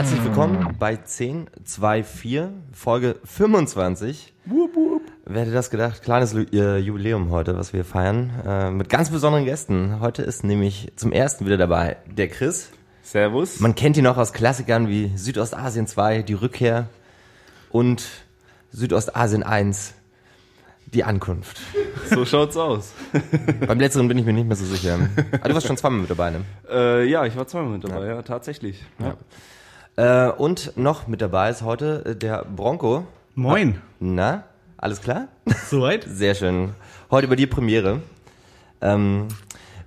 Herzlich willkommen bei 1024, Folge 25. Wup, wup. Wer hätte das gedacht? Kleines äh, Jubiläum heute, was wir feiern. Äh, mit ganz besonderen Gästen. Heute ist nämlich zum ersten wieder dabei der Chris. Servus. Man kennt ihn noch aus Klassikern wie Südostasien 2, Die Rückkehr und Südostasien 1, Die Ankunft. so schaut's aus. Beim letzteren bin ich mir nicht mehr so sicher. Aber du warst schon zweimal mit dabei, ne? Äh, ja, ich war zweimal mit dabei, ja, tatsächlich. Ja. Äh, und noch mit dabei ist heute äh, der Bronco. Moin. Na, alles klar? Soweit? Sehr schön. Heute über die Premiere. Ähm,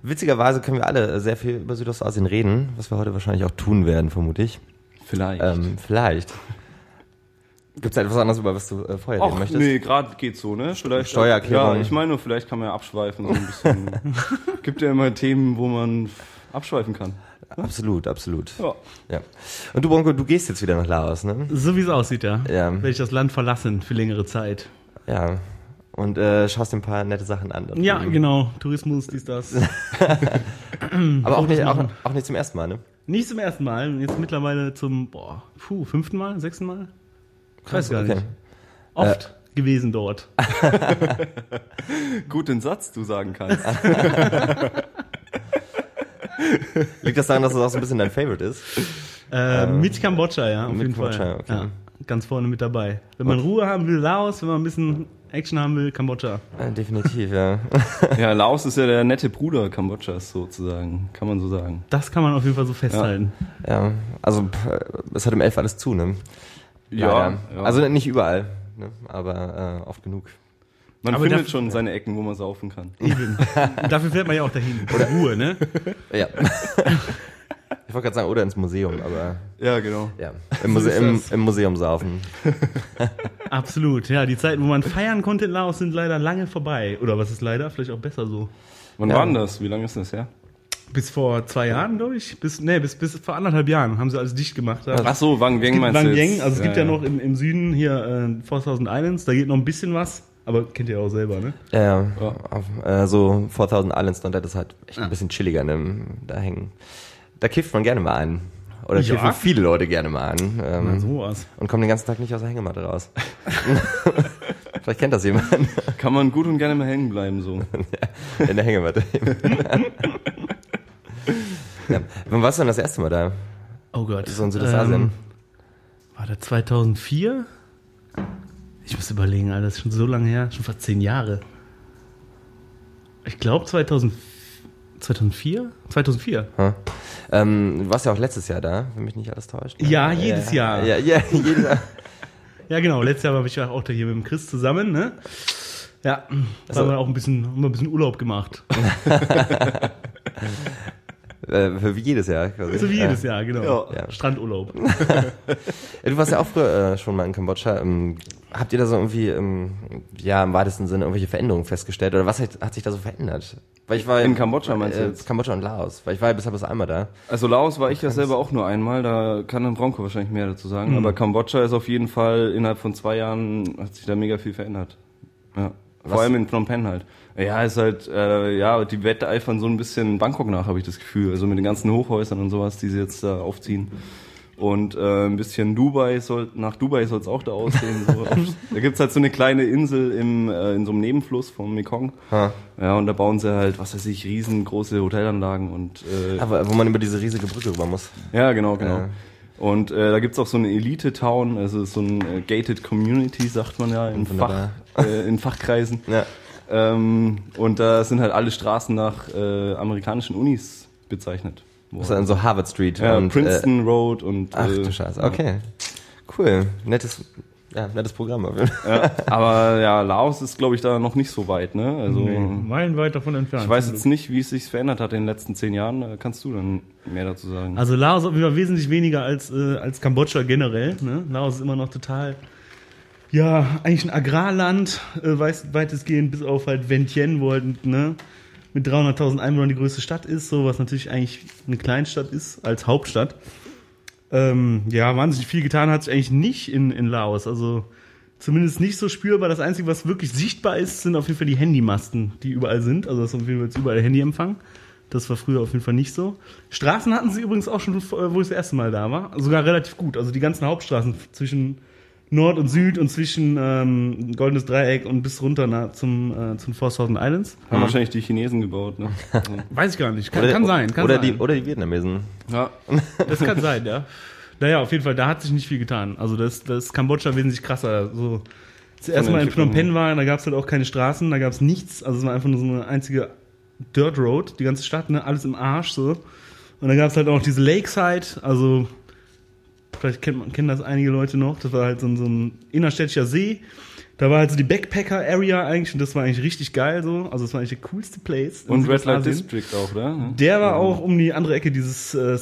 witzigerweise können wir alle sehr viel über Südostasien reden, was wir heute wahrscheinlich auch tun werden, vermute ich. Vielleicht. Ähm, vielleicht. Gibt es etwas anderes, über was du äh, vorher reden Ach, möchtest? nee, gerade geht so, ne? Vielleicht, Steuererklärung. Ja, ich meine, nur, vielleicht kann man ja abschweifen, so ein bisschen. Gibt ja immer Themen, wo man abschweifen kann. Absolut, absolut. Ja. Ja. Und du, Bronco, du gehst jetzt wieder nach Laos, ne? So wie es aussieht, ja. Ja. Werde ich das Land verlassen für längere Zeit. Ja. Und äh, schaust dir ein paar nette Sachen an. Ja, drüben. genau. Tourismus, dies, das. Aber auch nicht, auch, auch nicht zum ersten Mal, ne? Nicht zum ersten Mal. Jetzt mittlerweile zum, boah, puh, fünften Mal, sechsten Mal? Ich weiß gar okay. nicht. Oft gewesen dort. Gut den Satz, du sagen kannst. Liegt das daran, dass es auch so ein bisschen dein Favorite ist? Äh, mit Kambodscha, ja, auf mit jeden Kambodscha, Fall. okay. Ja, ganz vorne mit dabei. Wenn man Ruhe haben will, Laos. Wenn man ein bisschen Action haben will, Kambodscha. Äh, definitiv, ja. ja, Laos ist ja der nette Bruder Kambodschas sozusagen, kann man so sagen. Das kann man auf jeden Fall so festhalten. ja. Also, pff, es hat im Elf alles zu, ne? Leider. ja. Also nicht überall, ne? aber äh, oft genug. Man aber findet dafür- schon seine Ecken, wo man saufen kann. Eben. Dafür fährt man ja auch dahin. Oder Ruhe, ne? Ja. ich wollte gerade sagen, oder ins Museum, aber Ja, genau. ja. Im, Muse im, im Museum saufen. Absolut, ja. Die Zeiten, wo man feiern konnte in Laos, sind leider lange vorbei. Oder was ist leider? Vielleicht auch besser so. Wann Ja. war denn das? Wie lange ist das her? Bis vor zwei Jahren, glaube ich. Bis, nee, bis, bis vor anderthalb Jahren haben sie alles dicht gemacht. Ach so, Wang gibt meinst du Wang? Yang, also es gibt ja noch im, im Süden hier äh, 4000 Islands, da geht noch ein bisschen was. Aber kennt ihr auch selber, ne? Ja, ja. Ja. Auf, äh, so 4000 Islands, dann das ist halt echt ein bisschen chilliger, ne? Da hängen. Da kifft man gerne mal ein. Oder Ja. kiffen viele Leute gerne mal an. Ähm, Na, sowas. Und kommen den ganzen Tag nicht aus der Hängematte raus. Vielleicht kennt das jemand Kann man gut und gerne mal hängen bleiben, so. in der Hängematte. ja. Wann warst du denn das erste Mal da? Oh Gott. So in Südostasien? Ähm, war das 2004? Ich muss überlegen, Alter, das ist schon so lange her. Schon fast zehn Jahre. Ich glaube 2000, 2004? 2004. Hm? Ähm, du warst ja auch letztes Jahr da, wenn mich nicht alles täuscht. ne? Ja, jedes Jahr. Ja, ja, jedes Jahr. Ja, genau. Letztes Jahr war ich auch da hier mit dem Chris zusammen, ne? Ja, da Also- haben wir auch ein bisschen, haben wir ein bisschen Urlaub gemacht. Äh, wie jedes Jahr. Quasi. So wie jedes Jahr, genau. Ja. Strandurlaub. Du warst ja auch früher äh, schon mal in Kambodscha. Ähm, habt ihr da so irgendwie, ähm, ja, im weitesten Sinne irgendwelche Veränderungen festgestellt? Oder was hat, hat sich da so verändert? Weil ich war In Kambodscha meinst du äh, jetzt? Kambodscha und Laos. Weil ich war ja bisher bloß einmal da. Also Laos war ich ja selber auch nur einmal, da kann dann Bronco wahrscheinlich mehr dazu sagen. Aber Kambodscha ist auf jeden Fall innerhalb von zwei Jahren hat sich da mega viel verändert. Ja. Vor allem in Phnom Penh halt. Ja, ist halt, äh, ja, die wetteifern so ein bisschen Bangkok nach, habe ich das Gefühl. Also mit den ganzen Hochhäusern und sowas, die sie jetzt da aufziehen. Und äh, ein bisschen Dubai soll, nach Dubai soll es auch da aussehen. So. da gibt's halt so eine kleine Insel im, äh, in so einem Nebenfluss vom Mekong. Ha. Ja, und da bauen sie halt, was weiß ich, riesengroße Hotelanlagen und äh, Aber wo man über diese riesige Brücke rüber muss. ja, genau, genau. Ja. Und äh, da gibt's auch so eine Elite-Town, also so ein äh, Gated Community, sagt man ja in, Fach, äh, in Fachkreisen. Ja. Ähm, und da sind halt alle Straßen nach äh, amerikanischen Unis bezeichnet. Das ist dann so Harvard Street. Ja, und, Princeton Road und Äh, ach äh, du Scheiße, okay. Cool. Nettes, ja, nettes Programm. auf jeden Fall. Ja, aber ja, Laos ist, glaube ich, da noch nicht so weit, ne? Also Meilenweit davon entfernt. ich weiß jetzt nicht, wie es sich verändert hat in den letzten zehn Jahren. Da kannst du dann mehr dazu sagen. Also Laos auf jeden Fall wesentlich weniger als, äh, als Kambodscha generell. Ne? Laos ist immer noch total, ja, eigentlich ein Agrarland, äh, weitestgehend bis auf halt Vientiane, wo halt ne, mit 300.000 Einwohnern die größte Stadt ist, so was natürlich eigentlich eine Kleinstadt ist als Hauptstadt. Ähm, ja, wahnsinnig viel getan hat sich eigentlich nicht in, in Laos. Also zumindest nicht so spürbar. Das Einzige, was wirklich sichtbar ist, sind auf jeden Fall die Handymasten, die überall sind. Also das ist auf jeden Fall jetzt überall Handyempfang. Das war früher auf jeden Fall nicht so. Straßen hatten sie übrigens auch schon, äh, wo ich das erste Mal da war. Sogar relativ gut. Also die ganzen Hauptstraßen zwischen Nord und Süd und zwischen ähm, Goldenes Dreieck und bis runter na, zum, äh, zum Four Thousand Islands. Haben wahrscheinlich die Chinesen gebaut, ne? Weiß ich gar nicht. Kann, Oder- kann sein. Kann oder, sein. Die, oder die Vietnamesen. ja. Das kann sein, ja. Naja, auf jeden Fall, da hat sich nicht viel getan. Also das, das ist Kambodscha wesentlich krasser. So, zuerst mal in Phnom. Penh war, da gab es halt auch keine Straßen, da gab es nichts. Also es war einfach nur so eine einzige Dirt Road, die ganze Stadt, ne, alles im Arsch so. Und dann gab es halt auch diese Lakeside, also vielleicht kennt man, kennen das einige Leute noch. Das war halt so ein, so ein innerstädtischer See. Da war halt so die Backpacker-Area eigentlich und das war eigentlich richtig geil so. Also das war eigentlich der coolste Place. Und Red Light. District auch, oder? Der war auch um die andere Ecke dieses, äh,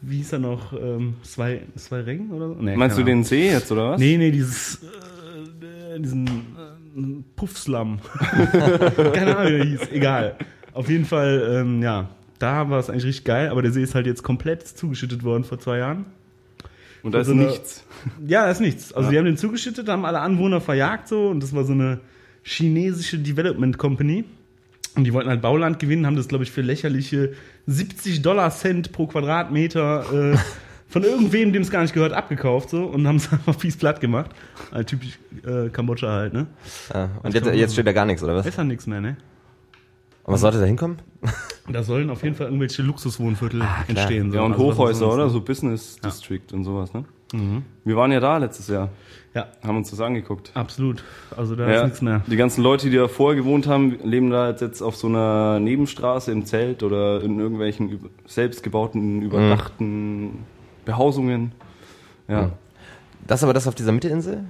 wie hieß er noch, ähm, zwei, zwei Rängen oder so? Nee, Meinst du den See jetzt, oder was? Nee, nee, dieses, äh, diesen äh, Puffslum. keine Ahnung, wie der hieß, egal. Auf jeden Fall, ähm, ja, da war es eigentlich richtig geil, aber der See ist halt jetzt komplett zugeschüttet worden vor zwei Jahren. Und da ist so eine- nichts. Ja, da ist nichts. Also Ja. die haben den zugeschüttet, haben alle Anwohner verjagt so und das war so eine chinesische Development Company. Und die wollten halt Bauland gewinnen, haben das, glaube ich, für lächerliche 70 Dollar Cent pro Quadratmeter äh, von irgendwem, dem es gar nicht gehört, abgekauft so und haben es einfach fies platt gemacht. Halt typisch äh, Kambodscha halt, ne? Ja. Und jetzt, jetzt steht da gar nichts, oder was? Ist ja nichts mehr, ne? Und was sollte da hinkommen? Da sollen auf jeden Fall irgendwelche Luxuswohnviertel entstehen. So. Ja, und Also Hochhäuser, oder? So Business District und sowas, ne? Wir waren ja da letztes Jahr, Ja, haben uns das angeguckt. absolut. Also da Ja, ist nichts mehr. Die ganzen Leute, die da vorher gewohnt haben, leben da jetzt, jetzt auf so einer Nebenstraße im Zelt oder in irgendwelchen selbstgebauten, überdachten Behausungen. Ja. Das aber das auf dieser Mittelinsel?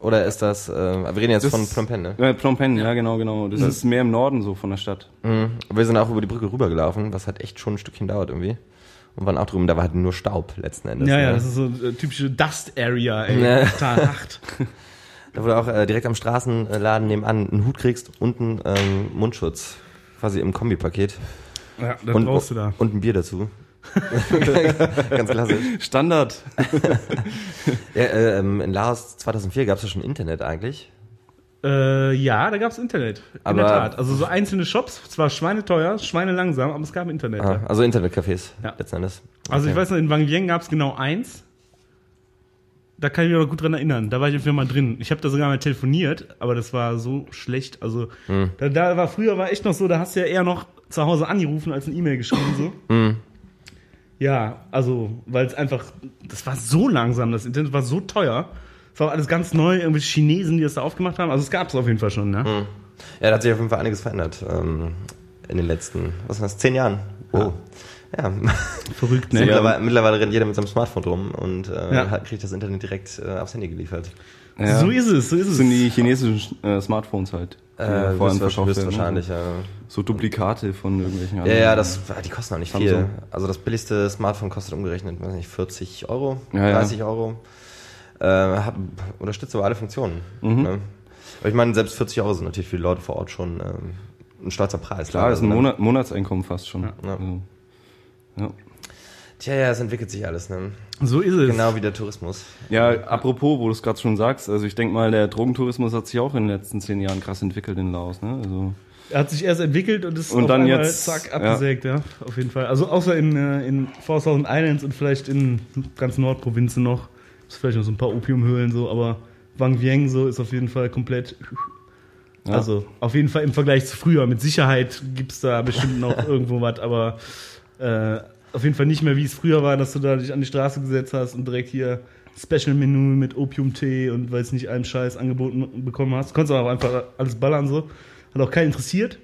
Oder ist das, äh, wir reden jetzt Das- von Phnom Penh, ne? Ja, Phnom Penh, ja genau, genau. Das ist mehr im Norden so von der Stadt. Mhm. Wir sind auch über die Brücke rübergelaufen, was halt echt schon ein Stückchen dauert irgendwie. Und waren auch drüben, da war halt nur Staub letzten Endes. Ja, ja, ne? das ist so äh, typische Dust Area, ey. Ne. Total hart. Da du auch äh, direkt am Straßenladen nebenan einen Hut kriegst und einen ähm, Mundschutz. Quasi im Kombipaket. Ja, da und, brauchst du da. Und ein Bier dazu. Ganz klassisch. Standard. Ja, äh, ähm, in Laos 2004 gab es ja schon Internet eigentlich. Äh, ja, da gab's Internet. In Aber- der Tat. Also so einzelne Shops, zwar schweineteuer, schweinelangsam, aber es gab Internet. Ah, ja. also Internetcafés Ja. letzten Endes. Also ich Okay. weiß noch, in Wang Vieng gab's genau eins. Da kann ich mich aber gut dran erinnern. Da war ich einfach mal drin. Ich habe da sogar mal telefoniert, aber das war so schlecht. Also Hm. da, da war früher war echt noch so, da hast du ja eher noch zu Hause angerufen als eine E-Mail geschrieben so. Hm. Ja, also weil es einfach, das war so langsam, das Internet war so teuer. Es war alles ganz neu, irgendwelche Chinesen, die das da aufgemacht haben. Also es gab's auf jeden Fall schon, ne? Ja, da hat sich auf jeden Fall einiges verändert ähm, in den letzten, was sind das, zehn Jahren. Oh. Ja. Verrückt, So ne? mittlerweile, mittlerweile rennt jeder mit seinem Smartphone rum und äh, Ja. hat- kriegt das Internet direkt äh, aufs Handy geliefert. Ja. So ist es, so ist Das es. sind die chinesischen äh, Smartphones halt. Äh, da vor allem höchst- verkauft werden, höchstwahrscheinlich, ne? ja. So Duplikate von irgendwelchen Ja, anderen. ja, das, die kosten auch nicht viel. Samsung. Also das billigste Smartphone kostet umgerechnet, weiß nicht, 40 Euro, Ja, ja. 30 Euro. Äh, hab, unterstützt aber alle Funktionen. Mhm. Ne? Aber ich meine, selbst 40 Euro sind natürlich für die Leute vor Ort schon ähm, ein stolzer Preis. Klar, ist ein ne? Monat, Monatseinkommen fast schon. Ja. Ja. Also, ja. Tja, ja, es entwickelt sich alles, ne? So ist es. Genau wie der Tourismus. ja, apropos, wo du es gerade schon sagst, also ich denke mal, der Drogentourismus hat sich auch in den letzten zehn Jahren krass entwickelt in Laos. Ne? Also, Er hat sich erst entwickelt und ist Und auf dann einmal jetzt, zack ja. abgesägt, ja. auf jeden Fall. Also außer in, äh, in 4000 Islands und vielleicht in ganz Nordprovinzen noch. Ist vielleicht noch so ein paar Opiumhöhlen so, aber Wang Vieng so ist auf jeden Fall komplett. Ja. Also auf jeden Fall im Vergleich zu früher. Mit Sicherheit gibt's da bestimmt noch irgendwo was, aber äh, auf jeden Fall nicht mehr wie es früher war, dass du da dich an die Straße gesetzt hast und direkt hier Special Menü mit Opiumtee und weiß nicht allem Scheiß angeboten bekommen hast. Konntest aber auch einfach alles ballern so. Hat auch keinen interessiert.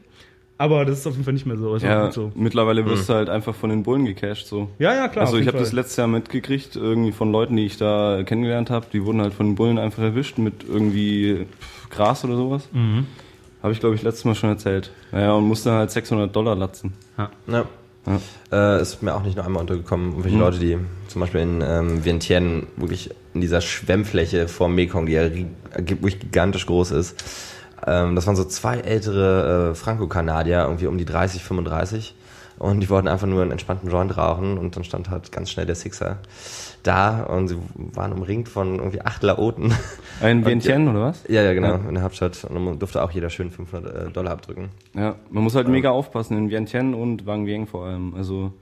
Aber das ist auf jeden Fall nicht mehr so. Ja, so. mittlerweile wirst du halt einfach von den Bullen gecasht. So. Ja, ja, klar. also ich habe das letztes Jahr mitgekriegt, irgendwie von Leuten, die ich da kennengelernt habe, die wurden halt von den Bullen einfach erwischt mit irgendwie Gras oder sowas. Mhm. Habe ich, glaube ich, letztes Mal schon erzählt. Naja, und musste halt 600 Dollar latzen. Ja. Ja. Äh, ist mir auch nicht nur einmal untergekommen. Irgendwelche Mhm. Leute, die zum Beispiel in ähm, Vientiane wirklich in dieser Schwemmfläche vor Mekong, die ja wirklich gigantisch groß ist, ähm, das waren so zwei ältere äh, Franco-Kanadier, irgendwie um die 30, 35, Und die wollten einfach nur einen entspannten Joint rauchen und dann stand halt ganz schnell der Sixer da und sie waren umringt von irgendwie acht Laoten. Und- Vientiane oder was? Ja, ja, genau, Ja. in der Hauptstadt. Und dann durfte auch jeder schön 500 äh, Dollar abdrücken. Ja, man muss halt mega aufpassen in Vientiane und Wang Vieng vor allem. Also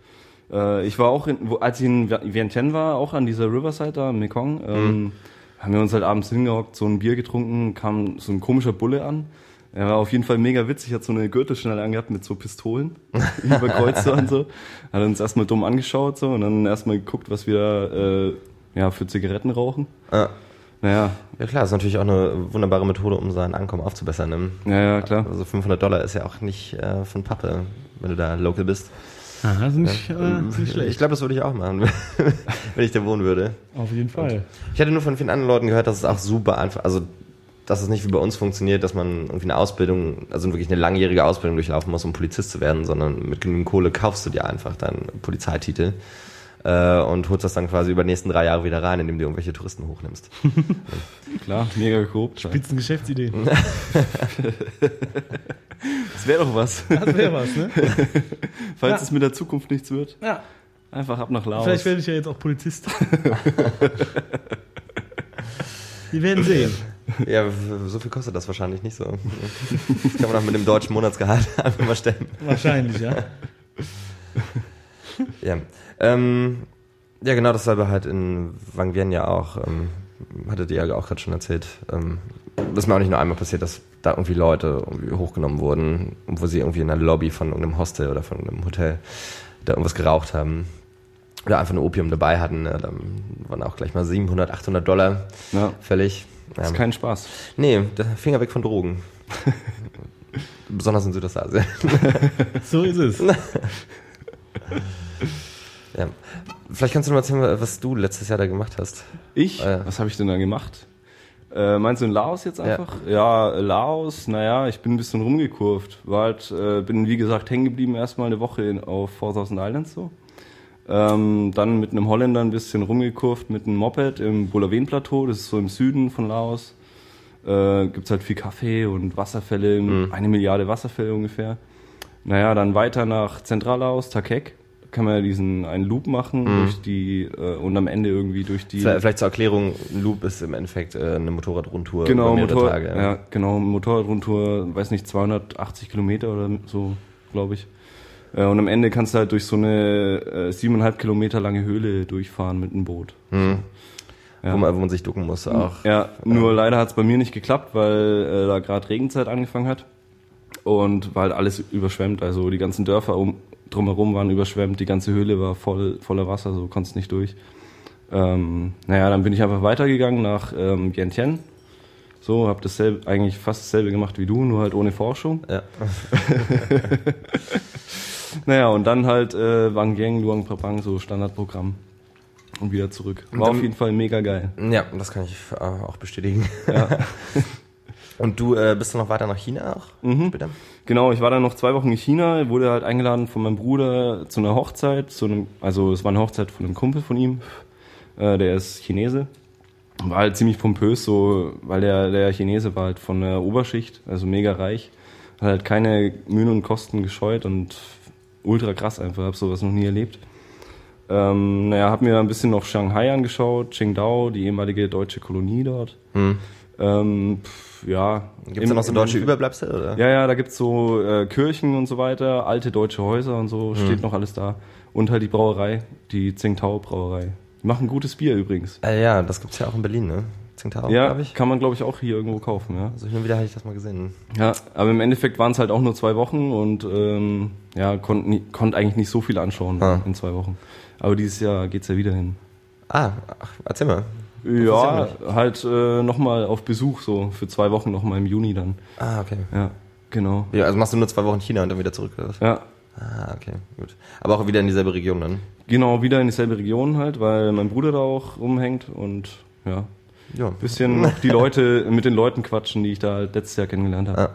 äh, ich war auch, in, wo, als ich in Vientiane war, auch an dieser Riverside da, im Mekong, ähm, haben wir uns halt abends hingehockt, so ein Bier getrunken, kam so ein komischer Bulle an. Er war auf jeden Fall mega witzig, hat so eine Gürtelschnalle angehabt mit so Pistolen über Kreuze und so. Hat uns erstmal dumm angeschaut so und dann erstmal geguckt, was wir äh, ja, für Zigaretten rauchen. Ja. Naja, Ja klar, ist natürlich auch eine wunderbare Methode, um sein Einkommen aufzubessern. Ne? ja, ja, klar. Also 500 Dollar ist ja auch nicht äh, von Pappe, wenn du da local bist. Ah, das ist nicht, äh, ist nicht Ich schlecht. glaube, das würde ich auch machen, wenn ich da wohnen würde. Auf jeden Fall. Ich hatte nur von vielen anderen Leuten gehört, dass es auch super einfach, also dass es nicht wie bei uns funktioniert, dass man irgendwie eine Ausbildung, also wirklich eine langjährige Ausbildung durchlaufen muss, um Polizist zu werden, sondern mit genügend Kohle kaufst du dir einfach deinen Polizeititel äh, und holst das dann quasi über die nächsten drei Jahre wieder rein, indem du irgendwelche Touristen hochnimmst. Klar, mega korrupt. Spitzen Geschäftsidee. Das wäre doch was. Das wäre was, ne? Falls Ja. es mit der Zukunft nichts wird, Ja. einfach ab nach Laos. Vielleicht werde ich ja jetzt auch Polizist. Wir werden sehen. Ja, so viel kostet das wahrscheinlich nicht so. Das kann man auch mit dem deutschen Monatsgehalt einfach mal stellen. Wahrscheinlich, ja. Ja, ähm, ja genau, dasselbe halt in Wang Vieng ja auch. Ähm, hattet ihr ja auch gerade schon erzählt. Ähm, das ist mir auch nicht nur einmal passiert, dass da irgendwie Leute irgendwie hochgenommen wurden, wo sie irgendwie in der Lobby von irgendeinem Hostel oder von einem Hotel da irgendwas geraucht haben. Oder einfach ein Opium dabei hatten. Ne? Dann waren auch gleich mal 700, 800 Dollar Ja, fällig. Das ist kein Spaß. nee, Finger weg von Drogen. Besonders in Südostasien. So ist es. Ja. Vielleicht kannst du noch mal erzählen, was du letztes Jahr da gemacht hast. Ich? Ja. Was habe ich denn da gemacht? Äh, meinst du in Laos jetzt Ja. einfach? Ja, Laos, naja, ich bin ein bisschen rumgekurvt. War halt, äh, bin wie gesagt hängen geblieben erstmal eine Woche in, auf 4000 Islands so. Ähm, dann mit einem Holländer ein bisschen rumgekurvt mit einem Moped im Bulawen-Plateau, das ist so im Süden von Laos. Äh, gibt's halt viel Kaffee und Wasserfälle, Mhm. eine Milliarde Wasserfälle ungefähr. Naja, dann weiter nach Zentrallaos, Takek. Da kann man ja diesen einen Loop machen durch die äh, und am Ende irgendwie durch die Vielleicht zur Erklärung, ein Loop ist im Endeffekt äh, eine Motorradrundtour genau über mehrere Motor, Tage. ja. genau Motorradrundtour, weiß nicht 280 Kilometer oder so, glaube ich. Äh, und am Ende kannst du halt durch so eine äh, siebeneinhalb Kilometer lange Höhle durchfahren mit einem Boot. Hm. Ja. Wo, man, wo man sich ducken muss auch. Ja, nur leider hat es bei mir nicht geklappt, weil äh, da gerade Regenzeit angefangen hat und war halt alles überschwemmt. Also die ganzen Dörfer um, drumherum waren überschwemmt, die ganze Höhle war voll voller Wasser, so konntest nicht durch. Ähm, naja, dann bin ich einfach weitergegangen nach ähm, Vientiane. So, habe dasselbe, eigentlich fast dasselbe gemacht wie du, nur halt ohne Forschung. Ja. Naja, und dann halt äh, Wang Yang, Luang Prabang, so Standardprogramm. Und wieder zurück. War dann- auf jeden Fall mega geil. ja, das kann ich äh, auch bestätigen. Ja. Und du äh, bist dann noch weiter nach China auch Mhm. später? Genau, ich war dann noch zwei Wochen in China, wurde halt eingeladen von meinem Bruder zu einer Hochzeit, zu einem, also es war eine Hochzeit von einem Kumpel von ihm, äh, der ist Chinese. War halt ziemlich pompös, so, weil der, der Chinese war halt von der Oberschicht, also mega reich, hat halt keine Mühen und Kosten gescheut und ultra krass einfach, hab sowas noch nie erlebt. Ähm, naja, hab mir ein bisschen noch Shanghai angeschaut, Qingdao, die ehemalige deutsche Kolonie dort. Hm. Ähm, pf, ja. Gibt es da noch so deutsche Überbleibsel? Oder? ja, ja, da gibt's so äh, Kirchen und so weiter, alte deutsche Häuser und so, Mhm. steht noch alles da. Und halt die Brauerei, die Tsingtao Brauerei. Die machen gutes Bier übrigens. Äh, ja, das gibt's ja auch in Berlin, ne? Tsingtao, ja, glaube ich. kann man glaube ich auch hier irgendwo kaufen, ja. Also hin und wieder habe ich das mal gesehen. Ja, aber im Endeffekt waren es halt auch nur zwei Wochen und ähm, ja, konnte konnt eigentlich nicht so viel anschauen Ah. in zwei Wochen. Aber dieses Jahr geht's ja wieder hin. Ah, ach, erzähl mal. Ja, halt äh, nochmal auf Besuch, so für zwei Wochen nochmal im Juni dann. Ah, okay. Ja, genau. Ja, also machst du nur zwei Wochen China und dann wieder zurück, oder was? Ja, Ah, okay, gut. Aber auch wieder in dieselbe Region dann. Genau, wieder in dieselbe Region halt, weil mein Bruder da auch rumhängt und ja, Ja, bisschen noch die Leute, mit den Leuten quatschen, die ich da letztes Jahr kennengelernt habe. Ah.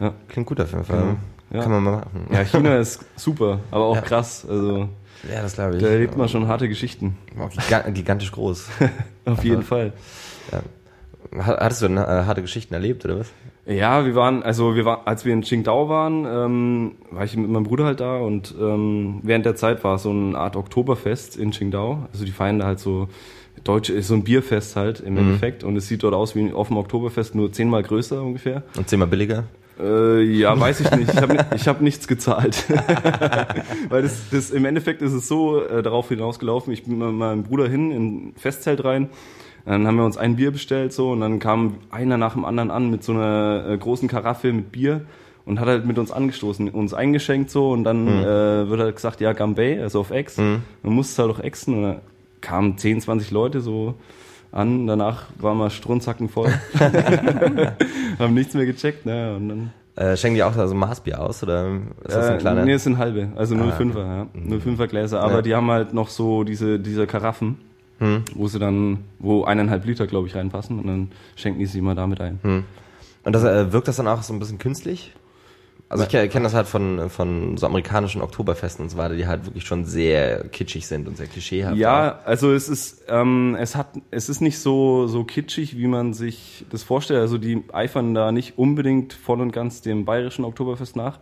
Ja. Klingt gut auf jeden Fall. Genau. Ja. Kann man mal machen. Ja, China ist super, aber auch Ja. krass. Also Ja, das glaube ich. da erlebt man schon harte Geschichten. Gigantisch groß. Auf jeden Fall. Ha- Hattest du äh, harte Geschichten erlebt, oder was? Ja, wir waren, also wir waren, als wir in Qingdao waren, ähm, war ich mit meinem Bruder halt da und ähm, während der Zeit war so eine Art Oktoberfest in Qingdao. Also die feiern da halt so deutsche, ist so ein Bierfest halt im Endeffekt und es sieht dort aus wie auf dem Oktoberfest nur zehnmal größer ungefähr. Und zehnmal billiger? Äh, ja, weiß ich nicht. Ich habe ich hab nichts gezahlt. Weil das, das im Endeffekt ist es so äh, darauf hinausgelaufen. Ich bin mit meinem Bruder hin in ein Festzelt rein. Dann haben wir uns ein Bier bestellt so und dann kam einer nach dem anderen an mit so einer äh, großen Karaffe mit Bier und hat halt mit uns angestoßen, uns eingeschenkt so und dann äh, wird halt gesagt, ja, Gambay, also auf Ex. Man muss es halt auch exen und dann kamen 10, 20 Leute so an, danach waren wir strunzacken voll. haben nichts mehr gecheckt, ne, und dann Äh, schenken die auch da so Maßbier aus, oder ist das äh, ein kleiner? Nee, es sind halbe, also 05er, Ah, ja. 05er Gläser, aber Ja. die haben halt noch so diese, diese Karaffen, Hm. wo sie dann, wo eineinhalb Liter, glaube ich, reinpassen und dann schenken die sie immer damit ein. Hm. Und das, äh, wirkt das dann auch so ein bisschen künstlich? Also ich kenne kenn das halt von, von so amerikanischen Oktoberfesten und so weiter, die halt wirklich schon sehr kitschig sind und sehr klischeehaft. Ja, also es ist, ähm, es hat, es ist nicht so, so kitschig, wie man sich das vorstellt. Also die eifern da nicht unbedingt voll und ganz dem bayerischen Oktoberfest nach.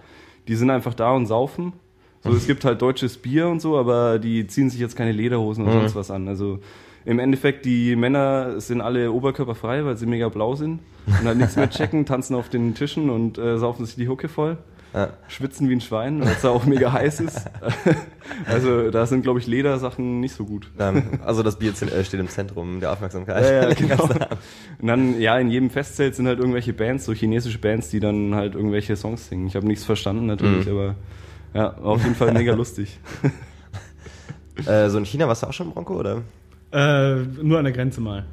Die sind einfach da und saufen. So, es gibt halt deutsches Bier und so, aber die ziehen sich jetzt keine Lederhosen oder sonst was an. Also im Endeffekt, die Männer sind alle oberkörperfrei, weil sie mega blau sind und halt nichts mehr checken, tanzen auf den Tischen und äh, saufen sich die Hucke voll. Ja. Schwitzen wie ein Schwein, weil es da auch mega heiß ist. Also da sind, glaube ich, Ledersachen nicht so gut. Also das Bier äh, steht im Zentrum der Aufmerksamkeit. Ja, ja, genau. Und dann, ja, in jedem Festzelt sind halt irgendwelche Bands, so chinesische Bands, die dann halt irgendwelche Songs singen. Ich habe nichts verstanden natürlich, Mhm. aber ja, auf jeden Fall mega lustig. Äh, so in China warst du auch schon Bronco, oder? Äh, nur an der Grenze mal.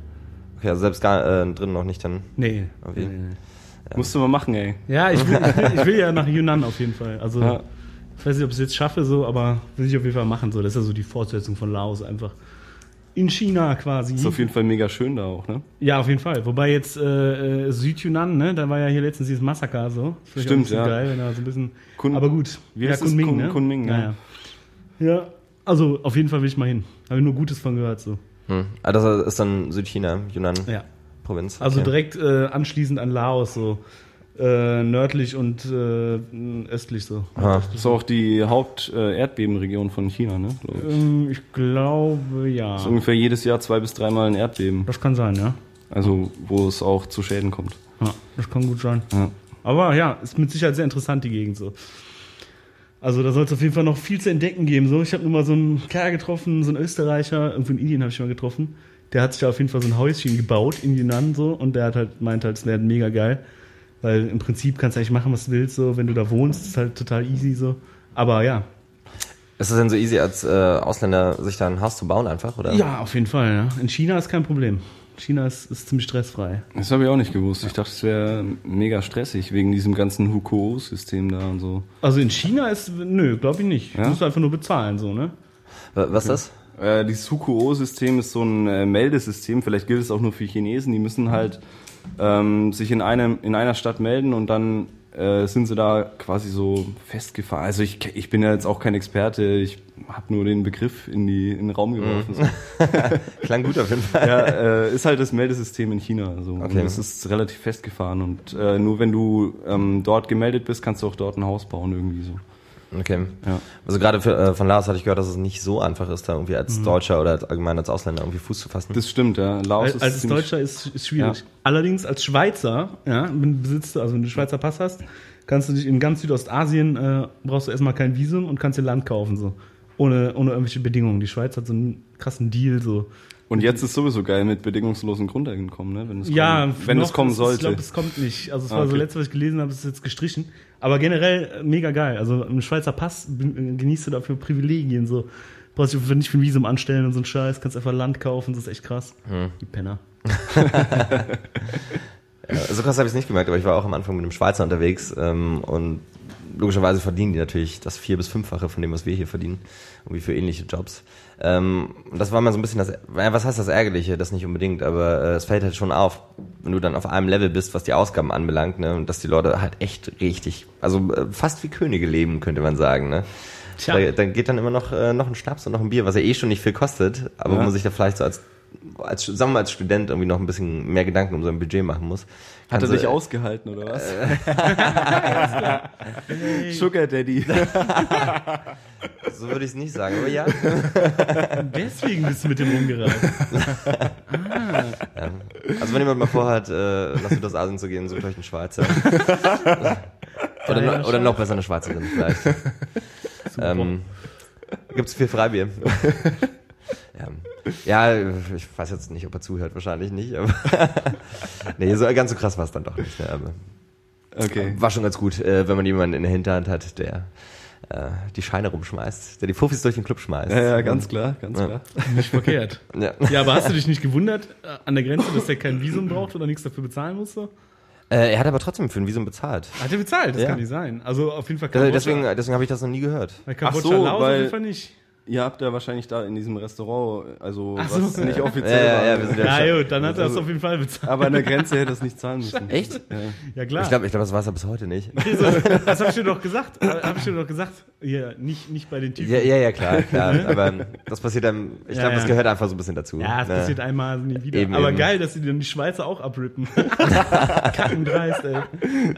Okay, also selbst gar äh, drin noch nicht dann. Nee. Okay. Musst du mal machen, ey. Ja, ich will, ich, will, ich will ja nach Yunnan auf jeden Fall. Also, Ja. ich weiß nicht, ob ich es jetzt schaffe, so, aber will ich auf jeden Fall machen. So. Das ist ja so die Fortsetzung von Laos einfach. In China quasi. Ist auf jeden Fall mega schön da auch, ne? Ja, auf jeden Fall. Wobei jetzt äh, äh, Südyunnan, ne, da war ja hier letztens dieses Massaker so. Auch Stimmt, ja. Geil, wenn da so ein bisschen. Kun- aber gut. Wie ja, heißt es? Kunming, Kun- ne? Kunming, ja. ja. ja. Ja, also auf jeden Fall will ich mal hin. Habe ich nur Gutes von gehört so. Hm. Ah, das ist dann Südchina, Yunnan Ja. Provinz. Also okay. direkt äh, anschließend an Laos so. Äh, nördlich und äh, östlich so. Ah. Das ist auch die Haupt-Erdbebenregion von China, ne? glaub ich. Ähm, ich glaube ja. ist ungefähr jedes Jahr zwei bis dreimal ein Erdbeben. Das kann sein, ja. Also, wo es auch zu Schäden kommt. ja. Das kann gut sein. Ja. Aber ja, ist mit Sicherheit sehr interessant, die Gegend so. Also da soll es auf jeden Fall noch viel zu entdecken geben. So, ich habe nur mal so einen Kerl getroffen, so einen Österreicher, irgendwo in Indien habe ich mal getroffen. Der hat sich da auf jeden Fall so ein Häuschen gebaut in Yunnan so und der hat halt meint halt, es wäre mega geil. Weil im Prinzip kannst du eigentlich machen, was du willst, so, wenn du da wohnst, ist halt total easy so. Aber ja. Ist es denn so easy, als äh, Ausländer sich da ein Haus zu bauen einfach, oder? Ja, auf jeden Fall, ja. In China ist kein Problem. China ist, ist ziemlich stressfrei. Das habe ich auch nicht gewusst. Ich dachte, es wäre mega stressig wegen diesem ganzen Hukou-System da und so. Also in China ist, nö, glaube ich nicht. Ja? Du musst einfach nur bezahlen, so, ne? Wa- Was ist das? Äh, dieses Hukou-System ist so ein äh, Meldesystem. Vielleicht gilt es auch nur für Chinesen. Die müssen halt ähm, sich in einem in einer Stadt melden und dann äh, sind sie da quasi so festgefahren. Also ich, ich bin ja jetzt auch kein Experte. Ich habe nur den Begriff in, die, in den Raum geworfen. So. Klang gut auf jeden Fall. Ja, äh, ist halt das Meldesystem in China. So. Okay. Und das ist relativ festgefahren. Und äh, nur wenn du ähm, dort gemeldet bist, kannst du auch dort ein Haus bauen irgendwie so. Okay. Ja. Also gerade für, äh, von Lars hatte ich gehört, dass es nicht so einfach ist, da irgendwie als Deutscher oder als, allgemein als Ausländer irgendwie Fuß zu fassen. Das stimmt, ja. Laos Als, ist als Deutscher ist, ist schwierig. Ja. Allerdings als Schweizer, ja, wenn, besitzt du, also wenn du Schweizer Pass hast, kannst du dich in ganz Südostasien, äh, brauchst du erstmal kein Visum und kannst dir Land kaufen, so. Ohne, ohne irgendwelche Bedingungen. Die Schweiz hat so einen krassen Deal, so. Und jetzt ist sowieso geil mit bedingungslosen Grundeinkommen, ne? Wenn es Ja, kommen, wenn noch, es kommen Ich sollte. glaube, es kommt nicht. Also es Ah, war so okay. letztes, was ich gelesen habe, ist jetzt gestrichen. Aber generell äh, mega geil. Also im Schweizer Pass äh, genießt du dafür Privilegien, so. Brauchst dich nicht für ein Visum anstellen und so ein Scheiß, kannst einfach Land kaufen, das ist echt krass. Hm. Die Penner. Ja, so krass habe ich es nicht gemerkt, aber ich war auch am Anfang mit einem Schweizer unterwegs ähm, und logischerweise verdienen die natürlich das vier- bis fünffache von dem, was wir hier verdienen, irgendwie für ähnliche Jobs. Ähm, das war mal so ein bisschen das, was heißt das Ärgerliche, das nicht unbedingt, aber äh, es fällt halt schon auf, wenn du dann auf einem Level bist, was die Ausgaben anbelangt, ne, und dass die Leute halt echt richtig, also äh, fast wie Könige leben, könnte man sagen, ne. Tja. Da, da geht dann immer noch, äh, noch ein Schnaps und noch ein Bier, was ja eh schon nicht viel kostet, aber Ja. wo man sich da vielleicht so als als, sagen wir mal, als Student irgendwie noch ein bisschen mehr Gedanken um sein Budget machen muss. Hat er kannst dich du- ausgehalten oder was? Sugar Daddy. So würde ich es nicht sagen, aber ja. Deswegen bist du mit dem rumgereist. Also wenn jemand mal vorhat, äh, nach Südostasien zu gehen, sucht euch einen Schweizer. oder, Ja, ja, noch, oder noch besser eine Schweizerin vielleicht. Ähm, gibt's viel Freibier. ja. Ja, ich weiß jetzt nicht, ob er zuhört, wahrscheinlich nicht. Aber nee, so ganz so krass war es dann doch nicht. Ne? Aber Okay. war schon ganz gut, äh, wenn man jemanden in der Hinterhand hat, der äh, die Scheine rumschmeißt, der die Fuffis durch den Club schmeißt. Ja, ja, ganz klar, ganz Ja. klar. Nicht verkehrt. Ja. Ja, aber hast du dich nicht gewundert äh, an der Grenze, dass der kein Visum braucht oder nichts dafür bezahlen musste? Äh, er hat aber trotzdem für ein Visum bezahlt. Hat er bezahlt? Das Ja. kann nicht sein. Also auf jeden Fall Kambodscha. deswegen deswegen habe ich das noch nie gehört. Bei Kambodscha Ach so, Laos auf weil- jeden Fall nicht. Ihr habt ja wahrscheinlich da in diesem Restaurant, also Ach so. was nicht Ja, offiziell ja, war. ja, wir sind ja- Ja, gut, dann hat er es Also- auf jeden Fall bezahlt. aber an der Grenze hätte er es nicht zahlen müssen. Echt? Ja. Ja, klar. Ich glaube, ich glaub, das war es ja bis heute nicht. So, das habe ich dir doch gesagt. Habe ich dir doch gesagt. Ja, nicht, nicht bei den Typen. Ja, ja, ja, klar, klar. Aber das passiert dann, ich Ja, glaube, das ja. gehört einfach so ein bisschen dazu. Ja, es Ne? passiert einmal nie wieder. Eben, Aber eben. geil, dass sie dann die Schweizer auch abrippen. Kackendreist, ey.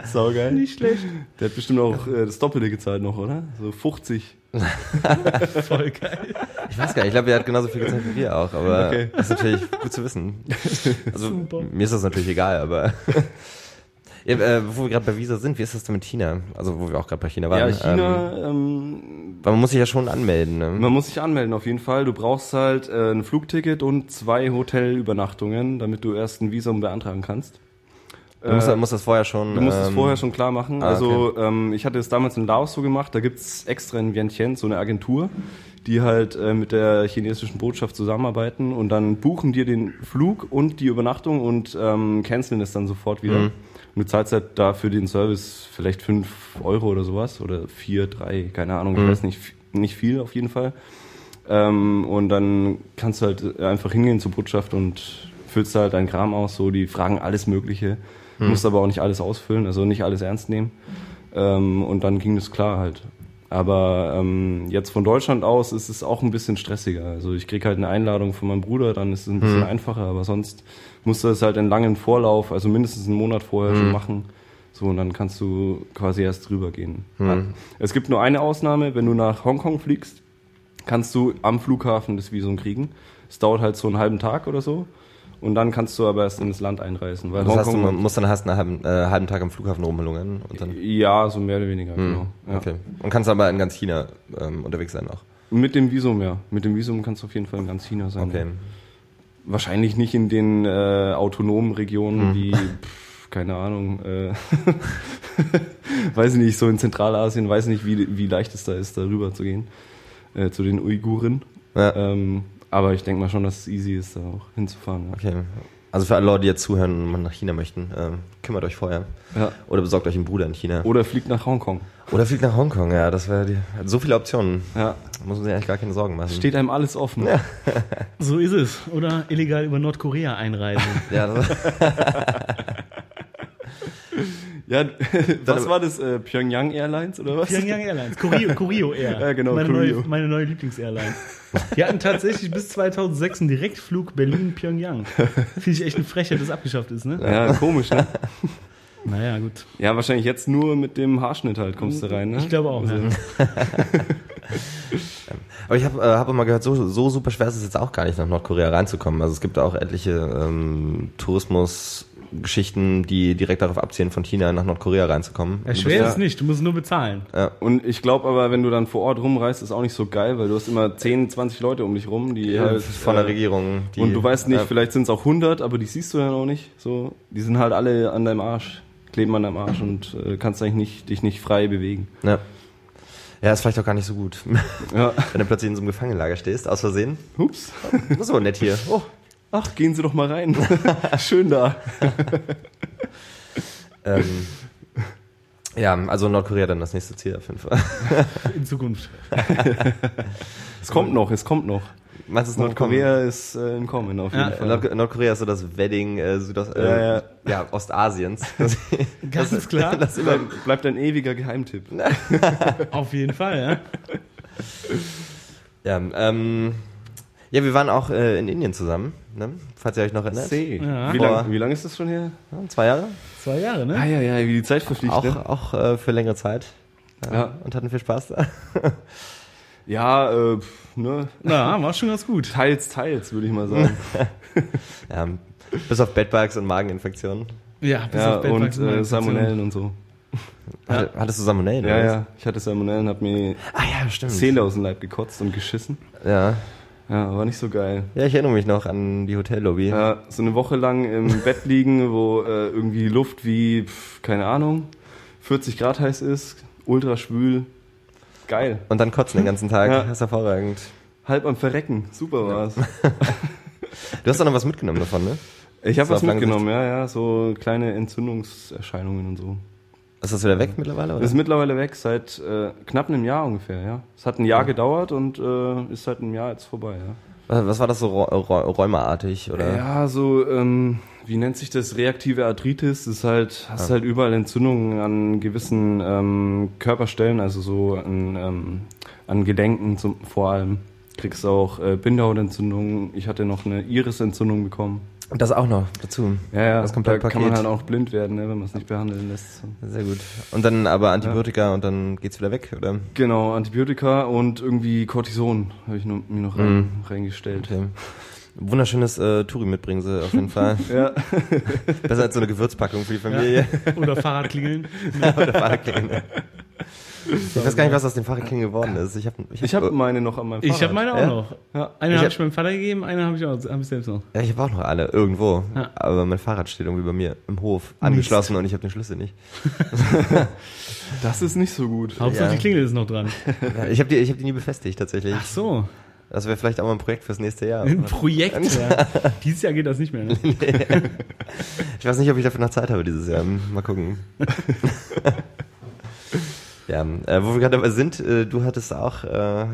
Saugeil. Nicht schlecht. Der hat bestimmt auch äh, das Doppelte gezahlt noch, oder? So 50. Voll geil. Ich weiß gar nicht, ich glaube, er hat genauso viel gezahlt wie wir auch, aber Okay. das ist natürlich gut zu wissen. Also, Super. mir ist das natürlich egal, aber. Ja, äh, wo wir gerade bei Visa sind, wie ist das denn mit China? Also, wo wir auch gerade bei China waren. Ja, Ähm, China, ähm, weil man muss sich ja schon anmelden, ne? man muss sich anmelden auf jeden Fall. Du brauchst halt äh, ein Flugticket und zwei Hotelübernachtungen, damit du erst ein Visum beantragen kannst. Du musst, Äh, musst das vorher schon. Du musst es ähm, vorher schon klar machen. ah, also ähm, ich hatte es damals in Laos so gemacht, da gibt's extra in Vientiane so eine Agentur, die halt äh, mit der chinesischen Botschaft zusammenarbeiten und dann buchen dir den Flug und die Übernachtung und ähm, canceln es dann sofort wieder. Mhm. Und du zahlst halt da für den Service vielleicht fünf Euro oder sowas oder vier, drei, keine Ahnung, ich Mhm. weiß nicht, nicht viel auf jeden Fall. Ähm, und dann kannst du halt einfach hingehen zur Botschaft und füllst halt deinen Kram aus, so die fragen alles Mögliche. Du musst aber auch nicht alles ausfüllen, also nicht alles ernst nehmen. Ähm, und dann ging das klar halt. Aber ähm, jetzt von Deutschland aus ist es auch ein bisschen stressiger. Also ich krieg halt eine Einladung von meinem Bruder, dann ist es ein bisschen einfacher, aber sonst musst du es halt in langen Vorlauf, also mindestens einen Monat vorher schon machen. So, und dann kannst du quasi erst drüber gehen. Es gibt nur eine Ausnahme, wenn du nach Hongkong fliegst, kannst du am Flughafen das Visum kriegen. Es dauert halt so einen halben Tag oder so. Und dann kannst du aber erst in das Land einreisen. Weil Das heißt, du musst dann hast einen halben, äh, halben Tag am Flughafen rumlungen und dann. ja, so mehr oder weniger, genau. Ja. Okay. Und kannst aber in ganz China ähm, unterwegs sein noch. Mit dem Visum, ja. Mit dem Visum kannst du auf jeden Fall in ganz China sein. Okay. Wahrscheinlich nicht in den äh, autonomen Regionen wie, pff, keine Ahnung, äh, weiß ich nicht, so in Zentralasien, weiß nicht, wie, wie leicht es da ist, da rüber zu gehen, äh, zu den Uiguren. Ja. Ähm, aber ich denke mal schon, dass es easy ist, da auch hinzufahren. Ja. Okay. Also für alle Leute, die jetzt zuhören und nach China möchten, ähm, kümmert euch vorher. Ja. Oder besorgt euch einen Bruder in China. Oder fliegt nach Hongkong. Oder fliegt nach Hongkong, ja, das wäre So viele Optionen. Ja. Da muss man sich eigentlich gar keine Sorgen machen. Steht einem alles offen. Ja. So ist es. Oder illegal über Nordkorea einreisen. Ja, das, Ja, was war das? Äh, Pyongyang Airlines oder was? Pyongyang Airlines. Korea, Korea Air. Ja, genau, Meine neue, meine neue Lieblingsairline. Die hatten tatsächlich bis 2006 einen Direktflug Berlin-Pyongyang. Finde ich echt eine Frechheit, dass abgeschafft ist, ne? Ja, komisch, ne? Naja, gut. Ja, wahrscheinlich jetzt nur mit dem Haarschnitt halt kommst du rein, ne? Ich glaube auch, Also, ja. aber ich habe äh, hab immer gehört, so, so super schwer ist es jetzt auch gar nicht, nach Nordkorea reinzukommen. Also es gibt da auch etliche ähm, Tourismusgeschichten, die direkt darauf abzielen, von China nach Nordkorea reinzukommen. ja schwer Ja. ist es nicht, du musst nur bezahlen. Und ich glaube aber, wenn du dann vor Ort rumreist, ist auch nicht so geil, weil du hast immer 10, 20 Leute um dich rum, die Ja, halt von der äh, Regierung. Die, und du weißt nicht, Ja, vielleicht sind es auch 100, aber die siehst du dann auch nicht. So, die sind halt alle an deinem Arsch, kleben an deinem Arsch und äh, kannst eigentlich nicht, dich nicht frei bewegen. ja. ja, ist vielleicht auch gar nicht so gut. Ja. Wenn du plötzlich in so einem Gefangenenlager stehst, aus Versehen. Ups. Das ist aber nett hier. Oh. Ach, gehen Sie doch mal rein. Schön da. Ähm, ja, also Nordkorea dann das nächste Ziel auf jeden Fall. In Zukunft. Es kommt noch, es kommt noch. Meinst du es Nordkorea ist äh, im Kommen auf jeden Ja, Fall. Nord Nordkorea ist so das Wedding äh, Südost äh, Ja, ja, ja. Ostasiens. Das, Ganz klar. das immer, Bleibt, bleibt ein ewiger Geheimtipp. Auf jeden Fall, ja. ja, ähm, Ja, wir waren auch äh, in Indien zusammen, ne? falls ihr euch noch erinnert. See. Ja. Wie lange lang ist das schon her? Ja, zwei Jahre. Zwei Jahre, ne? Ah ja, ja, wie die Zeit verfliegt. Auch, ne? auch äh, für längere Zeit. Ja, Ja. Und hatten viel Spaß da. Ja, äh, ne? Ja, war schon ganz gut. Teils, teils, würde ich mal sagen. Ja, bis auf Bedbugs und Mageninfektionen. Ja, bis ja, auf Bedbugs und und äh. Salmonellen und so. Hatte- Hattest du Salmonellen? Ja, ja. Ich hatte Salmonellen, hab mir Ah ja, stimmt. Zähne aus dem Leib gekotzt und geschissen. Ja. Ja, war nicht so geil. ja, ich erinnere mich noch an die Hotellobby. Ja, so eine Woche lang im Bett liegen, wo äh, irgendwie Luft wie, pf, keine Ahnung, 40 Grad heiß ist, ultra schwül. Geil. Und dann kotzen den ganzen Tag. Ja. Das ist hervorragend. Halb am Verrecken. Super war's. Du hast doch noch was mitgenommen davon, ne? Ich habe was mitgenommen, ja, ja. So kleine Entzündungserscheinungen und so. Ist das wieder weg mittlerweile? Oder? Ist mittlerweile weg, seit äh, knapp einem Jahr ungefähr, ja. Es hat ein Jahr gedauert und äh, ist seit einem Jahr jetzt vorbei, ja. was, was war das so Rä- Rä- rheumaartig? Oder? Ja, so, ähm, wie nennt sich das? Reaktive Arthritis. Das ist halt, hast halt überall Entzündungen an gewissen ähm, Körperstellen, also so an, ähm, an Gelenken zum, vor allem. Kriegst auch äh, Bindehautentzündungen. Ich hatte noch eine Irisentzündung bekommen. Und das auch noch dazu. Ja, ja, Das komplette da kann man Paket. halt auch blind werden, ne, wenn man es nicht behandeln lässt. Sehr gut. Und dann aber Antibiotika und dann geht's wieder weg, oder? Genau, Antibiotika und irgendwie Cortison habe ich noch, mir noch rein, Mhm. reingestellt. Okay. Wunderschönes äh, Touri mitbringen sie auf jeden Fall. Ja. Besser als so eine Gewürzpackung für die Familie. Oder Fahrradklingeln. Oder Fahrradklingel. Ich weiß gar nicht, was aus dem Fahrradklingel geworden ist. Ich habe ich hab, Ich habe meine noch an meinem Fahrrad. Ich habe meine auch Ja? noch. Ja. Eine Ich habe hab- ich meinem Vater gegeben, eine habe ich auch hab ich selbst noch. ja, ich habe auch noch alle irgendwo. Ja. Aber mein Fahrrad steht irgendwie bei mir im Hof angeschlossen und ich habe den Schlüssel nicht. Das ist nicht so gut. Hauptsache Ja. die Klingel ist noch dran. Ja, ich habe die, ich hab die nie befestigt tatsächlich. Ach so, Das wäre vielleicht auch mal ein Projekt fürs nächste Jahr. ein Projekt. Ja. Dieses Jahr geht das nicht mehr. Ne? Ich weiß nicht, ob ich dafür noch Zeit habe dieses Jahr. Mal gucken. ja, äh, wo wir gerade dabei sind, äh, du hattest auch äh,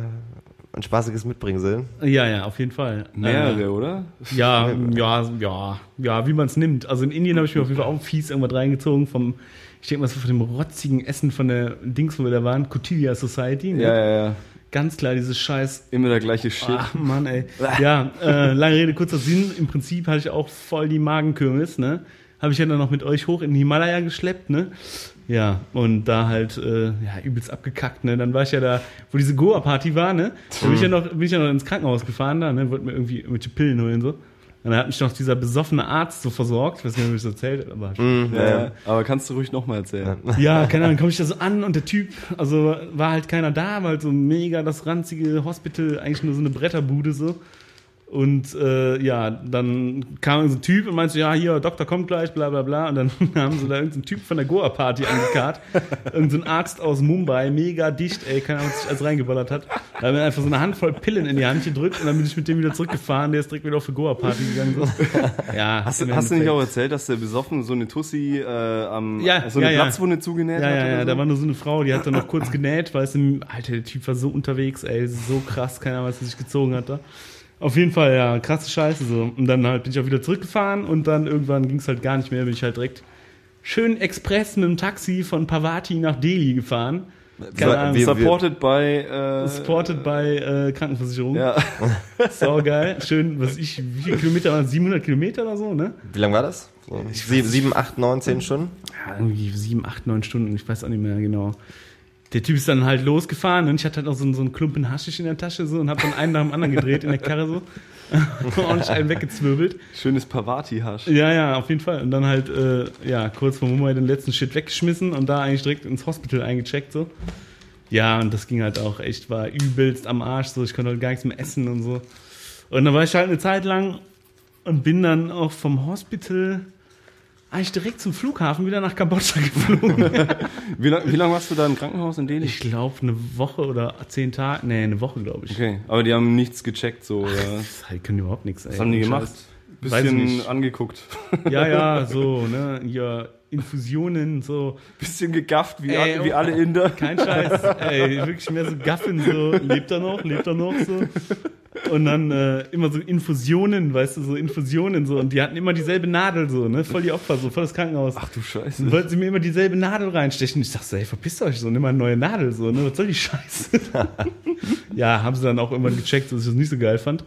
ein spaßiges Mitbringsel. Ja, ja, auf jeden Fall. Mehrere, Äh, oder? Ja, ja, ja, ja, wie man es nimmt. Also in Indien habe ich mir auf jeden Fall auch fies irgendwas reingezogen vom, ich denke mal so von dem rotzigen Essen von der Dings, wo wir da waren, Cotilia Society. Ne? Ja, ja, ja. Ganz klar, dieses scheiß Immer der gleiche Shit. Ach Mann, ey. Ja, äh, lange Rede, kurzer Sinn. Im Prinzip hatte ich auch voll die Magenkürbis, ne? Habe ich ja dann noch mit euch hoch in den Himalaya geschleppt, ne? Ja, und da halt, äh, ja, übelst abgekackt, ne? Dann war ich ja da, wo diese Goa-Party war, ne? Da bin ich ja noch, bin ich ja noch ins Krankenhaus gefahren da, ne? Wollte mir irgendwie irgendwelche Pillen holen, so. Und dann hat mich noch dieser besoffene Arzt so versorgt. Ich weiß nicht, ob ich das erzählt habe, aber Mhm, Ja, ja. Aber kannst du ruhig nochmal erzählen. ja, keine Ahnung, komme ich da so an und der Typ, also war halt keiner da, war halt so mega das ranzige Hospital, eigentlich nur so eine Bretterbude so. Und äh, ja, dann kam so ein Typ und meinte ja, hier, Doktor kommt gleich, bla bla bla. Und dann haben sie da irgendeinen Typ von der Goa-Party angekarrt. Irgend so ein Arzt aus Mumbai, mega dicht, ey, keine Ahnung, was sich alles reingeballert hat. Da haben wir einfach so eine Handvoll Pillen in die Hand gedrückt und dann bin ich mit dem wieder zurückgefahren, der ist direkt wieder auf die Goa-Party gegangen. So. Ja, Hast, du- hast du nicht auch erzählt, dass der besoffen so eine Tussi äh, am Ja, so eine ja, ja. Platzwunde zugenäht Ja, hat? ja, ja, so? da war nur so eine Frau, die hat dann noch kurz genäht, weil es im, Alter, der Typ war so unterwegs, ey, so krass, keine Ahnung, was er sich gezogen hat da. Auf jeden Fall, ja, krasse Scheiße so. Und dann halt bin ich auch wieder zurückgefahren und dann irgendwann ging es halt gar nicht mehr, bin ich halt direkt schön express mit dem Taxi von Pavati nach Delhi gefahren. Keine Ahnung, wir- Supported by äh, supported bei äh, Krankenversicherung. Ja. Sau geil. Schön, was ich, wie viele Kilometer waren das? 700 Kilometer oder so, ne? Wie lange war das? So, sieben, sieben, acht, neun, zehn Stunden? ja, irgendwie sieben, acht, neun Stunden, ich weiß auch nicht mehr genau. Der Typ ist dann halt losgefahren und ich hatte halt auch so, einen- so einen Klumpen Haschisch in der Tasche so und hab dann einen nach dem anderen gedreht in der Karre so. Ordentlich einen weggezwirbelt. Schönes Pavati-Hasch. Ja, ja, auf jeden Fall. Und dann halt, äh, ja, kurz vor Mumbai den letzten Shit weggeschmissen und da eigentlich direkt ins Hospital eingecheckt so. Ja, und das ging halt auch echt, war übelst am Arsch so. Ich konnte halt gar nichts mehr essen und so. Und dann war ich halt eine Zeit lang und bin dann auch vom Hospital eigentlich direkt zum Flughafen wieder nach Kambodscha geflogen. Wie lange wie lang warst du da im Krankenhaus in Delhi? Ich glaube eine Woche oder zehn Tage, nee, eine Woche glaube ich. Okay, aber die haben nichts gecheckt, so. Oder? Die können überhaupt nichts. Ey. Was haben die gemacht? Bisschen angeguckt. Ja, ja, so, ne, ja, Infusionen, so, Bisschen gegafft, wie, Ey, alle, wie oh. alle Inder. kein Scheiß, ey, wirklich mehr so gaffen, so, lebt er noch, lebt er noch, so. Und dann äh, immer so Infusionen, weißt du, so Infusionen so. Und die hatten immer dieselbe Nadel so, ne? Voll die Opfer, so voll das Krankenhaus. Ach du Scheiße. Dann wollten sie mir immer dieselbe Nadel reinstechen. Ich dachte so, ey, verpisst euch so, nimm mal eine neue Nadel so, ne? Was soll die Scheiße? ja, haben sie dann auch irgendwann gecheckt, dass ich das nicht so geil fand.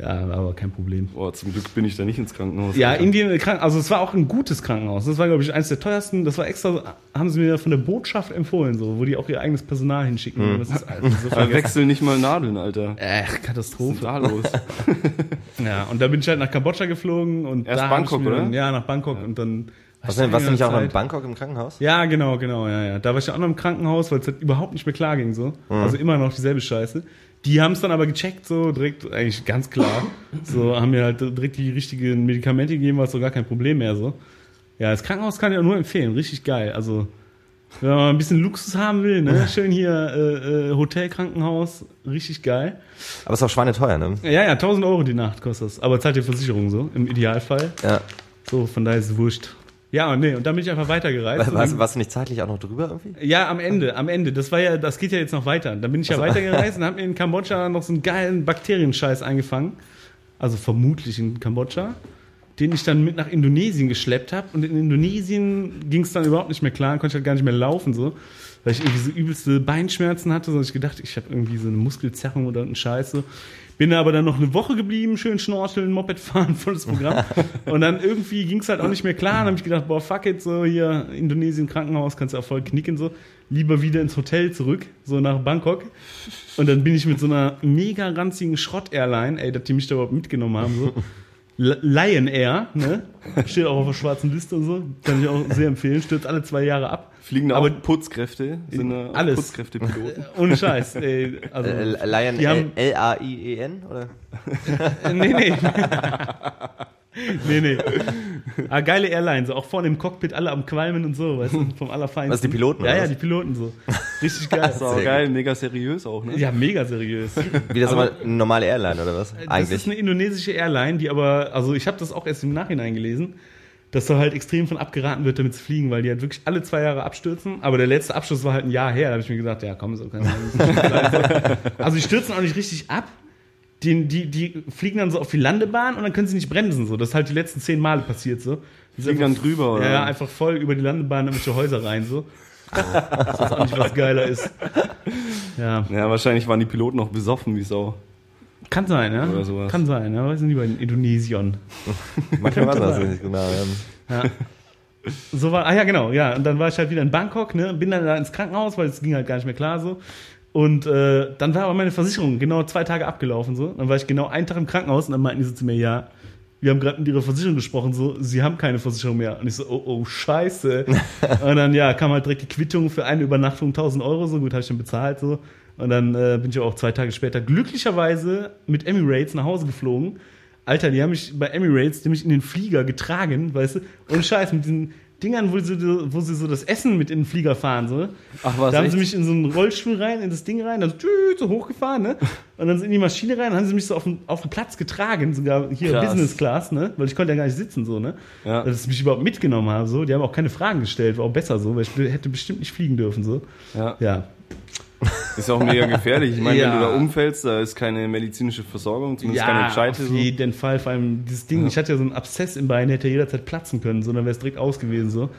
Ja, aber kein Problem. Boah, zum Glück bin ich da nicht ins Krankenhaus. Ja, Alter. Indien, Kranken- also es war auch ein gutes Krankenhaus. Das war, glaube ich, eines der teuersten. Das war extra, haben sie mir von der Botschaft empfohlen, so, wo die auch ihr eigenes Personal hinschicken. Das ist also so wechseln nicht mal Nadeln, Alter. Äh, Was ist Katastrophe. da los? Ja, und da bin ich halt nach Kambodscha geflogen und Erst Bangkok, mir dann, oder? Ja, nach Bangkok und dann. Was denn, warst du nicht auch in Zeit- Bangkok im Krankenhaus? Ja, genau, genau, ja, ja. Da war ich ja auch noch im Krankenhaus, weil es halt überhaupt nicht mehr klar ging, so. Also immer noch dieselbe Scheiße. Die haben es dann aber gecheckt, so direkt, eigentlich ganz klar. So, haben mir halt direkt die richtigen Medikamente gegeben, war so gar kein Problem mehr, so. Ja, das Krankenhaus kann ich auch nur empfehlen, richtig geil. Also, wenn man ein bisschen Luxus haben will, ne, schön hier, äh, äh, Hotelkrankenhaus, richtig geil. Aber ist auch schweineteuer, ne? Ja, ja, 1000 Euro die Nacht kostet das. Aber zahlt die Versicherung so, im Idealfall. Ja. So, von daher ist es wurscht. Ja, und nee, und dann bin ich einfach weitergereist. Warst, warst du nicht zeitlich auch noch drüber irgendwie? ja, am Ende, am Ende. Das war ja, das geht ja jetzt noch weiter. Dann bin ich ja weitergereist und habe mir in Kambodscha noch so einen geilen Bakterienscheiß eingefangen. Also vermutlich in Kambodscha. Den ich dann mit nach Indonesien geschleppt habe. Und in Indonesien ging es dann überhaupt nicht mehr klar, konnte ich halt gar nicht mehr laufen, so. Weil ich irgendwie so übelste Beinschmerzen hatte, so ich gedacht, ich habe irgendwie so eine Muskelzerrung oder einen Scheiß. So. Bin aber dann noch eine Woche geblieben, schön schnorcheln, Moped fahren, volles Programm. und dann irgendwie ging es halt auch nicht mehr klar. Dann habe ich gedacht, boah, fuck it, so hier Indonesien Krankenhaus, kannst du auch voll knicken, so. Lieber wieder ins Hotel zurück, so nach Bangkok. Und dann bin ich mit so einer mega ranzigen Schrott-Airline, ey, dass die mich da überhaupt mitgenommen haben, so. Lion Air, ne? Steht auch auf der schwarzen Liste und so. Kann ich auch sehr empfehlen. Stürzt alle zwei Jahre ab. Fliegen Aber- auch Putzkräfte? Sind da auch Alles. Putzkräftepiloten? Ohne Scheiß. Ey, also, Äh, Lion L-A-I-E-N? Oder? nee, nee. nee, nee. Ah, geile Airline, so auch vorne im Cockpit alle am Qualmen und so, weißt du, vom Allerfeinsten. Was, die Piloten, Ja, oder ja, was? die Piloten so. Richtig geil. Das ist auch Sehr geil, mega seriös auch, ne? Ja, mega seriös. Wie das aber eine normale Airline oder was? Das ist Eigentlich. eine indonesische Airline, die aber, also ich habe das auch erst im Nachhinein gelesen, dass da halt extrem von abgeraten wird, damit zu fliegen, weil die halt wirklich alle zwei Jahre abstürzen. Aber der letzte Absturz war halt ein Jahr her. Da habe ich mir gesagt, ja komm, so kann sein. Also die stürzen auch nicht richtig ab. Die, die, die fliegen dann so auf die Landebahn und dann können sie nicht bremsen. So. Das ist halt die letzten zehn Male passiert so. Die sind Fliegen dann drüber, oder? Ja, einfach voll über die Landebahn in irgendwelche Häuser rein. So. Ich weiß auch nicht, was geiler ist. Ja. Ja, wahrscheinlich waren die Piloten noch besoffen wie Sau. Kann sein, ja. Oder sowas. Kann sein, ja. Weiß nicht, bei den Indonesien. Manchmal weiß man das nicht genau. Ja. Ja. So war, ah ja, genau, ja. Und dann war ich halt wieder in Bangkok, ne, bin dann da ins Krankenhaus, weil es ging halt gar nicht mehr klar so. Und äh, dann war aber meine Versicherung genau zwei Tage abgelaufen so. Dann war ich genau einen Tag im Krankenhaus und dann meinten die so zu mir, ja, wir haben gerade mit ihrer Versicherung gesprochen, so, sie haben keine Versicherung mehr. Und ich so, oh, oh, scheiße. und dann, ja, kam halt direkt die Quittung für eine Übernachtung 1000 Euro, so gut, habe ich dann bezahlt, so. Und dann äh, bin ich auch zwei Tage später glücklicherweise mit Emirates nach Hause geflogen. Alter, die haben mich bei Emirates, die mich in den Flieger getragen, weißt du? Und Scheiß, mit diesen Dingern, wo sie, wo sie so das Essen mit in den Flieger fahren, so. Ach was, Da haben echt? sie mich in so einen Rollstuhl rein, in das Ding rein, dann so hochgefahren, ne? Und dann sind in die Maschine rein, dann haben sie mich so auf den, auf den Platz getragen, sogar hier Krass. Business Class, ne? Weil ich konnte ja gar nicht sitzen, so, ne? Ja. Dass sie mich überhaupt mitgenommen haben, so. Die haben auch keine Fragen gestellt, war auch besser so, weil ich hätte bestimmt nicht fliegen dürfen, so. Ja. Ja. Ist auch mega gefährlich. Ich meine, Ja. wenn du da umfällst, da ist keine medizinische Versorgung, zumindest keine gescheite. auf jeden Fall. Vor allem dieses Ding, ich hatte ja so einen Abszess im Bein, hätte jederzeit platzen können, so, dann wäre es direkt aus gewesen, so.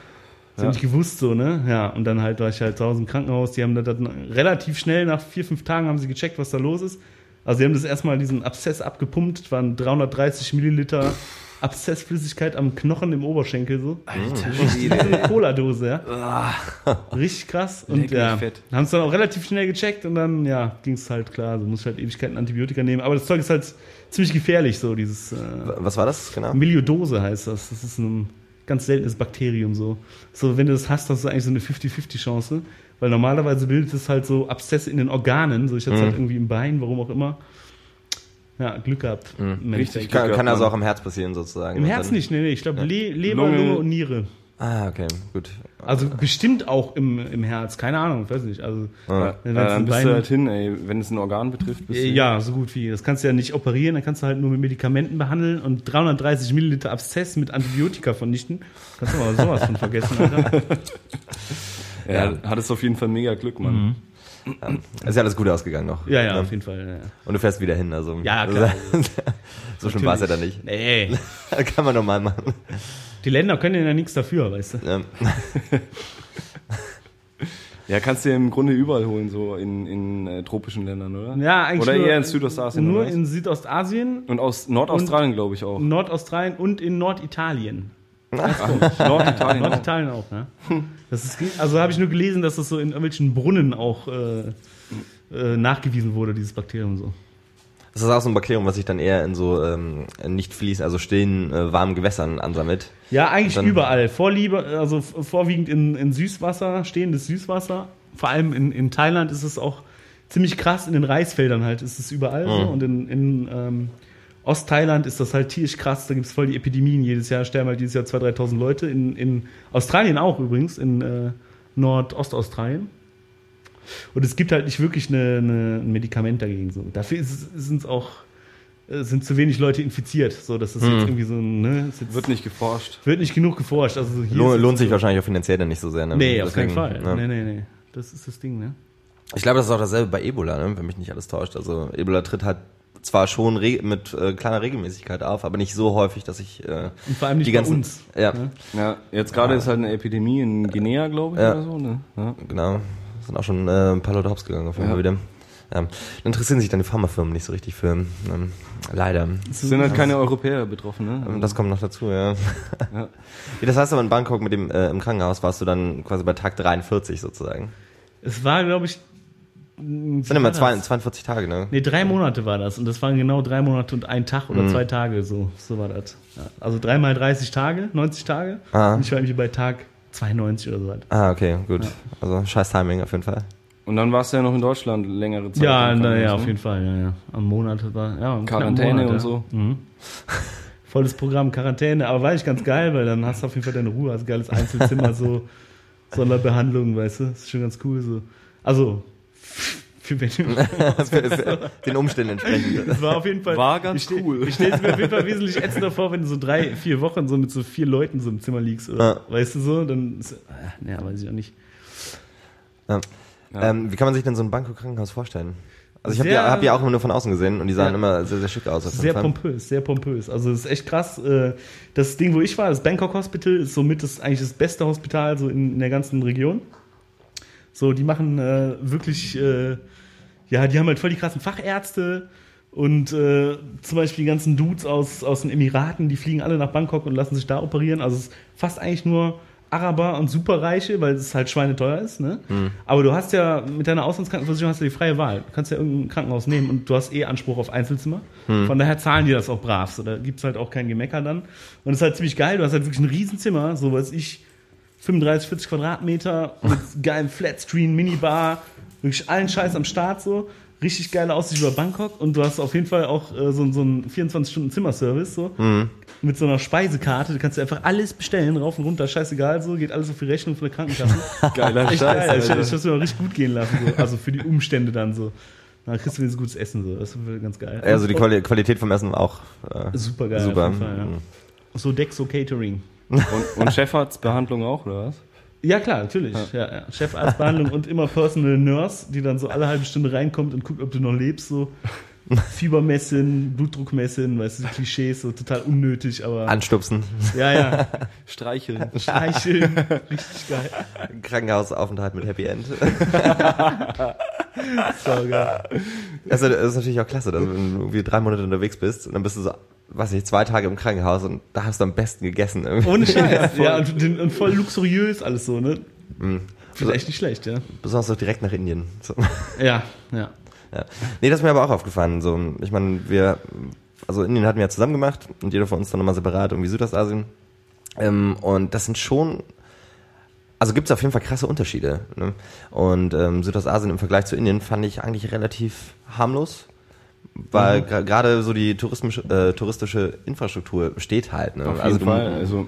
Das Ja. hab ich gewusst, so, ne? Ja, und dann halt war ich halt zu Hause im Krankenhaus. Die haben dann relativ schnell, nach vier, fünf Tagen, haben sie gecheckt, was da los ist. Also, sie haben das erstmal diesen Abszess abgepumpt, Es waren 330 Milliliter Abszessflüssigkeit am Knochen im Oberschenkel, so. Alter, so eine Cola-Dose, ja. Richtig krass. Und ja, haben es dann auch relativ schnell gecheckt und dann, ja, ging es halt klar. So muss ich halt Ewigkeiten Antibiotika nehmen. Aber das Zeug ist halt ziemlich gefährlich, so dieses äh, Was war das genau? Myliodose heißt das. Das ist ein ganz seltenes Bakterium, so. So, wenn du das hast, hast du eigentlich so eine 50-50 Chance. Weil normalerweise bildet es halt so Abszesse in den Organen. So, ich hatte es Mhm. halt irgendwie im Bein, warum auch immer. Ja, Glück gehabt. im Richtig. Kann, Glück kann gehabt, also Mann. auch im Herz passieren sozusagen. Im Herz nicht, nee, nee. Ich glaube, Le Leber, Lunge. Lunge und Niere. Ah, okay, gut. Also bestimmt auch im, im Herz, keine Ahnung, weiß nicht. Also wenn Ja, es dann ein bist Bein- du halt hin, ey. Wenn es ein Organ betrifft, bist du Äh, ja, so gut wie. Das kannst du ja nicht operieren, dann kannst du halt nur mit Medikamenten behandeln und 330 Milliliter Abszess mit Antibiotika vernichten. Kannst du aber sowas von vergessen, Alter. Ja, hattest auf jeden Fall mega Glück, Mann. Ähm, ist ja alles gut ausgegangen noch. Ja, ja, Ne? auf jeden Fall. Ja, Und du fährst wieder hin, also. Ja, klar. so schlimm war es ja dann nicht. Nee. Kann man normal machen. Die Länder können ja nichts dafür, weißt du. Ja. Ja, kannst du ja im Grunde überall holen, so in, in äh, tropischen Ländern, oder? Ja, eigentlich Oder nur, eher in Südostasien. Nur in Südostasien, Und aus Nordaustralien, glaube ich, auch. Nordaustralien und in Norditalien. Norditalien. auch. Norditalien auch, ne? Das ist, also habe ich nur gelesen, dass das so in irgendwelchen Brunnen auch äh, äh, nachgewiesen wurde, dieses Bakterium so. Das ist auch so ein Bakterium, was sich dann eher in so ähm, nicht fließen, also stillen, äh, warmen Gewässern ansammelt. Ja, eigentlich Dann- überall. Vorliebe, also vorwiegend in, in Süßwasser, stehendes Süßwasser. Vor allem in, in Thailand ist es auch ziemlich krass, in den Reisfeldern halt ist es überall so. Und in, in ähm, Ostthailand ist das halt tierisch krass, da gibt es voll die Epidemien. Jedes Jahr sterben halt dieses Jahr 2.000, 3.000 Leute. In, in Australien auch übrigens, in äh, Nordostaustralien. Und es gibt halt nicht wirklich eine, eine, ein Medikament dagegen. So. Dafür sind es auch äh, sind zu wenig Leute infiziert, so dass das jetzt irgendwie so ne, ist jetzt, Wird nicht geforscht. wird nicht genug geforscht. Also so hier Lohnt, ist es lohnt sich so- wahrscheinlich auch finanziell dann nicht so sehr. Ne? Nee, auf keinen Deswegen, Fall. ja. Nee, nee, nee. Das ist das Ding, ne? Ich glaube, das ist auch dasselbe bei Ebola, ne? wenn mich nicht alles täuscht. Also Ebola tritt halt zwar schon re mit äh, kleiner Regelmäßigkeit auf, aber nicht so häufig, dass ich äh, Und vor allem nicht die bei ganzen, uns. Ja, Ne? Ja, jetzt gerade ist halt eine Epidemie in Guinea, glaube ich, Ja. oder so. Ne? Ja. genau. Sind auch schon äh, ein paar Leute hops gegangen auf jeden Ja. Fall wieder. Ja. Dann interessieren sich dann die Pharmafirmen nicht so richtig für. Ähm, leider. Es sind halt keine Europäer betroffen, ne? Ähm, Das kommt noch dazu, ja. Ja. Wie das heißt aber in Bangkok mit dem äh, im Krankenhaus warst du dann quasi bei Tag 43 sozusagen. Es war, glaube ich. Sind immer zwei, 42 Tage, ne? Nee, drei Monate war das. Und das waren genau drei Monate und ein Tag Mhm. oder zwei Tage, so, so war das. Ja. Also dreimal 30 Tage, 90 Tage. Ah. Und ich war irgendwie bei Tag 92 oder so. Halt. Ah, okay, gut. Also scheiß Timing auf jeden Fall. Und dann warst du ja noch in Deutschland längere Zeit. Ja, im na, Krankenhaus, ja, ne? auf jeden Fall. Ja, ja. Am Monat war, ja, Quarantäne Monat, und ja. so. Mhm. Volles Programm, Quarantäne, aber war ich ganz geil, weil dann hast du auf jeden Fall deine Ruhe, hast ein geiles Einzelzimmer, so Sonderbehandlung, weißt du, das ist schon ganz cool, so. Also, für wenn Den Umständen entsprechend. Das war auf jeden Fall. War ganz ich cool. Ich stelle es mir auf jeden Fall wesentlich ätzender vor, wenn du so drei, vier Wochen so mit so vier Leuten so im Zimmer liegst. Oder, Weißt du so? Dann. Ist, ah, ja, weiß ich auch nicht. Ja. Ja. Ähm, wie kann man sich denn so ein Bangkok-Krankenhaus vorstellen? Also ich habe ja, hab ja auch immer nur von außen gesehen und die sahen Ja. immer sehr, sehr schick aus. Sehr Fall. pompös, sehr pompös. Also es ist echt krass. äh, Das Ding, wo ich war, das Bangkok Hospital, ist somit das eigentlich das beste Hospital so in, in der ganzen Region. So, die machen äh, wirklich, äh, ja, die haben halt voll die krassen Fachärzte und äh, zum Beispiel die ganzen Dudes aus, aus den Emiraten, die fliegen alle nach Bangkok und lassen sich da operieren. Also es ist fast eigentlich nur Araber und Superreiche, weil es halt schweineteuer ist. Ne? Aber du hast ja mit deiner Auslandskrankenversicherung hast du die freie Wahl. Du kannst ja irgendein Krankenhaus nehmen und du hast eh Anspruch auf Einzelzimmer. Von daher zahlen die das auch brav. So, da gibt's halt auch kein Gemecker dann. Und es ist halt ziemlich geil. Du hast halt wirklich ein Riesenzimmer, so was ich 35, 40 Quadratmeter mit geilem Flatscreen, Minibar, wirklich allen Scheiß am Start so. Richtig geile Aussicht über Bangkok und du hast auf jeden Fall auch äh, so, so einen 24-Stunden-Zimmerservice so. Mit so einer Speisekarte. Du kannst dir einfach alles bestellen, rauf und runter, scheißegal so, geht alles auf die Rechnung von der Krankenkasse. Geiler Scheiß. geil. Ich, Alter. ich hab's mir auch richtig gut gehen lassen, so. also für die Umstände dann so. Da kriegst du wenigstens gutes Essen so. Das ist ganz geil. Also die Quali Qualität vom Essen auch äh, Super geil. super. Auf jeden Fall, ja. So Dexo Catering. Und, und Chefarztbehandlung auch, oder was? Ja, klar, natürlich. Ja. Ja, Chefarztbehandlung und immer Personal Nurse, die dann so alle halbe Stunde reinkommt und guckt, ob du noch lebst. So Fieber messen, Blutdruck messen, weißt du, Klischees, so total unnötig, aber. Anstupsen. ja, ja. Streicheln. Streicheln. Richtig geil. Krankenhausaufenthalt mit Happy End. So geil. Also, das ist natürlich auch klasse, dass, wenn du irgendwie drei Monate unterwegs bist und dann bist du so, weiß ich, zwei Tage im Krankenhaus und da hast du am besten gegessen. Irgendwie. Ohne Scheiß. ja, und, den- und voll luxuriös alles so, ne? Mhm. Vielleicht nicht schlecht, ja. Besonders auch direkt nach Indien. So. Ja, ja. Ja. Nee, das ist mir aber auch aufgefallen. So, ich meine, wir, also Indien hatten wir ja zusammen gemacht und jeder von uns dann nochmal separat, irgendwie Südostasien. Ähm, und das sind schon, also gibt es auf jeden Fall krasse Unterschiede. Ne? Und ähm, Südostasien im Vergleich zu Indien fand ich eigentlich relativ harmlos. Weil gra- gerade so die touristische, äh, touristische Infrastruktur steht halt. Ne? Auf jeden also du, Fall. Also,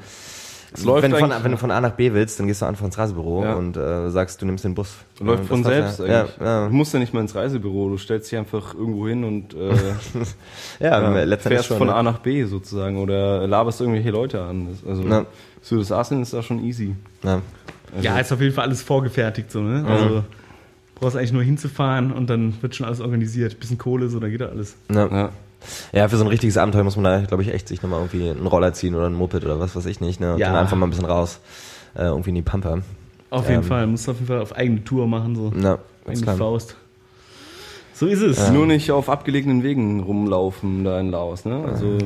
es läuft wenn, du von, wenn du von A nach B willst, dann gehst du einfach ins Reisebüro Ja. und äh, sagst, du nimmst den Bus. Läuft Ja, von das selbst ja. eigentlich. Ja, ja. Du musst ja nicht mal ins Reisebüro, du stellst dich einfach irgendwo hin und äh, ja, ja, letztendlich fährst schon. von ne? A nach B sozusagen oder laberst irgendwelche Leute an. Das- Also Ja. Südostasien ist da schon easy. Ja. Also, Ja, ist auf jeden Fall alles vorgefertigt so, ne? Also Brauchst eigentlich nur hinzufahren und dann wird schon alles organisiert. Bisschen Kohle, so, dann geht da alles. Ja. Ja. ja, für so ein richtiges Abenteuer muss man da, glaube ich, echt sich nochmal irgendwie einen Roller ziehen oder ein Moped oder was weiß ich nicht, ne? Und Ja. dann einfach mal ein bisschen raus, äh, irgendwie in die Pampa. Auf jeden Ähm. Fall. Musst auf jeden Fall auf eigene Tour machen, so. Ja, ganz Eigene klar. Faust. So ist es. Nur nicht auf abgelegenen Wegen rumlaufen da in Laos, ne? Also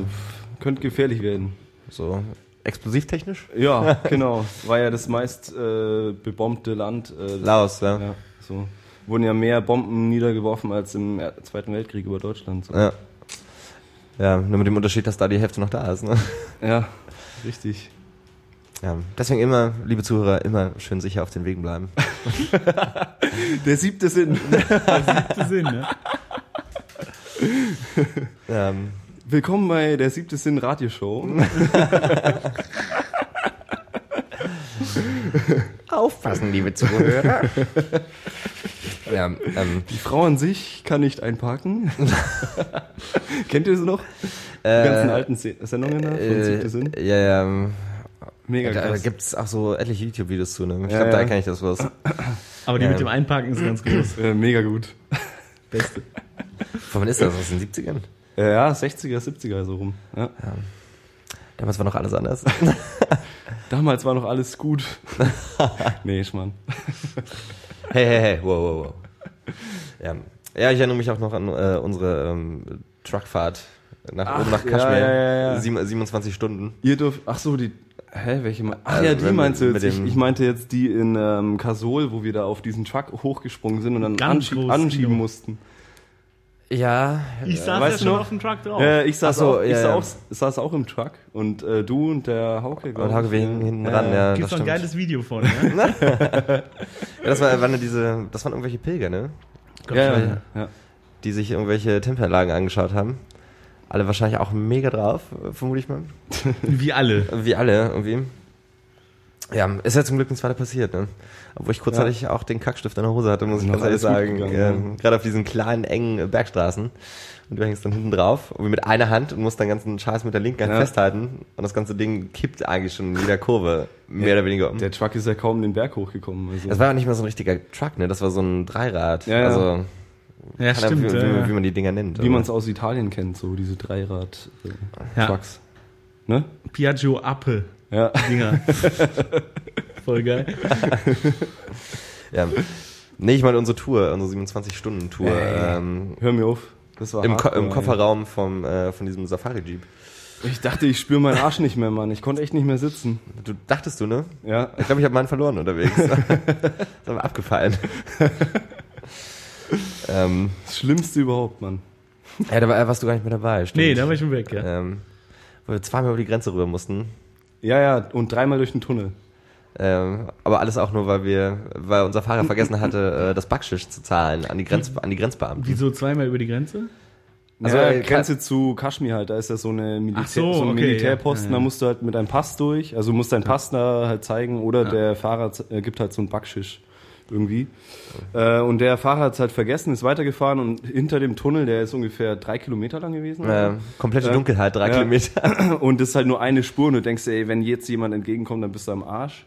könnte gefährlich werden. So explosivtechnisch? Ja, genau. War ja das meist äh, bebombte Land. Äh, Laos, ja. Ja, so. Wurden ja mehr Bomben niedergeworfen als im Zweiten Weltkrieg über Deutschland. So. Ja. Ja, nur mit dem Unterschied, dass da die Hälfte noch da ist. Ne? Ja, richtig. Ja. Deswegen immer, liebe Zuhörer, immer schön sicher auf den Wegen bleiben. Der siebte Sinn. Siebte Sinn, ne? Ähm, Willkommen bei der siebte Sinn Radioshow. aufpassen, liebe Zuhörer. Ja, ähm, Die Frau an sich kann nicht einparken. Kennt ihr sie noch? Die äh, ganzen alten Se Sendungen da von siebte Sinn? äh, ja, ja, ähm, Mega da, da krass. gibt's auch so etliche YouTube-Videos zu, ne? Ich Ja, glaube, da ja. kenne ich das was. Aber die Ja. mit dem Einparken ist ganz groß. Äh, mega gut. Beste. Von wann ist das? Aus den 70ern? Äh, ja, 60er, 70er so rum. Ja. Damals war noch alles anders. Damals war noch alles gut. nee, Schmarrn. Hey, hey, hey, wow, wow, wow. Ja, ja ich erinnere mich auch noch an äh, unsere ähm, Truckfahrt nach Ach, oben nach Kaschmir. ja, ja, ja. Sieben- 27 Stunden. Ihr dürft, ach so, die, hä, welche, ach Also, ja, die wenn- meinst du jetzt, ich, ich meinte jetzt die in ähm, Kasol, wo wir da auf diesen Truck hochgesprungen sind und dann anschieben Kino. mussten. Ja, Ich saß weißt ja schon noch? auf dem Truck drauf. Ja, ich saß, so, auch, ich ja, saß, ja. auch, saß auch im Truck und äh, du und der Hauke, und Hauke hingen hinten Ja, ran, ja, Gibt's das noch ein stimmt. geiles Video von, ne? Ja, das, war, waren ja diese, das waren irgendwelche Pilger, ne? Ja, ja, ja, ja. Die sich irgendwelche Tempelanlagen angeschaut haben. Alle wahrscheinlich auch mega drauf, äh, vermute ich mal. Wie alle. Wie alle, irgendwie. Ja, ist ja zum Glück nichts weiter passiert, ne? Obwohl ich kurzzeitig auch den Kackstift in der Hose hatte, muss ich Noch ganz ehrlich sagen. gegangen, Ähm, Gerade auf diesen kleinen, engen äh, Bergstraßen. Und du hängst dann hinten drauf, mit einer Hand und musst deinen ganzen Scheiß mit der linken Hand Ja. festhalten. Und das ganze Ding kippt eigentlich schon in jeder Kurve, mehr oder weniger um. Der Truck ist ja kaum den Berg hochgekommen. Also. Das war ja nicht mal so ein richtiger Truck, ne? Das war so ein Dreirad. Ja, ja. Also, Ja, stimmt. wie, ja, wie, ja. wie man die Dinger nennt. wie man es aus Italien kennt, so diese Dreirad-Trucks. Ne? Piaggio Appe Ja. Dinger. Voll geil. Ja. Nee, ich meine unsere Tour, unsere 27-Stunden-Tour. Ey. Ähm, Hör mir auf. Das war im, Ko Im. Kofferraum vom, äh, von diesem Safari-Jeep. Ich dachte, ich spüre meinen Arsch nicht mehr, Mann. Ich konnte echt nicht mehr sitzen. Du dachtest du, ne? Ja. Ich glaube, ich habe meinen verloren unterwegs. das ist aber abgefallen. ähm, Das Schlimmste überhaupt, Mann. ja, da war, warst du gar nicht mehr dabei, stimmt. Nee, da war ich schon weg, ja. ähm, Wo wir zweimal über die Grenze rüber mussten. Ja, ja, und dreimal durch den Tunnel. Ähm, aber alles auch nur, weil wir, weil unser Fahrer vergessen hatte, äh, das Backschisch zu zahlen an die, Grenz, an die Grenzbeamten. Wieso zweimal über die Grenze? Also, Also äh, ja, Grenze zu Kaschmir halt, da ist ja so eine Militär, so, so, ein okay, Militärposten, ja. Ja, ja. da musst du halt mit deinem Pass durch, also musst deinen Pass da halt zeigen oder der Fahrer äh, gibt halt so einen Backschisch irgendwie. Äh, und der Fahrer hat es halt vergessen, ist weitergefahren und hinter dem Tunnel, der ist ungefähr drei Kilometer lang gewesen. äh, komplette. Dunkelheit, drei. Kilometer. Und das ist halt nur eine Spur und du denkst, ey, wenn jetzt jemand entgegenkommt, dann bist du am Arsch.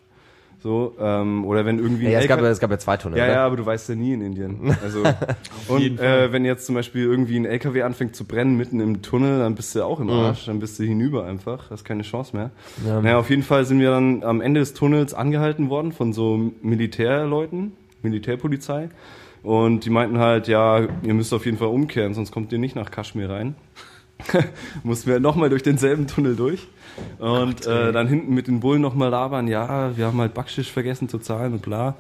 So, ähm, oder wenn irgendwie ein Ja, es, gab, es gab ja zwei Tunnel. ja, oder? ja, aber du weißt ja nie in Indien. Also und äh, wenn jetzt zum Beispiel irgendwie ein LKW anfängt zu brennen mitten im Tunnel, dann bist du auch im Arsch, dann bist du hinüber einfach, hast keine Chance mehr. Ja. Naja, auf jeden Fall sind wir dann am Ende des Tunnels angehalten worden von so Militärleuten, Militärpolizei. Und die meinten halt, ja, ihr müsst auf jeden Fall umkehren, sonst kommt ihr nicht nach Kaschmir rein. Mussten wir nochmal durch denselben Tunnel durch. Und äh, dann hinten mit den Bullen nochmal labern, ja, wir haben halt Backschisch vergessen zu zahlen und bla.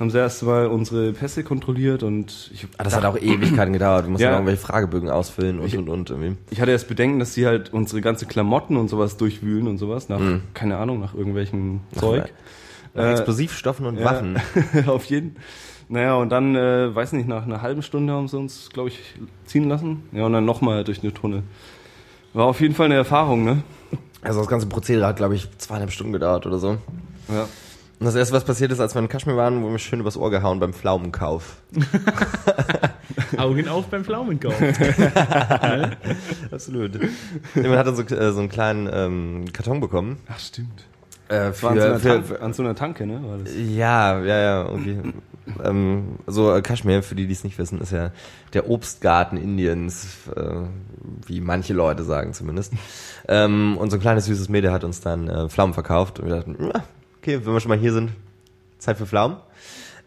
Haben sie erst mal unsere Pässe kontrolliert und ich, Ah, das hat auch Ewigkeiten gedauert. Wir mussten Ja. irgendwelche Fragebögen ausfüllen und und und irgendwie. ich hatte erst Bedenken, dass sie halt unsere ganze Klamotten und sowas durchwühlen und sowas, nach, keine Ahnung, nach irgendwelchen Zeug. Nach Äh, Explosivstoffen und ja. Waffen. auf jeden. Naja, und dann, äh, weiß nicht, nach einer halben Stunde haben sie uns, glaube ich, ziehen lassen. Ja, und dann nochmal durch den Tunnel. War auf jeden Fall eine Erfahrung, ne? Also das ganze Prozedere hat, glaube ich, zweieinhalb Stunden gedauert oder so. Ja. Und das erste, was passiert ist, als wir in Kaschmir waren, wurden wir schön übers Ohr gehauen beim Pflaumenkauf. Augen auf beim Pflaumenkauf. Absolut. Jemand hat dann so, äh, so einen kleinen ähm, Karton bekommen. Ach, stimmt. Äh, war an so, einer für, für, an so einer Tanke, ne? War das? ja, ja, ja, irgendwie. ähm, so äh, Kaschmir, für die, die es nicht wissen, ist ja der Obstgarten Indiens, äh, wie manche Leute sagen zumindest. Ähm, und so ein kleines süßes Mädel hat uns dann äh, Pflaumen verkauft und wir dachten, okay, wenn wir schon mal hier sind, Zeit für Pflaumen.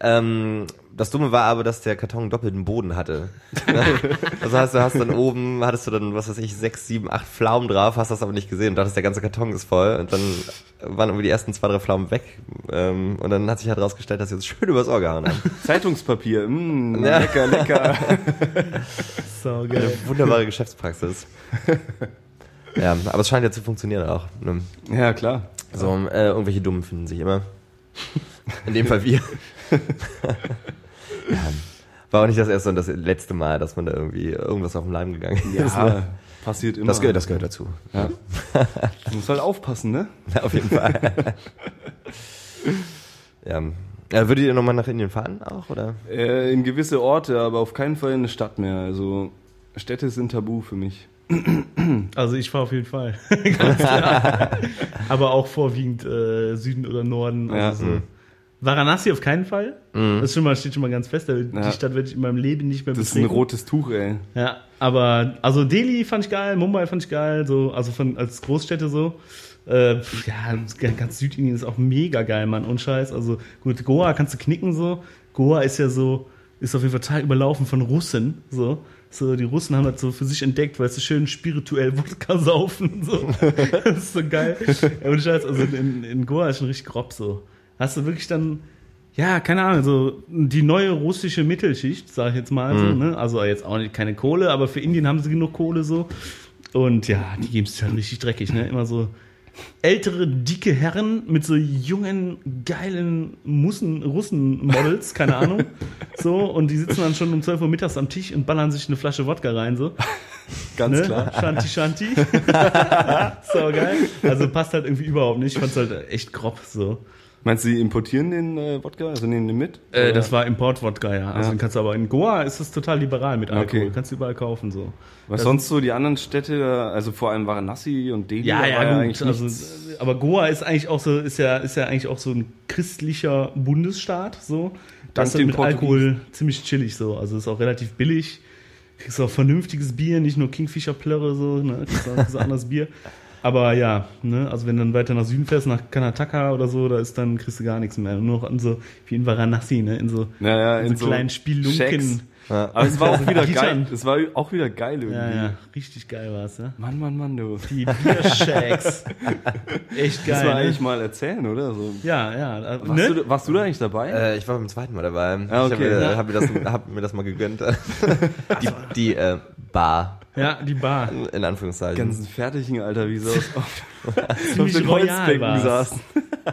Ähm, das Dumme war aber, dass der Karton doppelten Boden hatte. also heißt, du hast dann oben, hattest du dann, was weiß ich, sechs, sieben, acht Pflaumen drauf, hast das aber nicht gesehen und dachtest, der ganze Karton ist voll und dann waren irgendwie die ersten zwei, drei Pflaumen weg ähm, und dann hat sich halt rausgestellt, dass sie uns schön übers Ohr gehauen haben. Zeitungspapier, mm, Ja. lecker, lecker. So geil. Wunderbare Geschäftspraxis. ja, aber es scheint ja zu funktionieren auch. ne? ja, klar. So, äh, irgendwelche Dummen finden sich immer. In dem Fall wir. Ja, war auch nicht das erste und das letzte Mal, dass man da irgendwie irgendwas auf den Leim gegangen ist. ne? Ja, passiert immer. Das gehört, das gehört dazu. Ja. Du musst halt aufpassen, ne? Ja, auf jeden Fall. ja. ja. Würdet ihr nochmal nach Indien fahren auch, oder? Äh, in gewisse Orte, aber auf keinen Fall in eine Stadt mehr. Also Städte sind tabu für mich. Also ich fahre auf jeden Fall. Ganz klar. Aber auch vorwiegend äh, Süden oder Norden. Ja. Also so. Varanasi auf keinen Fall. Das ist schon mal, steht schon mal ganz fest. Die Ja. Stadt werde ich in meinem Leben nicht mehr Das ist ein betreten. rotes Tuch, ey. Ja, aber also Delhi fand ich geil, Mumbai fand ich geil, so, also von, als Großstädte so. Äh, ja, ganz Südindien ist auch mega geil, Mann, und Scheiß. Also gut, Goa kannst du knicken so. Goa ist ja so, ist auf jeden Fall total überlaufen von Russen, so. So, die Russen haben das so für sich entdeckt, weil sie schön spirituell Wodka saufen so. Das ist so geil. Ja, und Scheiß, also in, in Goa ist schon richtig grob so. Hast du wirklich dann, ja, keine Ahnung, so die neue russische Mittelschicht, sag ich jetzt mal so, ne? Also jetzt auch nicht keine Kohle, aber für Indien haben sie genug Kohle so. Und ja, die geben es halt richtig dreckig, ne? Immer so ältere, dicke Herren mit so jungen, geilen Mussen, Russen-Models, keine Ahnung. So, und die sitzen dann schon um 12 Uhr mittags am Tisch und ballern sich eine Flasche Wodka rein, so. Ganz Ne? klar. Shanti Shanti. so geil. Also passt halt irgendwie überhaupt nicht. Ich fand's halt echt grob so. Meinst du, die importieren den äh, Wodka? Also nehmen den mit? Äh, das war Import-Wodka, ja. Also Ja. den kannst du aber in Goa ist es total liberal mit Alkohol. Okay. Kannst du überall kaufen so. Was das- sonst so die anderen Städte, also vor allem Varanasi und Delhi? Ja, ja, gut. eigentlich Also, aber Goa ist eigentlich auch so, ist ja, ist ja eigentlich auch so ein christlicher Bundesstaat, so. Das ist halt mit Portugiesen. Alkohol ziemlich chillig, so. Also ist auch relativ billig. Kriegst auch vernünftiges Bier, nicht nur Kingfisher Plörre, so, ne. Kriegst auch so anderes Bier. Aber ja, ne, also wenn du dann weiter nach Süden fährst, nach Karnataka oder so, da ist dann, kriegst du gar nichts mehr. Nur noch an so, wie in Varanasi, ne, in so, Ja, ja, in so, kleinen Spielunken. Shacks. Aber es war auch wieder geil. Es war auch wieder geil irgendwie. Ja, ja, richtig geil war's, ne. Mann, Mann, Mann, du. Die Biershacks. Echt Das geil, war ne? eigentlich mal erzählen, oder? So. Ja, ja. äh, Warst, ne? du, warst du da eigentlich dabei? Äh, ich war beim zweiten Mal dabei. Ah, Ich okay. habe mir, Ja. hab mir, das, hab mir das mal gegönnt. die die äh, Bar, Ja, die Bar. in Anführungszeichen. ganzen Fertigen, Alter, wie sie auf, auf Ziemlich den royal Holzbänken saßen.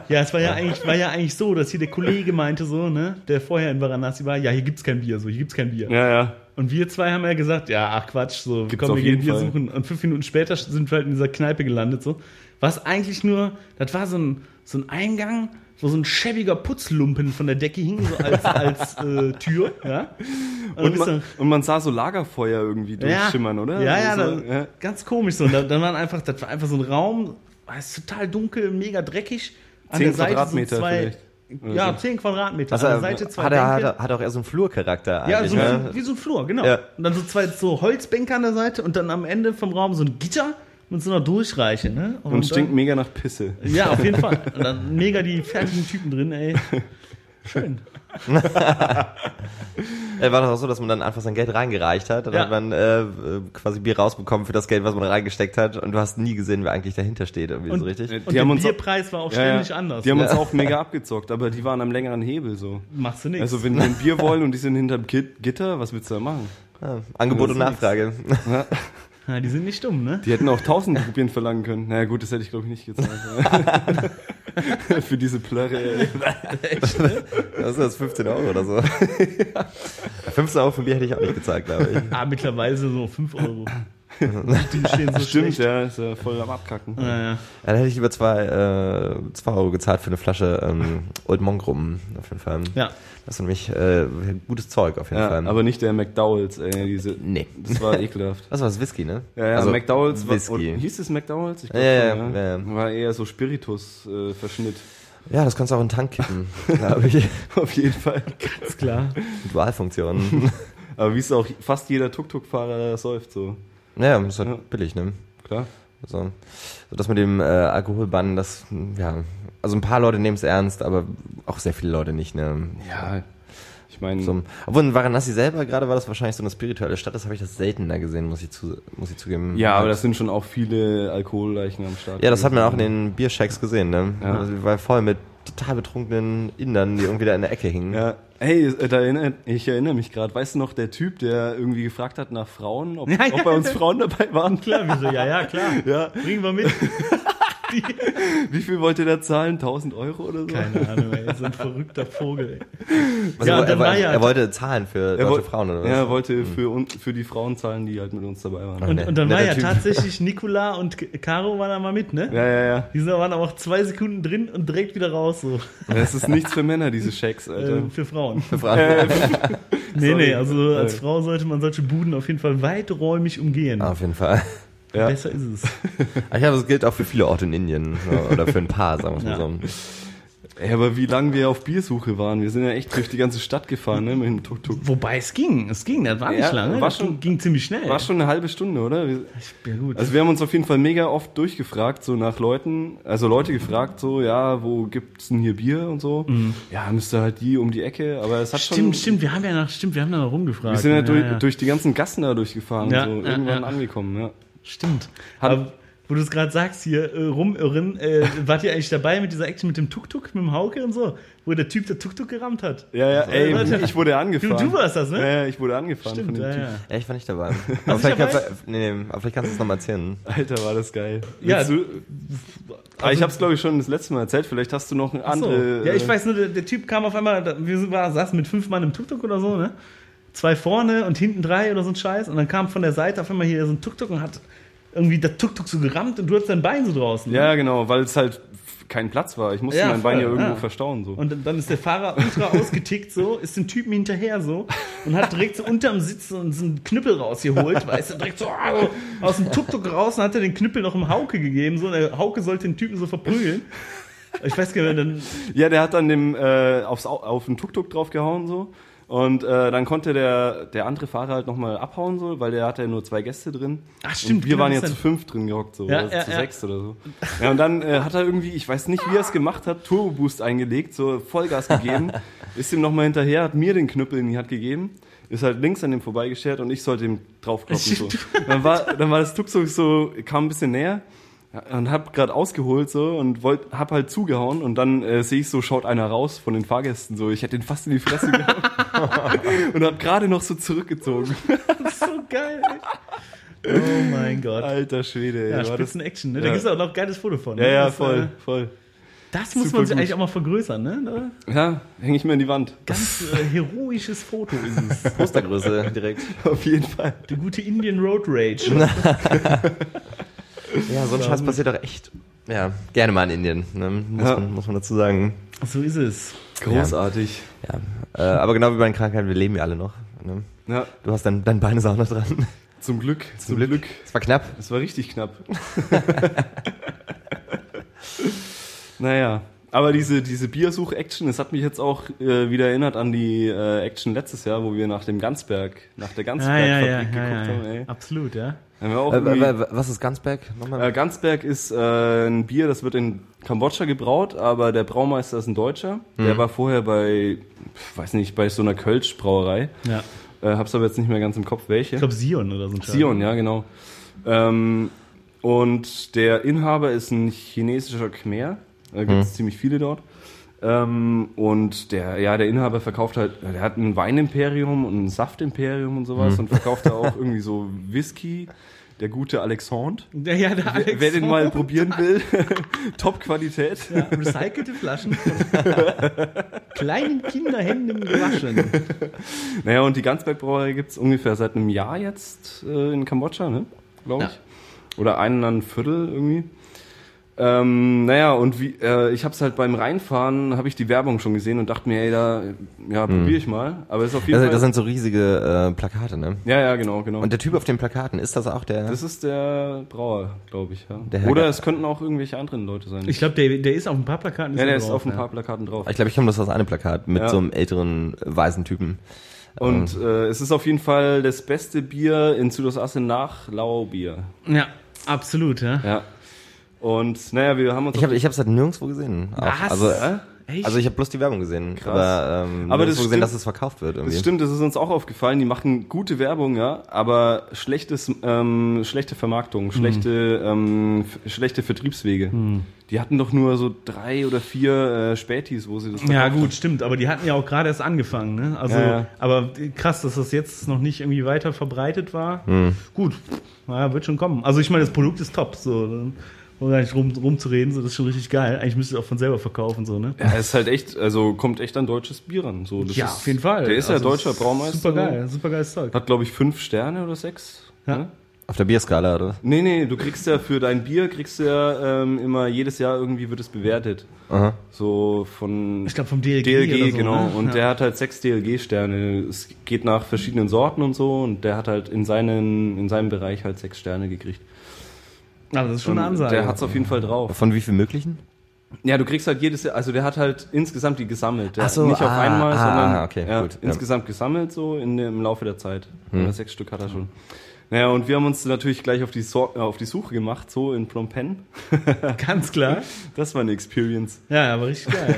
Ja, es war ja eigentlich, war ja eigentlich so, dass hier der Kollege meinte so, ne, der vorher in Varanasi war, ja, hier gibt's kein Bier, so, hier gibt's kein Bier. Ja, ja. Und wir zwei haben ja gesagt, ja, ach Quatsch, so, Gibt's komm, wir gehen Bier Fall. suchen. Und fünf Minuten später sind wir halt in dieser Kneipe gelandet, so. Was eigentlich nur, das war so ein, so ein Eingang, wo so ein schäbiger Putzlumpen von der Decke hing, so als, als äh, Tür, ja. dann Und bist man, du- und man sah so Lagerfeuer irgendwie durchschimmern, oder? Ja, ja, Also, da, ganz komisch so. Und da, dann waren einfach, das war einfach so ein Raum, war es total dunkel, mega dreckig. An Zehn der Seite Quadratmeter so zwei, vielleicht. Ja, so. 10 Quadratmeter. Also, an der Seite zwei hat, er, hat, Bänke. er, hat auch eher so einen Flurcharakter ja, so, ne? so, wie so ein Flur, genau. Ja. Und dann so zwei so Holzbänke an der Seite und dann am Ende vom Raum so ein Gitter mit so einer Durchreiche, ne? Und stinkt dann, mega nach Pisse. Ja, auf jeden Fall. Und dann mega die fertigen Typen drin, ey. Schön. Äh, war das auch so, dass man dann einfach sein Geld reingereicht hat. Dann Ja. hat man äh, quasi Bier rausbekommen für das Geld, was man reingesteckt hat. Und du hast nie gesehen, wer eigentlich dahinter steht, irgendwie so Und- richtig. Äh, Und Die der Bierpreis war auch ständig anders. Die haben uns Ja. auch mega abgezockt, aber die waren am längeren Hebel so. Machst du nichts. Also wenn die ein Bier wollen und die sind hinterm Git- Gitter, was willst du da machen? Ja, Angebot und Das ist Nachfrage. ja, die sind nicht dumm, ne? Die hätten auch 1000 Rupien verlangen können. Na naja, gut, das hätte ich glaube ich nicht gezahlt. Für diese Plörre. ey. Das ist das 15 Euro oder so. Ja, 15 Euro für Bier hätte ich auch nicht gezahlt, glaube ich. Ah, mittlerweile so 5 Euro. Die stehen so Stimmt, schlecht. ja, ist ja voll am Abkacken. Ja, ja. Ja, da hätte ich über zwei, äh, zwei Euro gezahlt für eine Flasche ähm, Old Monk rum, auf jeden Fall. ja. Das ist nämlich äh, gutes Zeug, auf jeden Ja, Fall. aber nicht der McDowells, ey, diese. nee. Das war ekelhaft. Das war das Whisky, ne? Ja, ja, Also, McDowells war, Whisky. oder hieß es McDowells? Ich glaub Ja, ja, schon, ja, ja. War eher so Spiritus-Verschnitt. Ja, das kannst du auch in den Tank kippen, ich. Auf jeden Fall. Ist klar. Dualfunktion. Aber wie es auch fast jeder Tuk-Tuk-Fahrer säuft, so. naja, ist halt Ja. billig, ne? Klar. Also, so das mit dem äh, Alkoholbann, das, ja, also ein paar Leute nehmen es ernst, aber auch sehr viele Leute nicht, ne? Ja, ich meine, So, obwohl in Varanasi selber gerade war das wahrscheinlich so eine spirituelle Stadt, das habe ich das seltener gesehen, muss ich, zu, muss ich zugeben. ja, aber das sind schon auch viele Alkoholleichen am Start. Ja, das hat man auch in den Biershacks gesehen, ne? Ja. Also, war voll mit total betrunkenen Indern, die irgendwie da in der Ecke hingen. Ja, hey, äh, da erinnere, ich erinnere mich gerade. Weißt du noch, der Typ, der irgendwie gefragt hat nach Frauen, ob, Ja, ja, ob bei uns. Frauen dabei waren? Klar, wieso? Ja, ja, klar. Ja. Bringen wir mit. Die, Wie viel wollte der zahlen? 1000 Euro oder so? keine Ahnung, ey. So ein verrückter Vogel, ey. Ja, er, er, war ja- er wollte zahlen für deutsche woll- Frauen, oder was? Ja, er wollte für, un, für die Frauen zahlen, die halt mit uns dabei waren. Und, und dann war ja Typ. tatsächlich Nikola und Caro waren da mal mit, ne? Ja, ja, ja. Die waren aber auch zwei Sekunden drin und direkt wieder raus, so. Das ist nichts für Männer, diese Shacks, Alter. Äh, für Frauen. Für Frauen. Nee, Sorry. nee, also als Äh. Frau sollte man solche Buden auf jeden Fall weiträumig umgehen. auf jeden Fall. Ja. Besser ist es. Ich glaube, das gilt auch für viele Orte in Indien. Oder für ein paar, sagen wir es mal Ja. so. Ey, aber wie lange wir auf Biersuche waren. Wir sind ja echt durch die ganze Stadt gefahren, ne, mit dem Tuk-Tuk. Wobei es ging, es ging, das war nicht Ja, lange, war das schon- ging, ging ziemlich schnell. War schon eine halbe Stunde, oder? Wir, ja, gut. also wir haben uns auf jeden Fall mega oft durchgefragt, so nach Leuten, also Leute gefragt, so, ja, wo gibt's denn hier Bier und so? Ja, müsste halt die um die Ecke, aber es hat stimmt, schon... stimmt, wir haben ja nach, stimmt, wir haben da noch rumgefragt. Wir sind ja, ja, durch, ja. durch die ganzen Gassen da durchgefahren, Ja, so ja, irgendwann ja. angekommen, ja. Stimmt. Hat- Aber wo du es gerade sagst, hier äh, rumirren, äh, wart ihr eigentlich dabei mit dieser Action mit dem Tuk-Tuk, mit dem Hauke und so, wo der Typ der Tuk-Tuk gerammt hat? Ja, ja, ey, Warte. ich wurde angefahren. Du, du warst das, ne? Ja, ja, ich wurde angefahren Stimmt, von dem ja, Typ. ja. Ja, ich war nicht dabei. Aber vielleicht, dabei? kannst du- nee, nee, aber vielleicht kannst du es nochmal erzählen. Alter, war das geil. Ja, Willst du, ah, ich hab's glaube ich schon das letzte Mal erzählt, vielleicht hast du noch eine Ach so. andere... Ja, ich äh, weiß nur, der, der Typ kam auf einmal, wir saßen mit fünf Mann im Tuk-Tuk oder so, ne? Zwei vorne und hinten drei oder so ein Scheiß. Und dann kam von der Seite auf einmal hier so ein Tuk-Tuk und hat irgendwie das Tuk-Tuk so gerammt und du hattest dein Bein so draußen. ne? Ja, genau, weil es halt kein Platz war. Ich musste Ja, mein Bein ja irgendwo ja. verstauen. So. Und dann ist der Fahrer ultra ausgetickt so, ist dem Typen hinterher so und hat direkt so unterm Sitz so einen Knüppel rausgeholt, weißt du, direkt so aus dem Tuk-Tuk raus und hat er den Knüppel noch im Hauke gegeben, so, und der Hauke sollte den Typen so verprügeln. Ich weiß gar nicht, dann, Ja, der hat dann dem, äh, aufs, Au- auf den Tuk-Tuk draufgehauen so. Und äh, dann konnte der, der andere Fahrer halt nochmal abhauen, so, weil der hatte ja nur zwei Gäste drin. Ach, stimmt, Und wir genau, waren ja zu fünf drin gehockt, so, Ja, oder ja, zu ja. sechs oder so. Ja, und dann äh, hat er irgendwie, ich weiß nicht, wie er es gemacht hat, Turbo Boost eingelegt, so Vollgas gegeben, ist ihm nochmal hinterher, hat mir den Knüppel in die Hand gegeben, ist halt links an dem vorbeigeschert und ich sollte ihm draufkloppen. So. Dann war, dann war das Tuk-Tuk so, kam ein bisschen näher. Ja, und hab grad ausgeholt so und wollt, hab halt zugehauen und dann äh, sehe ich so, schaut einer raus von den Fahrgästen so. Ich hätte ihn fast in die Fresse gehauen und hab gerade noch so zurückgezogen. das ist so geil. ey. Oh mein Gott. Alter Schwede, ey. Ja, war das, Spitzen Action, ne? Da Ja. gibt es auch noch ein geiles Foto von. ja, ne? ja, das, voll, äh, voll. Das muss Super man sich gut. eigentlich auch mal vergrößern, ne? Ja, hänge ich mir in die Wand. Ganz äh, heroisches Foto ist es. Postergröße direkt. Auf jeden Fall. Der gute Indian Road Rage. Ja, so ein Scheiß passiert doch echt. Ja, gerne mal in Indien, ne? muss, Ja. man, muss man dazu sagen. So ist es. Großartig. Ja, äh, aber genau wie bei den Krankheiten, wir leben ja alle noch. Ne? Ja, Du hast dein, dein Bein ist auch noch dran. zum Glück, zum, Glück. Es war knapp. Es war richtig knapp. naja. Aber diese, diese Biersuch-Action, das hat mich jetzt auch äh, wieder erinnert an die äh, Action letztes Jahr, wo wir nach dem Gansberg, nach der Ah, Gansberg-Fabrik ja, ja, ja, geguckt ja, haben. ja. Ey. Absolut, ja. Haben wir auch Äh, was ist Gansberg? Nochmal? äh, Gansberg ist äh, ein Bier, das wird in Kambodscha gebraut, aber der Braumeister ist ein Deutscher. Mhm. Der war vorher bei, weiß nicht, bei so einer Kölsch-Brauerei. ja. Äh, hab's aber jetzt nicht mehr ganz im Kopf, welche. Ich glaube Sion oder so. Sion, ja, genau. Ähm, und der Inhaber ist ein chinesischer Khmer. Da gibt es ziemlich viele dort. Ähm, und der, ja, der Inhaber verkauft halt, der hat ein Weinimperium und ein Saftimperium und sowas und verkauft da auch irgendwie so Whisky. Der gute Alexandre. Ja, ja, der Alex. Wer den mal probieren will, Top-Qualität. Ja, recycelte Flaschen kleinen Kinderhänden gewaschen. Naja, und die Gansberg-Brauerei gibt's ungefähr seit einem Jahr jetzt äh, in Kambodscha, ne? glaube ich. Oder ein Viertel irgendwie. Ähm, naja, und wie, äh, ich habe es halt beim Reinfahren, habe ich die Werbung schon gesehen und dachte mir, ey, da, ja, probiere ich mal. Aber es ist auf jeden Also, Fall. das sind so riesige äh, Plakate, ne? ja, ja, genau, genau. Und der Typ auf den Plakaten, ist das auch der? das ist der Brauer, glaube ich. Ja. Oder es könnten auch irgendwelche anderen Leute sein. Ich glaube, der, der ist auf ein paar Plakaten. ja, der er ist drauf, auf ein ja. paar Plakaten drauf. ich glaube, ich kenne das aus einem Plakat mit Ja. so einem älteren, äh, weißen Typen. Und äh, es ist auf jeden Fall das beste Bier in Südostasse nach Laubier. Ja, absolut, ja. Ja. Und naja, wir haben uns Ich habe ich es halt nirgendwo gesehen. Auch. Was? Also, Äh? Echt? also ich habe bloß die Werbung gesehen. Krass. Aber, ähm, Aber das gesehen, stimmt- dass es verkauft wird irgendwie. Das stimmt, das ist uns auch aufgefallen. Die machen gute Werbung, ja, aber schlechtes, ähm, schlechte Vermarktung, schlechte, ähm, schlechte Vertriebswege. Die hatten doch nur so drei oder vier äh, Spätis, wo sie das Ja, gut, stimmt. Aber die hatten ja auch gerade erst angefangen, ne? Also, Ja, ja. aber krass, dass das jetzt noch nicht irgendwie weiter verbreitet war. Hm. Gut, naja, wird schon kommen. Also, ich meine, das Produkt ist top, so. Gar nicht rum, rumzureden, so, das ist schon richtig geil. Eigentlich müsste es auch von selber verkaufen, so, ne? Ja, es ist halt echt, also kommt echt an deutsches Bier ran. So, das Ja, ist, auf jeden Fall. Der ist ja Also, deutscher Braumeister. Super geil, super geiles Zeug. Hat, glaube ich, fünf Sterne oder sechs. Ja. Ne? Auf der Bierskala, oder? Nee, nee, du kriegst ja für dein Bier, kriegst du ja ähm, immer jedes Jahr irgendwie wird es bewertet. Aha. So von Ich glaube, vom DLG. DLG, oder so, genau. Ne? Und ja. der hat halt sechs DLG-Sterne. Es geht nach verschiedenen Sorten und so. Und der hat halt in, seinen, in seinem Bereich halt sechs Sterne gekriegt. Aber das ist schon Und eine Ansage. Der hat's auf jeden Fall drauf. Von wie viel möglichen? Ja, du kriegst halt jedes Jahr, also der hat halt insgesamt die gesammelt. Der Ach so, nicht auf ah, einmal, ah, sondern okay, ja, gut, ja. insgesamt gesammelt so in, im Laufe der Zeit. Oder sechs Stück hat er schon. Naja, und wir haben uns natürlich gleich auf die, Sor äh, auf die Suche gemacht, so in Phnom Penh. Ganz klar. Das war eine Experience. Ja, aber richtig geil.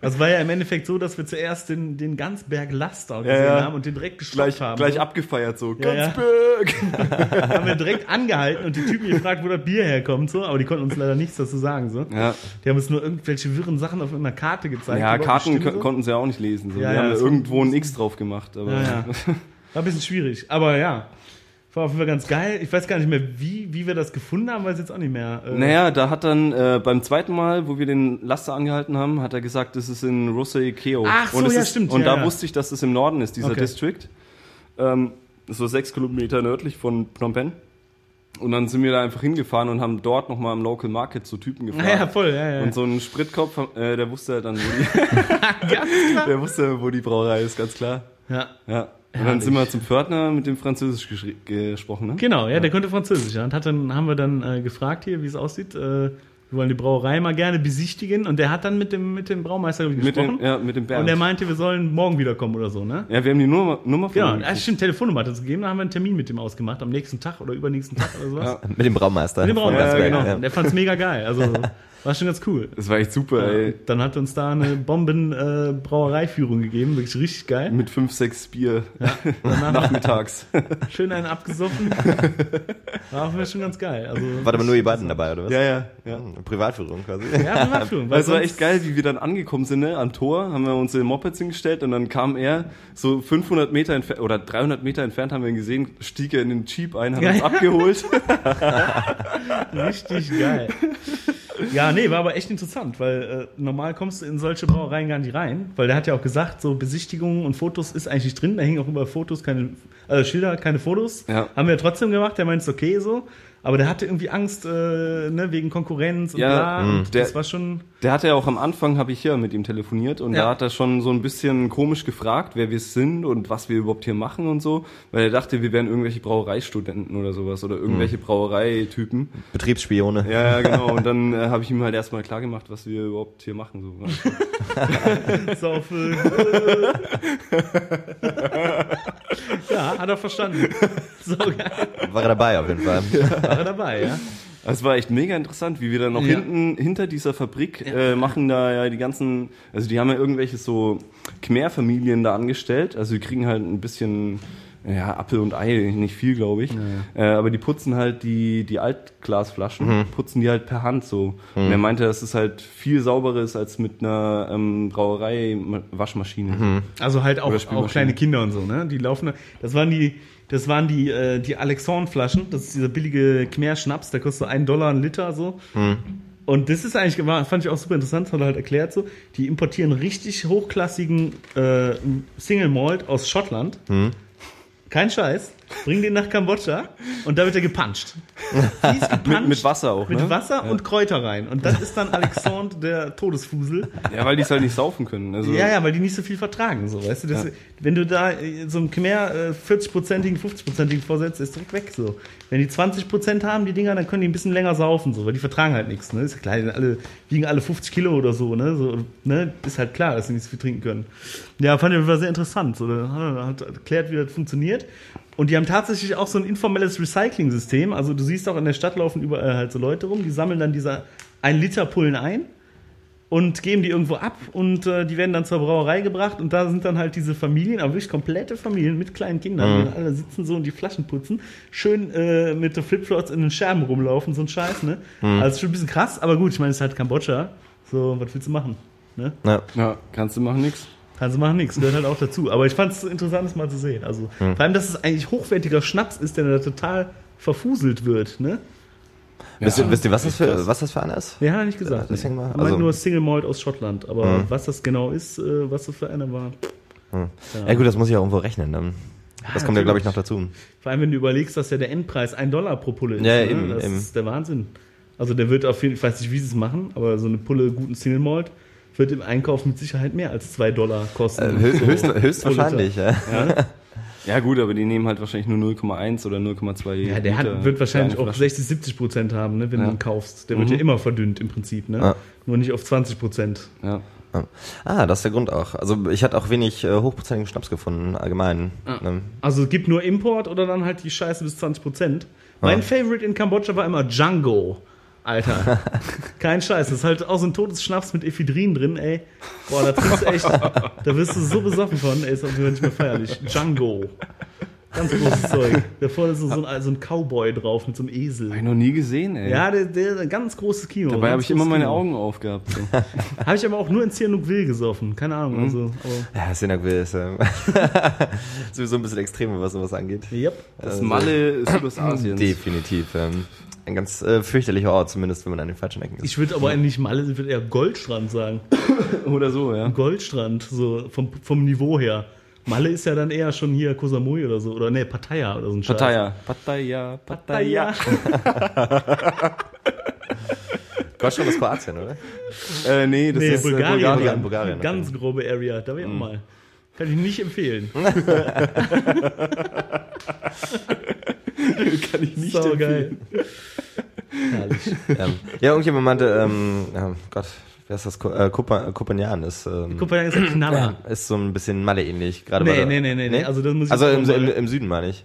Das war ja im Endeffekt so, dass wir zuerst den, den Ganzberg Laster gesehen Ja, ja. haben und den direkt Gleich, haben. gleich so. abgefeiert so. Ja, ja. Ganz big. haben wir direkt angehalten und die Typen gefragt, wo das Bier herkommt, so, aber die konnten uns leider nichts dazu sagen, so. Ja, Die haben uns nur irgendwelche wirren Sachen auf einer Karte gezeigt. ja die Karten stimmen, konnten sie ja auch nicht lesen. So. Ja, wir ja, haben irgendwo ein X drauf gemacht. Aber Ja, ja. War ein bisschen schwierig, aber ja. War auf jeden Fall ganz geil. Ich weiß gar nicht mehr, wie, wie wir das gefunden haben, weiß jetzt auch nicht mehr. Äh, Naja, da hat dann äh, beim zweiten Mal, wo wir den Laster angehalten haben, hat er gesagt, das ist in Rosé Keo. Ach so, und es ja, ist, stimmt, Und ja, da ja. wusste ich, dass das im Norden ist, dieser Okay. District. Ähm, so sechs Kilometer nördlich von Phnom Penh. Und dann sind wir da einfach hingefahren und haben dort nochmal im Local Market so Typen gefragt. Ja, ja, voll, ja, ja. Und so ein Spritkopf, äh, der wusste dann, wo die, der wusste, wo die Brauerei ist, ganz klar. Ja. Ja. Und dann sind wir zum Pförtner mit dem Französisch gesprochen, ne? Genau, ja, der konnte Französisch. Ja. Und hat dann, haben wir dann äh, gefragt hier, wie es aussieht. Äh, wir wollen die Brauerei mal gerne besichtigen. Und der hat dann mit dem, mit dem Braumeister Mit gesprochen. dem, ja, mit dem Bernd. und der meinte, wir sollen morgen wiederkommen oder so, ne? ja, wir haben die Nummer, Nummer von Genau, ihm ja, stimmt, Telefonnummer hat uns gegeben, da haben wir einen Termin mit dem ausgemacht, am nächsten Tag oder übernächsten Tag oder sowas. Ja. Mit dem Braumeister. Mit dem Braumeister, Gansberg, genau. ja. Und Der fand's mega geil, also war schon ganz cool. Das war echt super, ey. Dann hat er uns da eine Bomben-Brauereiführung gegeben, wirklich richtig geil. Mit fünf, sechs Bier Danach nachmittags. schön einen abgesoffen. War auch schon ganz geil. Also, Warte mal, nur ihr beiden dabei, oder was? ja, ja, ja. Hm, Privatführung quasi. Ja, Privatführung. weil Das war echt geil, wie wir dann angekommen sind, ne? Am Tor haben wir unsere Mopeds hingestellt und dann kam er so 500 Meter entfernt oder 300 Meter entfernt haben wir ihn gesehen, stieg er in den Jeep ein, hat Ja, uns ja. abgeholt. Richtig geil. Ja, nee, war aber echt interessant, weil äh, normal kommst du in solche Brauereien gar nicht rein, weil der hat ja auch gesagt, so Besichtigungen und Fotos ist eigentlich nicht drin, da hängen auch über Fotos keine, äh, Schilder, keine Fotos. Ja. Haben wir trotzdem gemacht, der meint es okay so, aber der hatte irgendwie Angst, äh, ne, wegen Konkurrenz und Ja, bla, mh. und Der- das war schon, Der hatte ja auch am Anfang, habe ich hier mit ihm telefoniert und Ja. da hat er schon so ein bisschen komisch gefragt, wer wir sind und was wir überhaupt hier machen und so, weil er dachte, wir wären irgendwelche Brauereistudenten oder sowas oder irgendwelche Brauereitypen. Betriebsspione. Ja, ja, genau. Und dann äh, habe ich ihm halt erstmal klar gemacht, was wir überhaupt hier machen. So. Saufe. ja, hat er verstanden. So geil. War er dabei auf jeden Fall. War er dabei, ja. Es war echt mega interessant, wie wir dann noch Ja. hinten, hinter dieser Fabrik äh, machen da ja die ganzen, also die haben ja irgendwelche so Khmer-Familien da angestellt, also die kriegen halt ein bisschen, ja, Apfel und Ei, nicht viel, glaube ich, äh, aber die putzen halt die, die Altglasflaschen, putzen die halt per Hand so. Und er meinte, dass es halt viel sauberer ist als mit einer ähm, Brauerei-Waschmaschine. Also halt auch, auch kleine Kinder und so, ne? Die laufen, da- das waren die, das waren die, äh, die Alexandre-Flaschen. Das ist dieser billige Khmer-Schnaps, der kostet so einen Dollar ein Liter so. Und das ist eigentlich, fand ich auch super interessant, hat er halt erklärt so. Die importieren richtig hochklassigen äh, Single Malt aus Schottland. Kein Scheiß. Bringen den nach Kambodscha und da wird er gepuncht. Mit, mit Wasser auch, mit ne? Wasser und Kräuter rein. Und das ist dann Alexandre der Todesfusel. Ja, weil die es halt nicht saufen können. Also, Ja, ja, weil die nicht so viel vertragen, so, weißt du, das, Ja. wenn du da äh, so einem Khmer äh, 40-prozentigen, 50-prozentigen vorsetzt, ist direkt weg, so. Wenn die 20% haben, die Dinger, dann können die ein bisschen länger saufen, so, weil die vertragen halt nichts, ne, ist ja klar, die alle, wiegen alle 50 Kilo oder so, ne, so, ne, ist halt klar, dass sie nicht so viel trinken können. Ja, fand ich war sehr interessant, so, da hat er hat erklärt, wie das funktioniert. Und die haben tatsächlich auch so ein informelles Recycling-System, also du siehst auch in der Stadt laufen überall halt so Leute rum, die sammeln dann diese 1 Liter Pullen ein und geben die irgendwo ab und äh, die werden dann zur Brauerei gebracht und da sind dann halt diese Familien, aber wirklich komplette Familien mit kleinen Kindern, Mhm. die alle sitzen so und die Flaschen putzen, schön äh, mit der Flipflops in den Scherben rumlaufen, so ein Scheiß, ne? Mhm. Also schon ein bisschen krass, aber gut, ich meine, es ist halt Kambodscha, so, was willst du machen, ne? Ja. ja, kannst du machen nix. Kannst du machen, nichts, gehört halt auch dazu. Aber ich fand es interessant, das mal zu sehen. Also, Mhm. vor allem, dass es eigentlich hochwertiger Schnaps ist, der da total verfuselt wird, ne? Wisst, ihr, wisst ihr, was das, für, was das für einer ist? Ja, hat er nicht gesagt. Ja, deswegen mal- er meint also- nur Single Malt aus Schottland. Aber Mhm. was das genau ist, äh, was das für einer war. Ja gut, das muss ich auch irgendwo rechnen. Ne? Das kommt ja, glaube ich, noch dazu. Vor allem, wenn du überlegst, dass ja der Endpreis ein Dollar pro Pulle ist. Ja, ne? eben, Das eben. ist der Wahnsinn. Also der wird auf jeden Fall, ich weiß nicht, wie sie es machen, aber so eine Pulle guten Single Malt wird im Einkauf mit Sicherheit mehr als zwei Dollar kosten. Äh, hö So höchst, höchstwahrscheinlich, ja. Liter. Ja gut, aber die nehmen halt wahrscheinlich nur 0,1 oder 0,2 Ja, der hat, wird wahrscheinlich auch Flaschen. 60, 70 Prozent haben, ne, wenn Ja. du ihn kaufst. Der wird Mhm. ja immer verdünnt im Prinzip, ne? Ja. Nur nicht auf 20 Prozent. Ja. Ah, das ist der Grund auch. Also ich hatte auch wenig äh, hochprozentigen Schnaps gefunden, allgemein. Ne? Also es gibt nur Import oder dann halt die Scheiße bis 20 Prozent. Mein Favorite in Kambodscha war immer Django. Alter. Kein Scheiß. Das ist halt auch so ein totes Schnaps mit Ephedrin drin, ey. Boah, da trinkst du echt, da wirst du so besoffen von, ey, ist auf jeden Fall nicht mehr feierlich. Django. Ganz großes Zeug. Da vorne ist so ein, so ein Cowboy drauf mit so einem Esel. Hab ich noch nie gesehen, ey. Ja, der, der ein ganz großes Kino. Dabei habe ich immer meine Kino. Augen aufgehabt. So. Habe ich aber auch nur in Sihanoukville gesoffen. Keine Ahnung. Mhm. Also, aber, Ja, Sinagwil ist äh, sowieso ein bisschen extremer, was sowas angeht. yep. Das Malle Südostasiens. Definitiv. Ähm, ein ganz äh, fürchterlicher Ort, zumindest wenn man an den falschen Ecken ist. Ich würde aber nicht Malle, ich würde eher Goldstrand sagen. Oder so, ja. Goldstrand, so vom, vom Niveau her. Malle ist ja dann eher schon hier Koh Samui oder so. Oder nee, Pattaya oder so ein Scheiß. Pattaya. Pattaya. Pattaya. Gottschalk ist Kroatien, oder? Äh, nee, das Nee, ist äh, Bulgarien. Bulgarien. Bulgarien, okay. Ganz grobe Area. Da will ich auch mal. Kann ich nicht empfehlen. Kann ich nicht Sau empfehlen. geil. Herrlich. ähm, ja, irgendjemand meinte, ähm, ja, Gott, wer ist das? Äh, Kopenhagen ist, ähm, Kopenhagen ist ein Knaller. ist so ein bisschen Malle-ähnlich. gerade Nee, bei der- nee, nee, nee, nee. Also das muss ich also jetzt im, im, im Süden meine ich.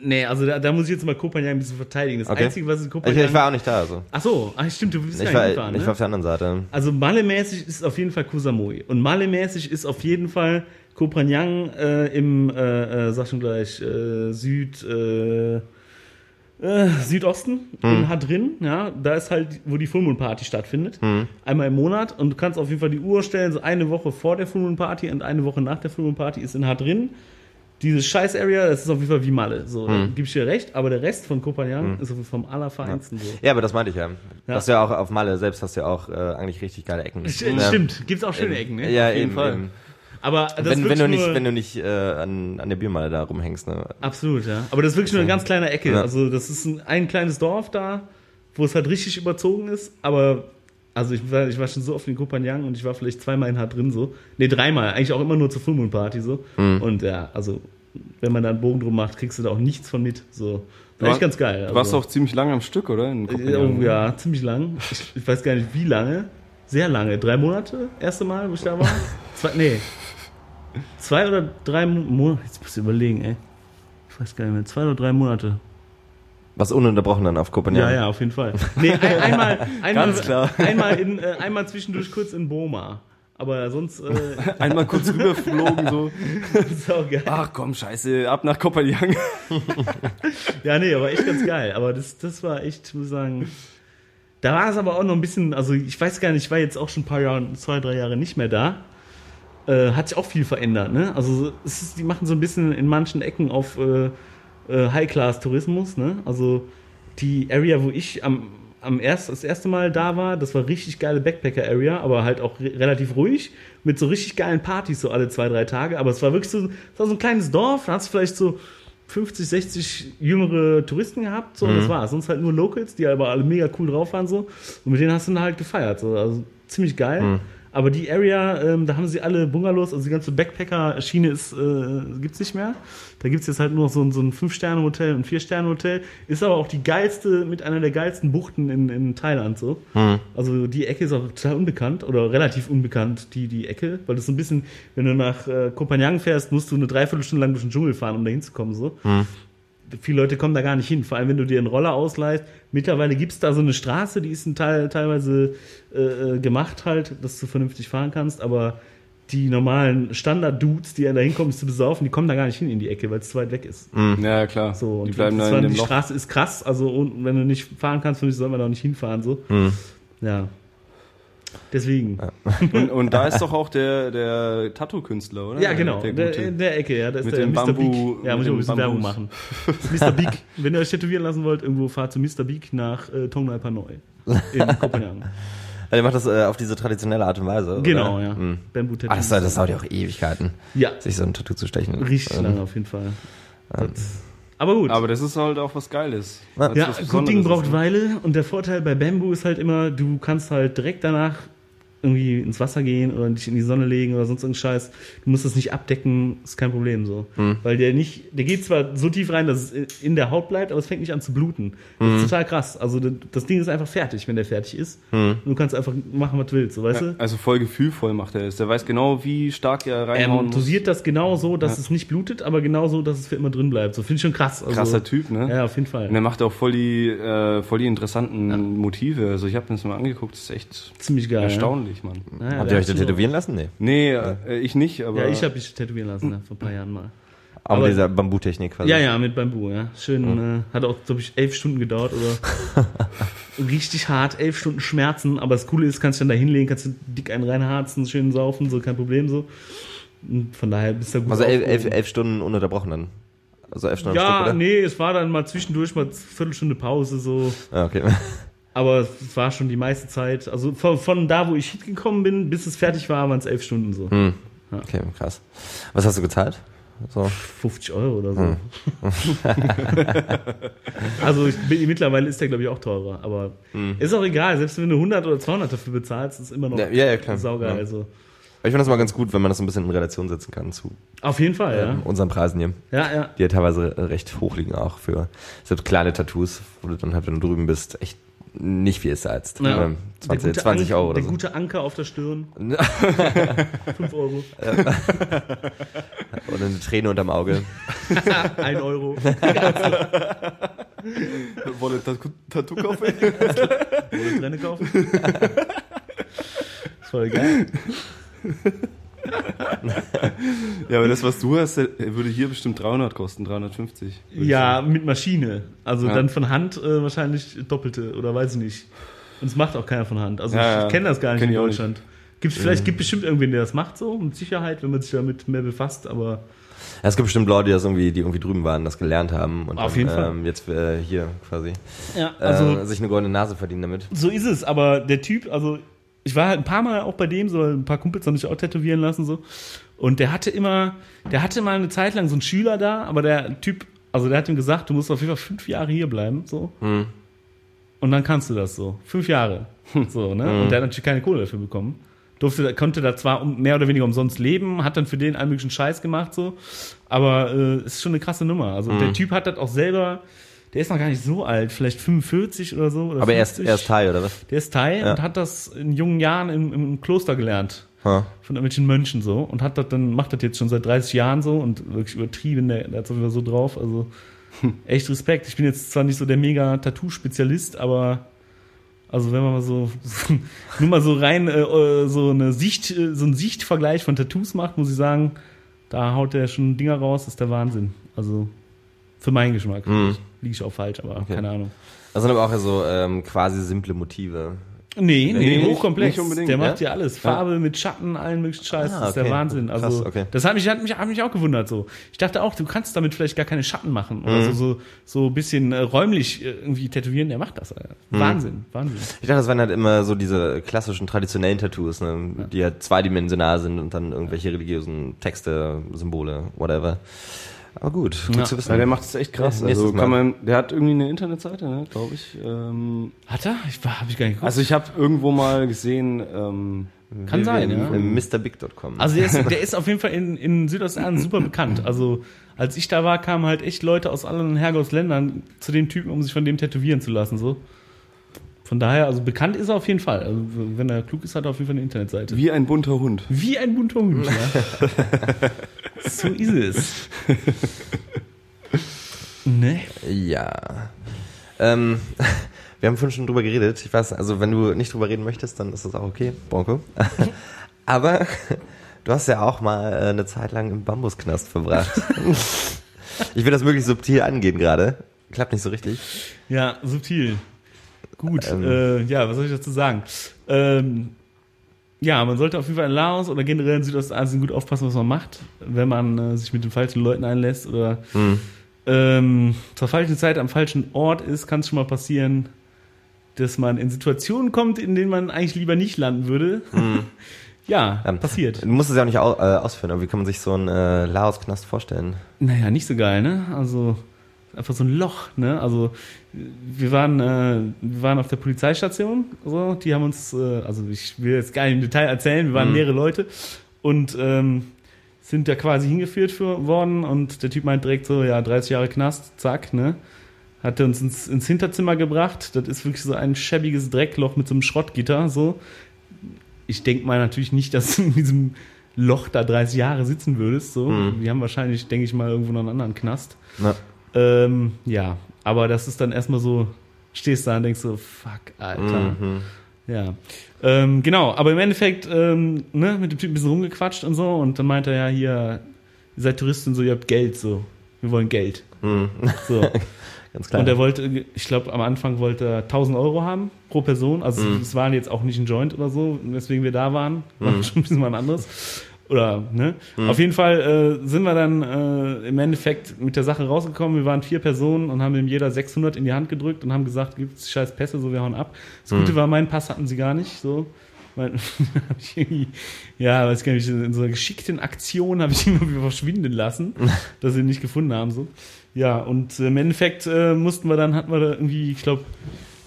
Nee, also da, da muss ich jetzt mal Kopenhagen ein bisschen verteidigen. Das Okay. Einzige, was in Ich, Kopenhagen... ich war auch nicht da, also. Ach so, ach stimmt, du bist Ich gar war, nicht gefahren, ich ne? war auf der anderen Seite. Also Malle-mäßig ist auf jeden Fall Koh Samui. Und Malle-mäßig ist auf jeden Fall Koh Phangan äh, im, äh, äh, sag schon gleich, äh, Süd, äh, äh, Südosten in Hadrin. Ja, da ist halt, wo die Full Moon Party stattfindet. Einmal im Monat. Und du kannst auf jeden Fall die Uhr stellen, so eine Woche vor der Full Moon Party und eine Woche nach der Full Moon Party ist in Hadrin. Diese Scheiß-Area, das ist auf jeden Fall wie Malle. So, da gebe ich dir recht. Aber der Rest von Koh Phangan ist vom allerfeinsten so. Ja, aber das meinte ich ja. Ja. Hast du ja auch auf Malle selbst hast du ja auch äh, eigentlich richtig geile Ecken. St- Ja. Stimmt, gibt's auch schöne Ecken, ne? Ja, Auf jeden eben, Fall. eben. Aber das Wenn, ist wenn du nicht, nur- wenn du nicht äh, an, an der Biermalle da rumhängst, ne? Absolut, ja. Aber das ist wirklich nur eine ganz kleine Ecke. Ja. Also das ist ein, ein kleines Dorf da, wo es halt richtig überzogen ist. Aber also ich war, ich war schon so oft in Kopenhagen und ich war vielleicht zweimal in Hart drin so. Nee, dreimal. Eigentlich auch immer nur zur Full Moon Party so. Mhm. Und ja, also wenn man da einen Bogen drum macht, kriegst du da auch nichts von mit. So. War ganz geil. Du warst also. auch ziemlich lange am Stück, oder? In Oh Kopenhagen? ja, ziemlich lang. Ich, ich weiß gar nicht, wie lange. Sehr lange. Drei Monate, erste Mal, wo ich da war. Zwei, nee. Zwei oder drei Monate. Jetzt musst du überlegen, ey. Ich weiß gar nicht mehr. Zwei oder drei Monate. Was ununterbrochen dann auf Kopenhagen. Ja, ja, auf jeden Fall. Nee, ein, einmal, einmal. Einmal, in, äh, einmal zwischendurch kurz in Boma. Aber sonst äh, Einmal kurz rüberflogen, so. ist auch geil. Ach komm, scheiße, ab nach Kopenhagen. Ja, nee, aber echt ganz geil. Aber das, das war echt, ich muss sagen. Da war es aber auch noch ein bisschen, also ich weiß gar nicht, ich war jetzt auch schon ein paar Jahre, zwei, drei Jahre nicht mehr da. Äh, hat sich auch viel verändert, ne? Also ist, die machen so ein bisschen in manchen Ecken auf äh, äh, High-Class-Tourismus, ne? Also die Area, wo ich am, am erst, das erste Mal da war, das war richtig geile Backpacker-Area, aber halt auch re relativ ruhig, mit so richtig geilen Partys so alle zwei, drei Tage. Aber es war wirklich so, es war so ein kleines Dorf, da hast du vielleicht so 50, 60 jüngere Touristen gehabt, so, und das war's. Sonst halt nur Locals, die aber alle mega cool drauf waren, so. Und mit denen hast du dann halt gefeiert, so. Also ziemlich geil. Aber die Area, ähm, da haben sie alle Bungalows, also die ganze Backpacker-Schiene ist, äh, gibt's nicht mehr. Da gibt's jetzt halt nur noch so ein, so ein Fünf-Sterne-Hotel und ein Vier-Sterne-Hotel. Ist aber auch die geilste, mit einer der geilsten Buchten in, in Thailand, so. Also die Ecke ist auch total unbekannt oder relativ unbekannt, die, die Ecke, weil das so ein bisschen, wenn du nach äh, Kopanjang fährst, musst du eine Dreiviertelstunde lang durch den Dschungel fahren, um da hinzukommen, so viele Leute kommen da gar nicht hin, vor allem wenn du dir einen Roller ausleihst. Mittlerweile gibt's da so eine Straße, die ist ein Teil, teilweise äh, äh, gemacht halt, dass du vernünftig fahren kannst, aber die normalen Standard-Dudes, die da hinkommen, zu besaufen, die kommen da gar nicht hin in die Ecke, weil es zu weit weg ist. Ja, klar. So, die bleiben da in dem die Loch. Straße ist krass, also und wenn du nicht fahren kannst, finde ich, soll man da auch nicht hinfahren. So. Ja. Deswegen. Und, und da ist doch auch der, der Tattoo-Künstler, oder? Ja, genau. Der Der, in der Ecke, ja. Da ist Mit der dem Mr. Bambu- Beak. Ja, mit muss ich auch ein dem bisschen Werbung machen. Mr. Beak. Wenn ihr euch tätowieren lassen wollt, irgendwo fahrt zu Mr. Beak nach äh, Tongnai Panoi. In Kopenhagen. Ja, der macht das äh, auf diese traditionelle Art und Weise. oder? Genau, ja. Mhm. Bamboo Ah, das, das dauert ja auch Ewigkeiten, Ja, sich so ein Tattoo zu stechen. richtig Ähm, lange auf jeden Fall. Das, aber gut. Aber das ist halt auch was Geiles. Ja. Ja, was gut Ding braucht? Weile und der Vorteil bei Bamboo ist halt immer, du kannst halt direkt danach irgendwie ins Wasser gehen oder dich in die Sonne legen oder sonst irgendeinen Scheiß. Du musst das nicht abdecken, ist kein Problem so. Hm. Weil der nicht, der geht zwar so tief rein, dass es in der Haut bleibt, aber es fängt nicht an zu bluten. Das Hm. ist total krass. Also das, Ding ist einfach fertig, wenn der fertig ist. Du kannst einfach machen, was du willst, so weißt du? Also voll gefühlvoll macht er es. Der weiß genau, wie stark er reinhauen Ähm, muss. dosiert das genau so, dass es nicht blutet, aber genau so, dass es für immer drin bleibt. So finde ich schon krass. Also, Krasser Typ, ne? Ja, auf jeden Fall. Und er macht auch voll die, äh, voll die interessanten Motive. Also ich habe mir das mal angeguckt, das ist echt Ziemlich geil. erstaunlich, Mann. Ja, ja, Habt ihr euch das tätowieren lassen? Nee. Nee, äh, ich nicht, aber Ja, ich habe mich tätowieren lassen, ja, vor ein paar Jahren mal. Aber, Aber- mit dieser Bambutechnik quasi. Ja, ja, mit Bambu, ja. Schön, äh, hat auch, glaube ich, elf Stunden gedauert oder richtig hart, elf Stunden Schmerzen. Aber das Coole ist, kannst du dann da hinlegen, kannst du dick einen reinharzen, schön saufen, so kein Problem so. Und von daher bist du gut Also elf, elf, elf Stunden ununterbrochen dann. Also elf Stunden am Ja, Stück, oder? nee, es war dann mal zwischendurch mal Viertelstunde Pause so. Ah, okay. Aber es war schon die meiste Zeit. Also von, von da, wo ich hingekommen bin, bis es fertig war, waren es elf Stunden so. Hm. Okay, krass. Was hast du gezahlt? So. 50 Euro oder so. Hm. also ich mittlerweile ist der, glaube ich, auch teurer. Aber ist auch egal. Selbst wenn du 100 oder 200 dafür bezahlst, ist immer noch Hm. Ja, ja, ja, saugeil. Ja. Also ich finde das mal ganz gut, wenn man das so ein bisschen in Relation setzen kann zu auf jeden Fall, ja. ähm, unseren Preisen hier. Ja, ja. Die ja teilweise recht hoch liegen auch für selbst kleine Tattoos, wo du dann halt, wenn du drüben bist, echt nicht viel zahlst. Ja. Ähm, Der 20, gute 20 Anker- Euro oder Der so. gute Anker auf der Stirn. 5 Euro. Oder eine Träne unterm Auge. 1 Euro. Wolle Tattoo- Tattoo kaufen? Ohne Trenne kaufen. Voll geil. ja, aber das, was du hast, würde hier bestimmt 300 kosten, 350. würde ich Ja, mit Maschine. Also Ja. dann von Hand äh, wahrscheinlich doppelte oder weiß ich nicht. Und es macht auch keiner von Hand. Also Ja, ich ja. kenne das gar nicht Kenn in ich auch nicht. Deutschland. Gibt's, vielleicht gibt bestimmt irgendwen, der das macht so, mit Sicherheit, wenn man sich damit mehr befasst, aber Ja, es gibt bestimmt Leute, die das irgendwie, die irgendwie drüben waren, das gelernt haben und Auf dann, jeden Fall. Ähm, jetzt äh, hier quasi ja, also äh, sich eine goldene Nase verdienen damit. so ist es, aber der Typ, also ich war halt ein paar Mal auch bei dem, so ein paar Kumpels haben sich auch tätowieren lassen so und der hatte immer, der hatte mal eine Zeit lang so einen Schüler da, aber der Typ, also der hat ihm gesagt, du musst auf jeden Fall fünf Jahre hier bleiben, so. Hm. Und dann kannst du das so. Fünf Jahre. So, ne? Und der hat natürlich keine Kohle dafür bekommen. Durfte, konnte da zwar mehr oder weniger umsonst leben, hat dann für den allen möglichen Scheiß gemacht, so. Aber äh, ist schon eine krasse Nummer. Also der Typ hat das auch selber, der ist noch gar nicht so alt, vielleicht 45 oder so. Oder Aber er ist, 50. er ist Thai, oder was? Der ist Thai Ja. und hat das in jungen Jahren im, im Kloster gelernt. Ha. Von irgendwelchen Mönchen so. Und hat das dann, macht das jetzt schon seit 30 Jahren so und wirklich übertrieben, der, der hat es so drauf. Also echt Respekt. Ich bin jetzt zwar nicht so der mega Tattoo-Spezialist, aber also wenn man mal so, so nur mal so rein äh, äh, so eine Sicht, äh, so einen Sichtvergleich von Tattoos macht, muss ich sagen, da haut der schon Dinger raus, ist der Wahnsinn. Also für meinen Geschmack. Mhm. Liege ich auch falsch, aber Okay. keine Ahnung. Das sind aber auch so ähm, quasi simple Motive. Nee, nee, Nee, hochkomplex. der macht ja? ja alles. Farbe mit Schatten, allen möglichen Scheiß. Ah, das ist der okay. Wahnsinn. Krass, Also, okay. das hat mich, hat, mich, hat mich auch gewundert so. Ich dachte auch, du kannst damit vielleicht gar keine Schatten machen. Oder Mhm. so, so, so ein bisschen äh, räumlich äh, irgendwie tätowieren. Der macht das. Alter. Mhm. Wahnsinn, Wahnsinn. Ich dachte, das waren halt immer so diese klassischen traditionellen Tattoos, ne, die halt zweidimensional sind und dann irgendwelche religiösen Texte, Symbole, whatever. Aber gut, gut Ja. zu wissen. Ja, der macht es echt krass. Also kann man, der hat irgendwie eine Internetseite, ne, glaube ich. Ähm, Hat er? Ich war, hab ich gar nicht geguckt. also ich habe irgendwo mal gesehen. Ähm, Kann sein, ja. MrBig.com. Also der ist, der ist auf jeden Fall in, in Südostasien super bekannt. Also als ich da war, kamen halt echt Leute aus allen Herrgottsländern zu dem Typen, um sich von dem tätowieren zu lassen. So. Von daher, also bekannt ist er auf jeden Fall. Also wenn er klug ist, hat er auf jeden Fall eine Internetseite. wie ein bunter Hund. Wie ein bunter Hund, ja. so ist es. ne? Ja. Ähm, wir haben vorhin schon drüber geredet. Ich weiß, also wenn du nicht drüber reden möchtest, dann ist das auch okay, Bronco. Aber du hast ja auch mal äh, eine Zeit lang im Bambusknast verbracht. ich will das möglichst subtil angehen gerade. Klappt nicht so richtig. Ja, subtil. Gut, Ähm. äh, ja, was soll ich dazu sagen? Ähm, ja, man sollte auf jeden Fall in Laos oder generell in Südostasien gut aufpassen, was man macht, wenn man äh, sich mit den falschen Leuten einlässt oder Hm. ähm, zur falschen Zeit am falschen Ort ist, kann es schon mal passieren, dass man in Situationen kommt, in denen man eigentlich lieber nicht landen würde. ja, Ähm, passiert. Du musst es ja auch nicht au äh, ausführen, aber wie kann man sich so einen äh, Laos-Knast vorstellen? Naja, nicht so geil, ne? Also einfach so ein Loch, ne? Also wir waren, äh, wir waren auf der Polizeistation, so, die haben uns, äh, also ich will jetzt gar nicht im Detail erzählen, wir waren Mhm. mehrere Leute und ähm, sind da quasi hingeführt für, worden und der Typ meint direkt so, ja, 30 Jahre Knast, zack, ne? Hat er uns ins, ins Hinterzimmer gebracht. Das ist wirklich so ein schäbiges Dreckloch mit so einem Schrottgitter, so. Ich denke mal natürlich nicht, dass du in diesem Loch da 30 Jahre sitzen würdest, so. Mhm. Wir haben wahrscheinlich, denke ich mal, irgendwo noch einen anderen Knast. Na, Ähm, ja, aber das ist dann erstmal so, stehst da und denkst so, fuck, Alter. mhm. Ja. Ähm, genau, aber im Endeffekt, ähm, ne, mit dem Typen ein bisschen rumgequatscht und so und dann meinte er ja hier, ihr seid Touristen so, ihr habt Geld, so. Wir wollen Geld. Mhm. So. Ganz klar. Und er wollte, ich glaube, am Anfang wollte er 1000 Euro haben pro Person. Also Mhm. es waren jetzt auch nicht ein Joint oder so, weswegen wir da waren. War Mhm. schon ein bisschen mal ein anderes. Oder, ne? Auf jeden Fall äh, sind wir dann äh, im Endeffekt mit der Sache rausgekommen. Wir waren vier Personen und haben ihm jeder 600 in die Hand gedrückt und haben gesagt, gibt's scheiß Pässe, so wir hauen ab. Das Gute war, meinen Pass hatten sie gar nicht, so. Mein, ja, weiß gar nicht, in so einer geschickten Aktion habe ich ihn irgendwie verschwinden lassen, dass sie ihn nicht gefunden haben, so. Ja, und im Endeffekt äh, mussten wir dann, hatten wir da irgendwie, ich glaube,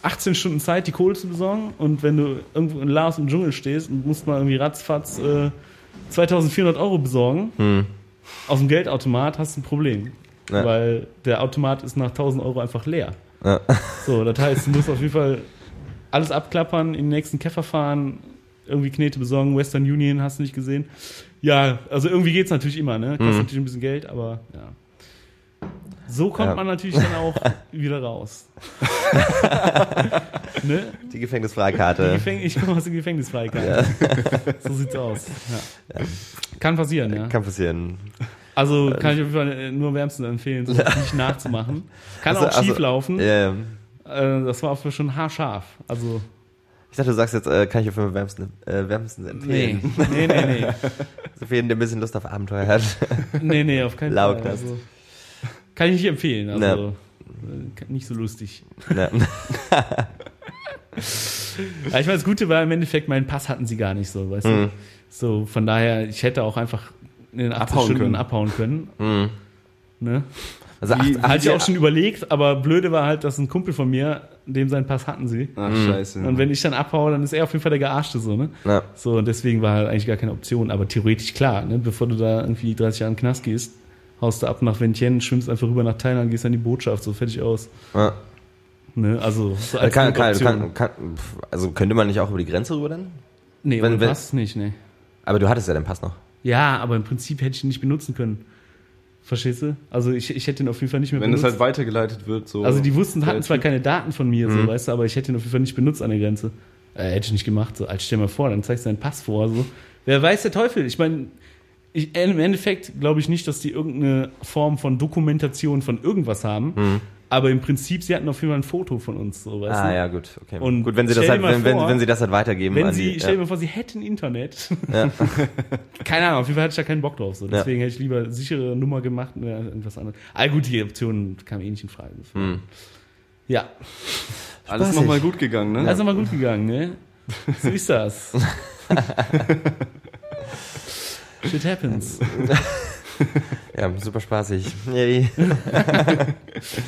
18 Stunden Zeit, die Kohle zu besorgen. Und wenn du irgendwo in Laos im Dschungel stehst und musst mal irgendwie ratzfatz äh, 2400 Euro besorgen, Hm. aus dem Geldautomat hast du ein Problem. Ja. Weil der Automat ist nach 1000 Euro einfach leer. Ja. So, das heißt, du musst auf jeden Fall alles abklappern, in den nächsten Käfer fahren, irgendwie Knete besorgen, Western Union hast du nicht gesehen. Ja, also irgendwie geht's natürlich immer, ne? Kostet Mhm. natürlich ein bisschen Geld, aber ja. So kommt Ja. man natürlich dann auch wieder raus. ne? Die Die Gefängnisfreikarte. Gefäng ich komme aus der Gefängnisfreikarte. so sieht's aus. Ja. Kann passieren, ja. Kann passieren. Also kann ich auf jeden Fall äh, nur wärmstens empfehlen, sowas nicht nachzumachen. Kann Also- auch schief also, laufen. Ähm, Äh, das war auf jeden Fall schon haarscharf. Also, ich dachte, du sagst jetzt, äh, kann ich auf jeden Fall wärmstens, äh, wärmstens nee. empfehlen. Nee, nee, nee. So für jeden, der ein bisschen Lust auf Abenteuer hat. Nee, nee, auf keinen Laut Fall. Also, kann ich nicht empfehlen. Also, äh, nicht so lustig. ja. Ja, ich meine, das Gute war im Endeffekt, meinen Pass hatten sie gar nicht so, weißt Mhm. du? So, von daher, ich hätte auch einfach in den 80 Abhauen Stunden können. abhauen können. Mhm. Ne? Also acht, Hatte ich auch schon überlegt, aber blöde war halt, dass ein Kumpel von mir, dem seinen Pass hatten sie. Ach, Mhm. scheiße. Und wenn ich dann abhaue, dann ist er auf jeden Fall der Gearschte so, ne? ja. So, und deswegen war halt eigentlich gar keine Option. Aber theoretisch klar, ne? bevor du da irgendwie 30 Jahre in den Knast gehst, haust du ab nach Vientiane, schwimmst einfach rüber nach Thailand, gehst an die Botschaft, so fertig aus. ja. Ne? Also, so Also, kann, kann, kann, kann, also könnte man nicht auch über die Grenze rüber dann? nee, wenn- wenn- Pass nicht, ne. Aber du hattest ja den Pass noch. Ja, aber im Prinzip hätte ich ihn nicht benutzen können. Verstehst du? Also ich, ich hätte ihn auf jeden Fall nicht mehr wenn es benutzt. halt weitergeleitet wird, so. also die wussten, hatten zwar keine Daten von mir, so, Mhm. weißt du, aber ich hätte ihn auf jeden Fall nicht benutzt an der Grenze. Äh, hätte ich nicht gemacht. So, als stell dir mal vor, dann zeigst du deinen Pass vor. So. Wer weiß der Teufel? Ich meine, ich, im Endeffekt glaube ich nicht, dass die irgendeine Form von Dokumentation von irgendwas haben. Mhm. Aber im Prinzip, sie hatten auf jeden Fall ein Foto von uns, so, weißt Ah du? ja, gut, okay. Und gut, wenn sie das halt, wenn, wenn, vor, wenn sie das halt weitergeben Wenn an sie, die, stell dir ja. mal vor, sie hätten Internet. Ja. Keine Ahnung, auf jeden Fall hatte ich da keinen Bock drauf. So. Ja. Deswegen hätte ich lieber sichere Nummer gemacht oder irgendwas anderes. Ah gut, die Option kam eh nicht in Frage. Hm. Ja, Alles nochmal gut gegangen, ne? das ist mal gut gegangen, ne? So ist das. Shit happens. Ja, super spaßig.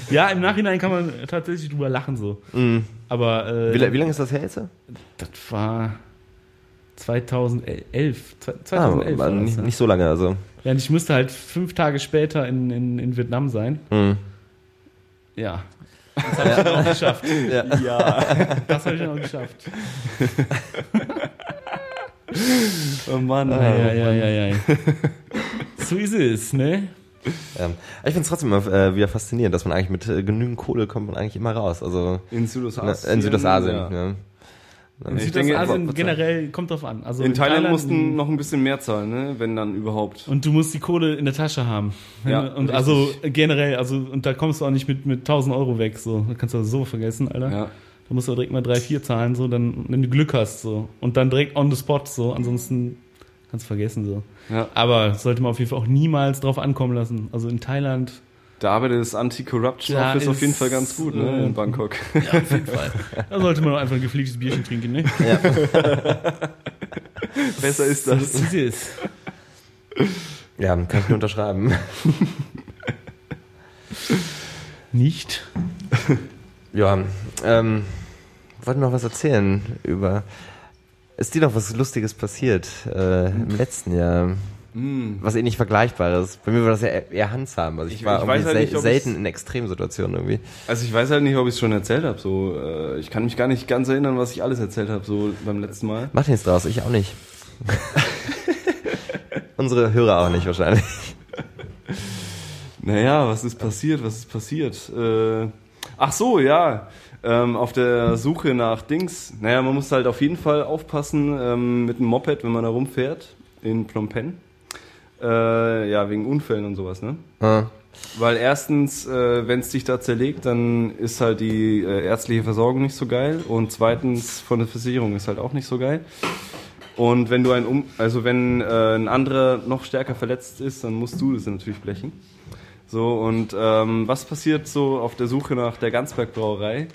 Ja, im Nachhinein kann man tatsächlich drüber lachen so. Mhm. Aber äh, Wie, wie lange ist das her jetzt? das war 2011. Ah, 2011 war war das, nicht, ja. nicht so lange, also. Ja, und ich musste halt fünf Tage später in, in, in Vietnam sein. Mhm. Ja. Das habe ich dann auch geschafft. Ja. Ja. Das habe ich dann auch geschafft. Oh Mann. Ja, ja, ja, ja, ja. So ist es, ne? Ja. Ich finde es trotzdem immer äh, wieder faszinierend, dass man eigentlich mit äh, genügend Kohle kommt man eigentlich immer raus. Also In na, Südostasien. in Südostasien. Ja. Ja. In Südostasien generell kommt drauf an. Also In Thailand Thailand- mussten noch ein bisschen mehr zahlen, ne? wenn dann überhaupt. Und du musst die Kohle in der Tasche haben. Ja, und richtig. also generell, also und da kommst du auch nicht mit, mit 1000 Euro weg. So, da kannst du so vergessen, Alter. Ja. Da musst du direkt mal drei, vier zahlen, so, dann, wenn du Glück hast, so. Und dann direkt on the spot, so. Ansonsten kannst du vergessen, so. Ja. Aber sollte man auf jeden Fall auch niemals drauf ankommen lassen. Also in Thailand, Da arbeitet das Anti-Corruption Office auf jeden ist, Fall ganz gut, ne? äh, In Bangkok. ja, auf jeden Fall. Da sollte man auch einfach ein gepflegtes Bierchen trinken, ne? Besser ist So das. ist es. ja, kann ich nur unterschreiben. Nicht? Ja, ähm, wollte noch was erzählen über. Ist dir noch was Lustiges passiert äh, im letzten Jahr? Mm. Was ähnlich Vergleichbares. Bei mir war das ja eher, eher Handzahm. Also ich, Ich- war ich halt nicht, selten in Extremsituationen irgendwie. Also ich weiß halt nicht, ob ich es schon erzählt habe. So, äh, ich kann mich gar nicht ganz erinnern, was ich alles erzählt habe, so beim letzten Mal. Mach nichts draus, ich auch nicht. Unsere Hörer auch nicht wahrscheinlich. Naja, was ist passiert? Was ist passiert? Äh, ach so, ja. Ähm, auf der Suche nach Dings. Naja, man muss halt auf jeden Fall aufpassen ähm, mit dem Moped, wenn man da rumfährt in Phnom Penh. Äh, ja, wegen Unfällen und sowas, ne? Ah, Weil erstens, äh, wenn es dich da zerlegt, dann ist halt die äh, ärztliche Versorgung nicht so geil und zweitens von der Versicherung ist halt auch nicht so geil. Und wenn du ein um also wenn äh, ein anderer noch stärker verletzt ist, dann musst du das natürlich blechen. So und ähm, was passiert so auf der Suche nach der Ganzberg Brauerei?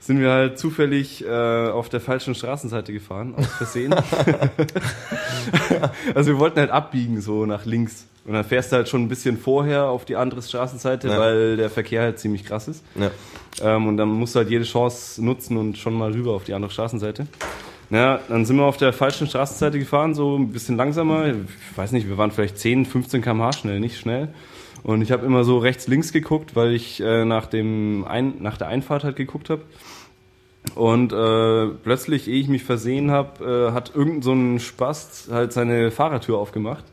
Sind wir halt zufällig äh, auf der falschen Straßenseite gefahren, aus Versehen. also wir wollten halt abbiegen, so nach links. Und dann fährst du halt schon ein bisschen vorher auf die andere Straßenseite, Ja. weil der Verkehr halt ziemlich krass ist. ja. Ähm, und dann musst du halt jede Chance nutzen und schon mal rüber auf die andere Straßenseite. Ja, dann sind wir auf der falschen Straßenseite gefahren, so ein bisschen langsamer. Ich weiß nicht, wir waren vielleicht 10, 15 km/h schnell, nicht schnell. Und ich habe immer so rechts, links geguckt, weil ich äh, nach, dem Ein nach der Einfahrt halt geguckt habe. Und äh, plötzlich, ehe ich mich versehen habe, äh, hat irgend so ein Spast halt seine Fahrertür aufgemacht.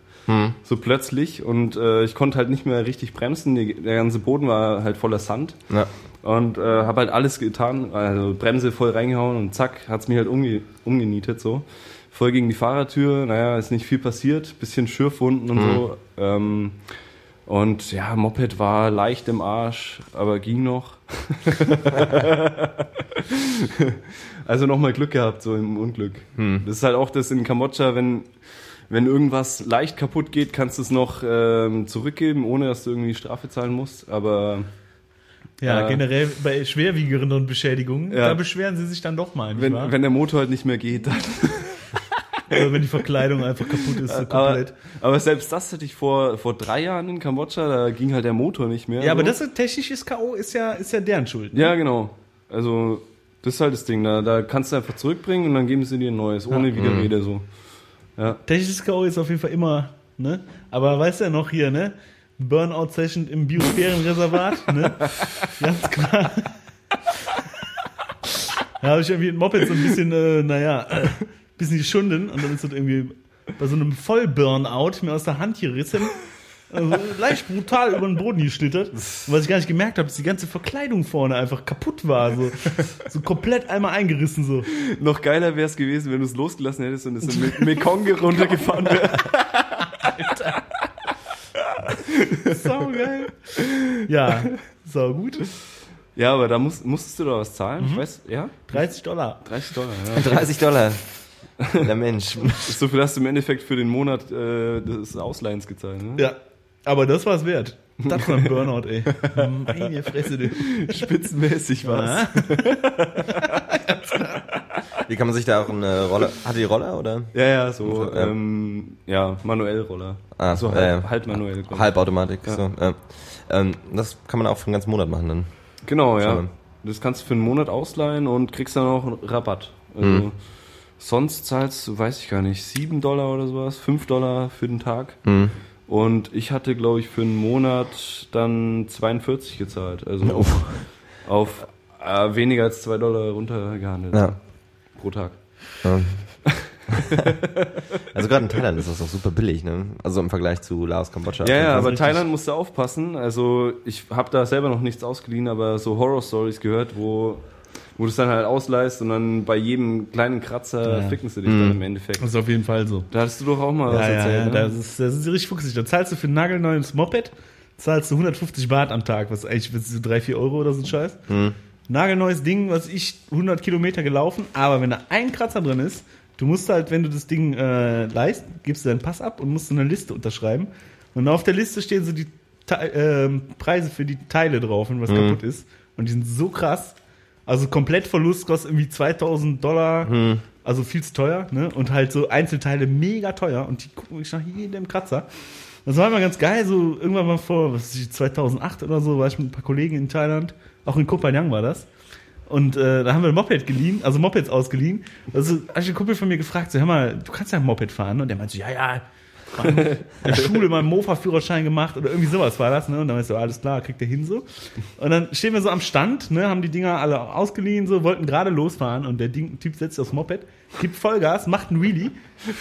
So plötzlich. Und äh, ich konnte halt nicht mehr richtig bremsen. Der ganze Boden war halt voller Sand. ja. Und äh, habe halt alles getan, also Bremse voll reingehauen und zack, hat's mich halt umge umgenietet so. Voll gegen die Fahrertür, naja, ist nicht viel passiert, bisschen Schürfwunden und so. Ähm, und ja, Moped war leicht im Arsch, aber ging noch. also nochmal Glück gehabt, so im Unglück. Das ist halt auch das in Kambodscha, wenn, wenn irgendwas leicht kaputt geht, kannst du es noch ähm, zurückgeben, ohne dass du irgendwie Strafe zahlen musst. Aber Ja, Äh, generell bei schwerwiegenderen Beschädigungen, Ja. da beschweren sie sich dann doch mal, nicht wenn, wahr? wenn der Motor halt nicht mehr geht, dann. Wenn die Verkleidung einfach kaputt ist, so Aber, komplett. aber selbst das hatte ich vor, vor drei Jahren in Kambodscha, da ging halt der Motor nicht mehr. Ja, aber so. das ist, technisches K.O. ist ja, ist ja deren Schuld. ne? Ja, genau. Also, das ist halt das Ding. Da, da kannst du einfach zurückbringen und dann geben sie dir ein neues, ohne Widerrede so. Ja. Technisches K.O. ist auf jeden Fall immer, ne? Aber weißt du ja noch hier, ne? Burnout-Session im Biosphärenreservat, ne? Ganz klar. Da habe ich irgendwie ein Moped so ein bisschen, äh, naja, äh, bisschen geschunden und dann ist das irgendwie bei so einem Voll-Burnout mir aus der Hand gerissen. Also leicht brutal über den Boden geschlittert. Und was ich gar nicht gemerkt habe, dass die ganze Verkleidung vorne einfach kaputt war. So, so komplett einmal eingerissen. So. Noch geiler wäre es gewesen, wenn du es losgelassen hättest und es im Me- Mekong runtergefahren wäre. Sau geil. Ja, sau gut. Ja, aber da musst, musstest du da was zahlen? Mhm. Ich weiß, ja? 30 Dollar. 30 Dollar, ja. 30 Dollar. Der Mensch. So viel hast du im Endeffekt für den Monat äh, des Ausleihens gezahlt, ne? Ja, aber das war es wert. Das war ein Burnout, ey. Meine Fresse, du. Spitzenmäßig was. Wie kann man sich da auch eine Rolle, hat die Roller oder? Ja, ja, so, Ja. ähm, ja, manuell Roller. Ah, so halb, ja. halt manuell. Halbautomatik, Ja. so, ja. Ähm, das kann man auch für einen ganzen Monat machen dann. Genau, Schau ja. mal. Das kannst du für einen Monat ausleihen und kriegst dann auch einen Rabatt. Also, Mhm. Sonst zahlst du, weiß ich gar nicht, 7 Dollar oder sowas, 5 Dollar für den Tag. Mhm. Und ich hatte, glaube ich, für einen Monat dann 42 gezahlt. Also Oh. auf, äh, weniger als 2 Dollar runtergehandelt Ja. pro Tag. Ja. also gerade in Thailand ist das auch super billig, ne? Also im Vergleich zu Laos, Kambodscha. Ja, ja, ist aber. Thailand musst du aufpassen. Also ich habe da selber noch nichts ausgeliehen, aber so Horror-Stories gehört, wo, wo du es dann halt ausleihst und dann bei jedem kleinen Kratzer Ja. ficken sie dich Mhm. dann im Endeffekt. Das ist auf jeden Fall so. Da hattest du doch auch mal was Ja, ja, erzählt, ja, ne? das ist, das ist richtig fuchsig. Da zahlst du für ein nagelneues Moped, zahlst du 150 Baht am Tag, was eigentlich was so 3, 4 Euro oder so ein Scheiß. Mhm. Nagelneues Ding, was ich 100 Kilometer gelaufen, aber wenn da ein Kratzer drin ist, du musst halt, wenn du das Ding äh, leist, gibst du deinen Pass ab und musst eine Liste unterschreiben. Und auf der Liste stehen so die Te ähm, Preise für die Teile drauf, wenn was kaputt ist. Und die sind so krass. Also Komplettverlust kostet irgendwie 2000 Dollar, also viel zu teuer, ne? Und halt so Einzelteile mega teuer und die gucken mich nach jedem Kratzer. Das war immer ganz geil, so irgendwann mal vor, was weiß ich, 2008 oder so, war ich mit ein paar Kollegen in Thailand, auch in Koh Phangan war das. Und äh, da haben wir ein Moped geliehen, also Mopeds ausgeliehen. Also habe ich einen Kumpel von mir gefragt, so, hör mal, du kannst ja ein Moped fahren. Und der meinte so, ja, ja, der Schule mal einen Mofa-Führerschein gemacht oder irgendwie sowas war das. Ne? Und dann ich so, alles klar, kriegt der hin so. Und dann stehen wir so am Stand, ne, haben die Dinger alle ausgeliehen, so, wollten gerade losfahren und der Ding, Typ setzt sich aufs Moped, gibt Vollgas, macht einen Wheelie,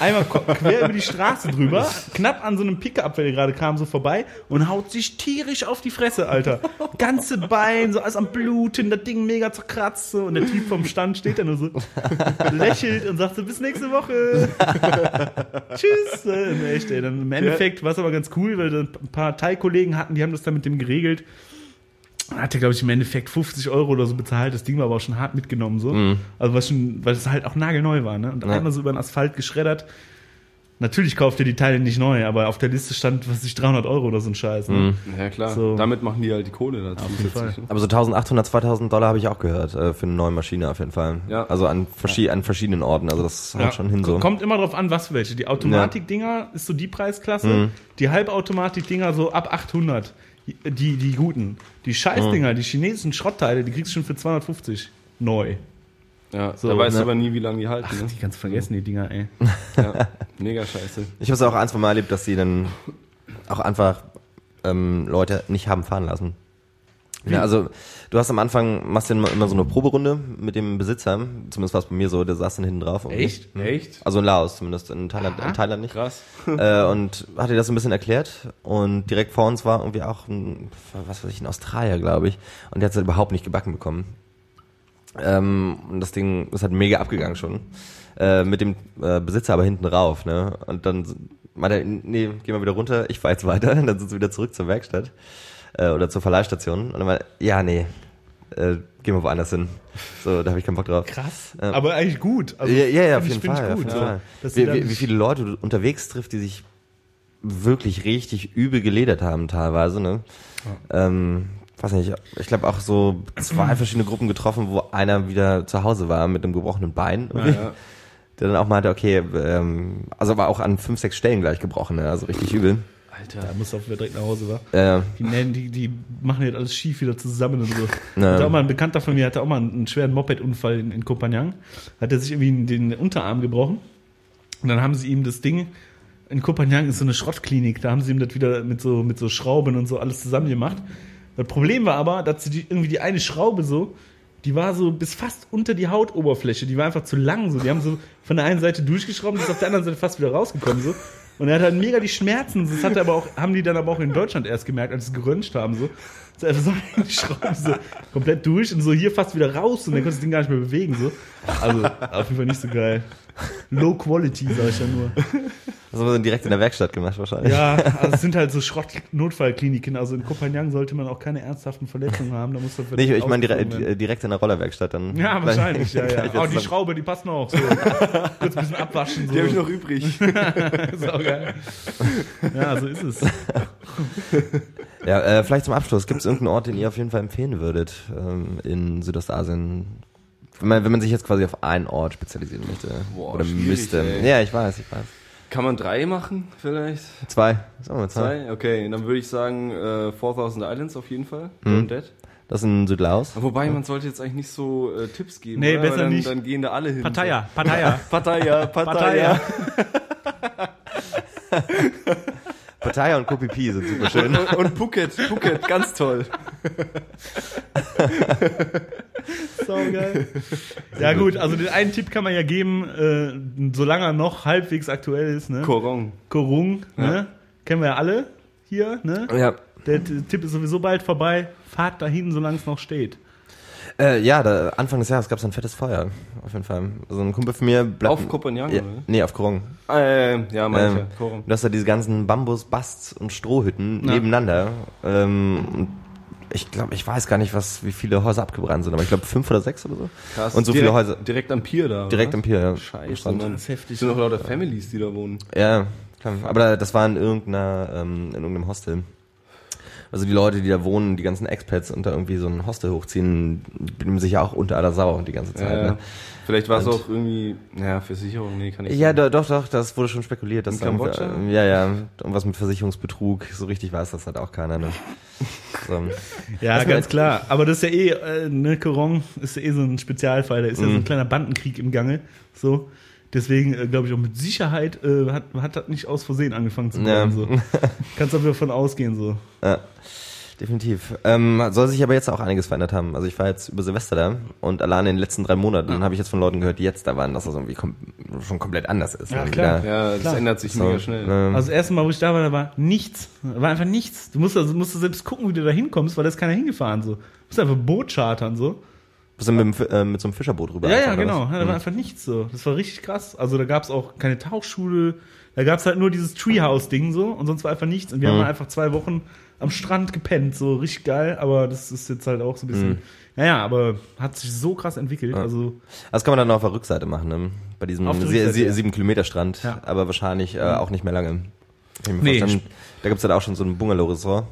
einmal quer über die Straße drüber, knapp an so einem Pickup, der gerade kam, so vorbei und haut sich tierisch auf die Fresse, Alter. Ganze Bein, so alles am Bluten, das Ding mega zerkratzt so, und der Typ vom Stand steht da nur so, lächelt und sagt so, bis nächste Woche. Tschüss. Äh, echt, ey. Dann Im Endeffekt war es aber ganz cool, weil ein paar Teilkollegen hatten, die haben das dann mit dem geregelt. Dann Hat er, glaube ich, im Endeffekt 50 Euro oder so bezahlt. Das Ding war aber auch schon hart mitgenommen, so. Also, was schon, weil es halt auch nagelneu war, ne? Und Ja. einmal so über den Asphalt geschreddert. Natürlich kauft er die Teile nicht neu, aber auf der Liste stand, was weiß ich, 300 Euro oder so ein Scheiß, ne? Ja, klar. So. Damit machen die halt die Kohle dazu. jeden Fall. Aber so 1800, 2000 Dollar habe ich auch gehört äh, für eine neue Maschine auf jeden Fall. Ja. Also an, verschi an verschiedenen Orten. Also das haut schon hin so. Kommt immer drauf an, was für welche. Die Automatik-Dinger ist so die Preisklasse. Mhm. Die Halbautomatik-Dinger so ab 800. Die, die guten. Die Scheißdinger, die chinesischen Schrottteile, die kriegst du schon für 250 neu. Ja, So, da weißt ne? du aber nie, wie lange die halten. Ne? Die kannst du vergessen, die Dinger, ey. Ja, mega scheiße. Ich habe es auch ein, zwei Mal erlebt, dass sie dann auch einfach ähm, Leute nicht haben fahren lassen. Ja, also du hast am Anfang, machst dann immer so eine Proberunde mit dem Besitzer, zumindest war es bei mir so, der saß dann hinten drauf. irgendwie. Echt? Echt? Also in Laos zumindest, in Thailand, in Thailand nicht. Krass. äh, und hat dir das ein bisschen erklärt und direkt vor uns war irgendwie auch ein, was weiß ich, ein Australier, glaube ich. Und der hat es halt überhaupt nicht gebacken bekommen. Ähm, und das Ding ist halt mega abgegangen schon. Äh, mit dem äh, Besitzer aber hinten rauf, ne? Und dann meinte er, nee, geh mal wieder runter, ich fahr jetzt weiter. Und dann sind sie wieder zurück zur Werkstatt äh, oder zur Verleihstation. Und dann meinte er, ja, nee, äh, gehen wir woanders hin. So, da habe ich keinen Bock drauf. Krass. Ja. Aber eigentlich gut. Also, ja, ja, ja, auf jeden Fall. gut, so, Fall. sie Wie, wie, viele Leute du unterwegs trifft, die sich wirklich richtig übel geledert haben teilweise, ne? Ähm, weiß nicht, ich glaube auch so zwei verschiedene Gruppen getroffen, wo einer wieder zu Hause war mit einem gebrochenen Bein. Ja, ja. Der dann auch meinte, okay, ähm, also war auch an fünf, sechs Stellen gleich gebrochen, ne? also richtig übel. Alter, da muss auch wieder direkt nach Hause, war. Äh, Die, nennen, die, die machen jetzt alles schief wieder zusammen und so. Ja. Hatte auch mal ein Bekannter von mir hatte auch mal einen, einen schweren Moped-Unfall in, in Koh Phangan. Hat er sich irgendwie den Unterarm gebrochen. Und dann haben sie ihm das Ding, in Koh Phangan ist so eine Schrottklinik, da haben sie ihm das wieder mit so, mit so Schrauben und so alles zusammen gemacht. Das Problem war aber, dass die, irgendwie die eine Schraube so, die war so bis fast unter die Hautoberfläche, die war einfach zu lang so. Die haben so von der einen Seite durchgeschraubt, und ist auf der anderen Seite fast wieder rausgekommen so. Und er hat halt mega die Schmerzen. Das hat er aber auch, haben die dann aber auch in Deutschland erst gemerkt, als sie geröntgt haben. So, so, also so die Schrauben so komplett durch und so hier fast wieder raus und dann konnte das Ding gar nicht mehr bewegen. So. Also auf jeden Fall nicht so geil. Low Quality, sag ich ja nur. das haben wir dann direkt in der Werkstatt gemacht wahrscheinlich. Ja, also es sind halt so Schrott-Notfallkliniken. Also in Koh Phangan sollte man auch keine ernsthaften Verletzungen haben. Da muss das Nee, ich, ich meine direkt, direkt in der Rollerwerkstatt dann. Ja, wahrscheinlich, ja, ja. Oh, die zusammen. Schraube, die passt noch. So. Kurz ein bisschen abwaschen. So. Die habe ich noch übrig. Sau geil. Ja, so ist es. Ja, äh, vielleicht zum Abschluss. Gibt es irgendeinen Ort, den ihr auf jeden Fall empfehlen würdet ähm, in Südostasien? Wenn man, wenn man sich jetzt quasi auf einen Ort spezialisieren möchte. Boah, oder müsste. ey. Ja, ich weiß, ich weiß. Kann man drei machen, vielleicht? Zwei. Sagen wir zwei. Zwei? Okay, dann würde ich sagen äh, 4000 Islands auf jeden Fall. Mhm. Dead. Das ist in Südlaos. Wobei, man sollte jetzt eigentlich nicht so äh, Tipps geben. Nee, oder? besser Weil dann, nicht. Dann gehen da alle hin. Pattaya, Pattaya. Pattaya, Pattaya. Pattaya und Koh Phi Phi sind super schön. Und, und Phuket, Phuket, ganz toll. So geil. Ja gut, also den einen Tipp kann man ja geben, äh, solange er noch halbwegs aktuell ist, ne? Korong. Korung, ne? Kennen wir ja alle hier, ne? ja. Der Tipp ist sowieso bald vorbei. Fahrt dahin, solange es noch steht. Äh, ja, da, Anfang des Jahres gab es ein fettes Feuer. Auf jeden Fall. Also ein Kumpel von mir bleibt. Auf Kopenhagen, Ja, oder? nee, auf Korong. Äh, ja, manche. Ähm, Korong. du hast da diese ganzen Bambus, Basts und Strohhütten Ja. nebeneinander. Ähm, und ich glaube, ich weiß gar nicht, was, wie viele Häuser abgebrannt sind, aber ich glaube fünf oder sechs oder so. Krass. Und so direkt, viele Häuser. Direkt am Pier da. Direkt oder? am Pier, ja. Scheiße. Mann. Das ist heftig. sind noch lauter Families, die da wohnen. Ja, klar. Aber da- das war in irgendeiner, ähm, in irgendeinem Hostel. Also die Leute, die da wohnen, die ganzen Expats und da irgendwie so ein Hostel hochziehen, benehmen sich ja auch unter aller Sau die ganze Zeit. Ja, ne? Vielleicht war es auch irgendwie, naja, Versicherung, nee, kann ich Ja, sagen. do, doch, doch, das wurde schon spekuliert. Dass In da Kambodscha? äh, ja, ja. Und was mit Versicherungsbetrug, so richtig weiß das halt auch keiner. Ne? So. Ja, ganz mit- klar. Aber das ist ja eh, äh, ne, Korong ist ja eh so ein Spezialfall. Da ist ja so Mhm. ein kleiner Bandenkrieg im Gange. So. Deswegen äh, glaube ich auch mit Sicherheit äh, hat, hat das nicht aus Versehen angefangen zu Ja. brennen. So. Kannst aber davon ausgehen. so. Ja, definitiv. Ähm, soll sich aber jetzt auch einiges verändert haben. Also ich war jetzt über Silvester da und allein in den letzten drei Monaten habe ich jetzt von Leuten gehört, die jetzt da waren, dass das irgendwie kom schon komplett anders ist. Ja, Und klar. wieder Ja, das Klar. ändert sich so, mega schnell. ähm, Also das erste Mal, wo ich da war, da war nichts. Da war einfach nichts. Du musst, also, musst du selbst gucken, wie du da hinkommst, weil da ist keiner hingefahren. So. Du musst einfach Boot chartern. so. Bist du mit, äh, mit so einem Fischerboot rüber? Ja, ja, einfach, oder genau. Ja, da war einfach nichts so. Das war richtig krass. Also da gab es auch keine Tauchschule. Da gab es halt nur dieses Treehouse-Ding so und sonst war einfach nichts. Und wir haben einfach zwei Wochen am Strand gepennt. So richtig geil. Aber das ist jetzt halt auch so ein bisschen. Naja, aber hat sich so krass entwickelt. Also Das kann man dann auf der Rückseite machen, ne? bei diesem ja. sieben Kilometer Strand, Ja. aber wahrscheinlich äh, auch nicht mehr lange. Nee. vorstellen. Da gibt's halt auch schon so ein Bungalow-Resort.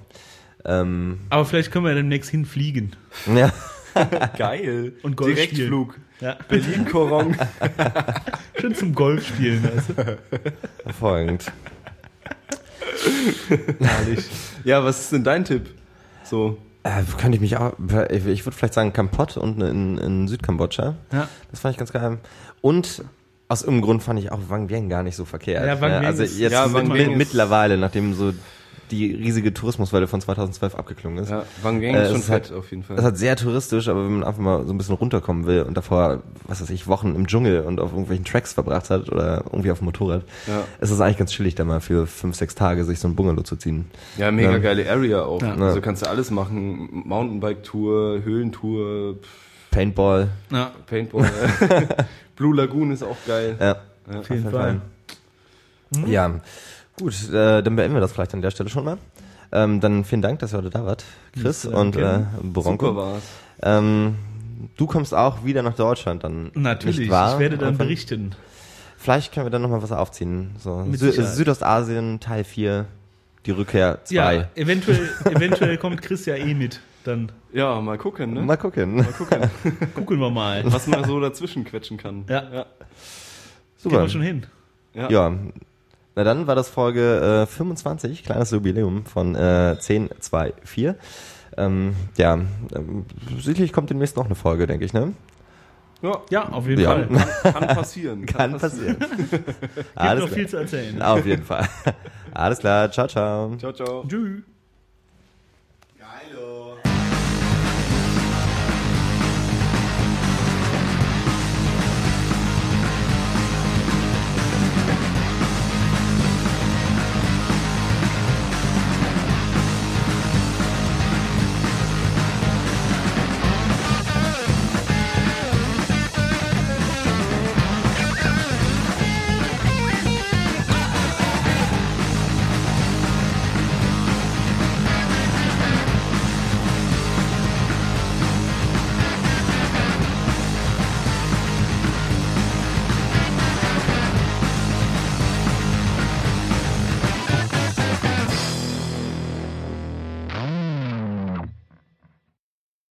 Ähm, Aber vielleicht können wir ja demnächst hinfliegen. ja, Geil. Und Golf Direktflug. Ja. Berlin-Korong. Schön zum Golf spielen. Du? hervorragend. Herrlich. ja, was ist denn dein Tipp? So. Äh, könnte ich mich auch, ich würde vielleicht sagen Kampot unten in, in Südkambodscha. Ja. Das fand ich ganz geil. Und aus irgendeinem Grund fand ich auch Wang Vieng gar nicht so verkehrt. Ja, Vang Vieng also ist- jetzt ja, ist- mittlerweile, nachdem so die riesige Tourismuswelle von 2012 abgeklungen ist. Ja, Wang Weng Äh, ist schon es fett halt- auf jeden Fall. Das ist halt sehr touristisch, aber wenn man einfach mal so ein bisschen runterkommen will und davor, was weiß ich, Wochen im Dschungel und auf irgendwelchen Tracks verbracht hat oder irgendwie auf dem Motorrad, Ja. ist es eigentlich ganz chillig, da mal für fünf, sechs Tage sich so ein Bungalow zu ziehen. Ja, mega Ja. geile Area auch. Ja. Also kannst du alles machen. Mountainbike-Tour, Höhlentour, Paintball, Ja. Paintball. Blue Lagoon ist auch geil. ja. Ja. Auf jeden Fall. Ja, gut, äh, dann beenden wir das vielleicht an der Stelle schon mal. Ähm, dann vielen Dank, dass ihr heute da wart, Chris zu und äh. Bronco. Super war's. Ähm, du kommst auch wieder nach Deutschland dann. Natürlich. Nicht wahr? Ich werde dann berichten. Vielleicht können wir dann nochmal was aufziehen. So Sü Sicherheit. Südostasien, Teil 4, die Rückkehr 2. Ja, eventuell, eventuell kommt Chris ja eh mit. Dann Ja, mal gucken, ne? Mal gucken. Mal gucken, gucken wir mal. was man so dazwischen quetschen kann. Ja. ja. Gehen Super. wir schon hin. Ja. Ja. Na dann war das Folge äh, 25, kleines Jubiläum von äh, 10, 2, 4. Ähm, ja, ähm, sicherlich kommt demnächst noch eine Folge, denke ich, ne? Ja. Ja, auf jeden Ja. Fall. Kann, kann passieren. Kann passieren. Gibt Alles noch klar. viel zu erzählen. Auf jeden Fall. Alles klar, ciao, ciao. Ciao, ciao. Tschüss.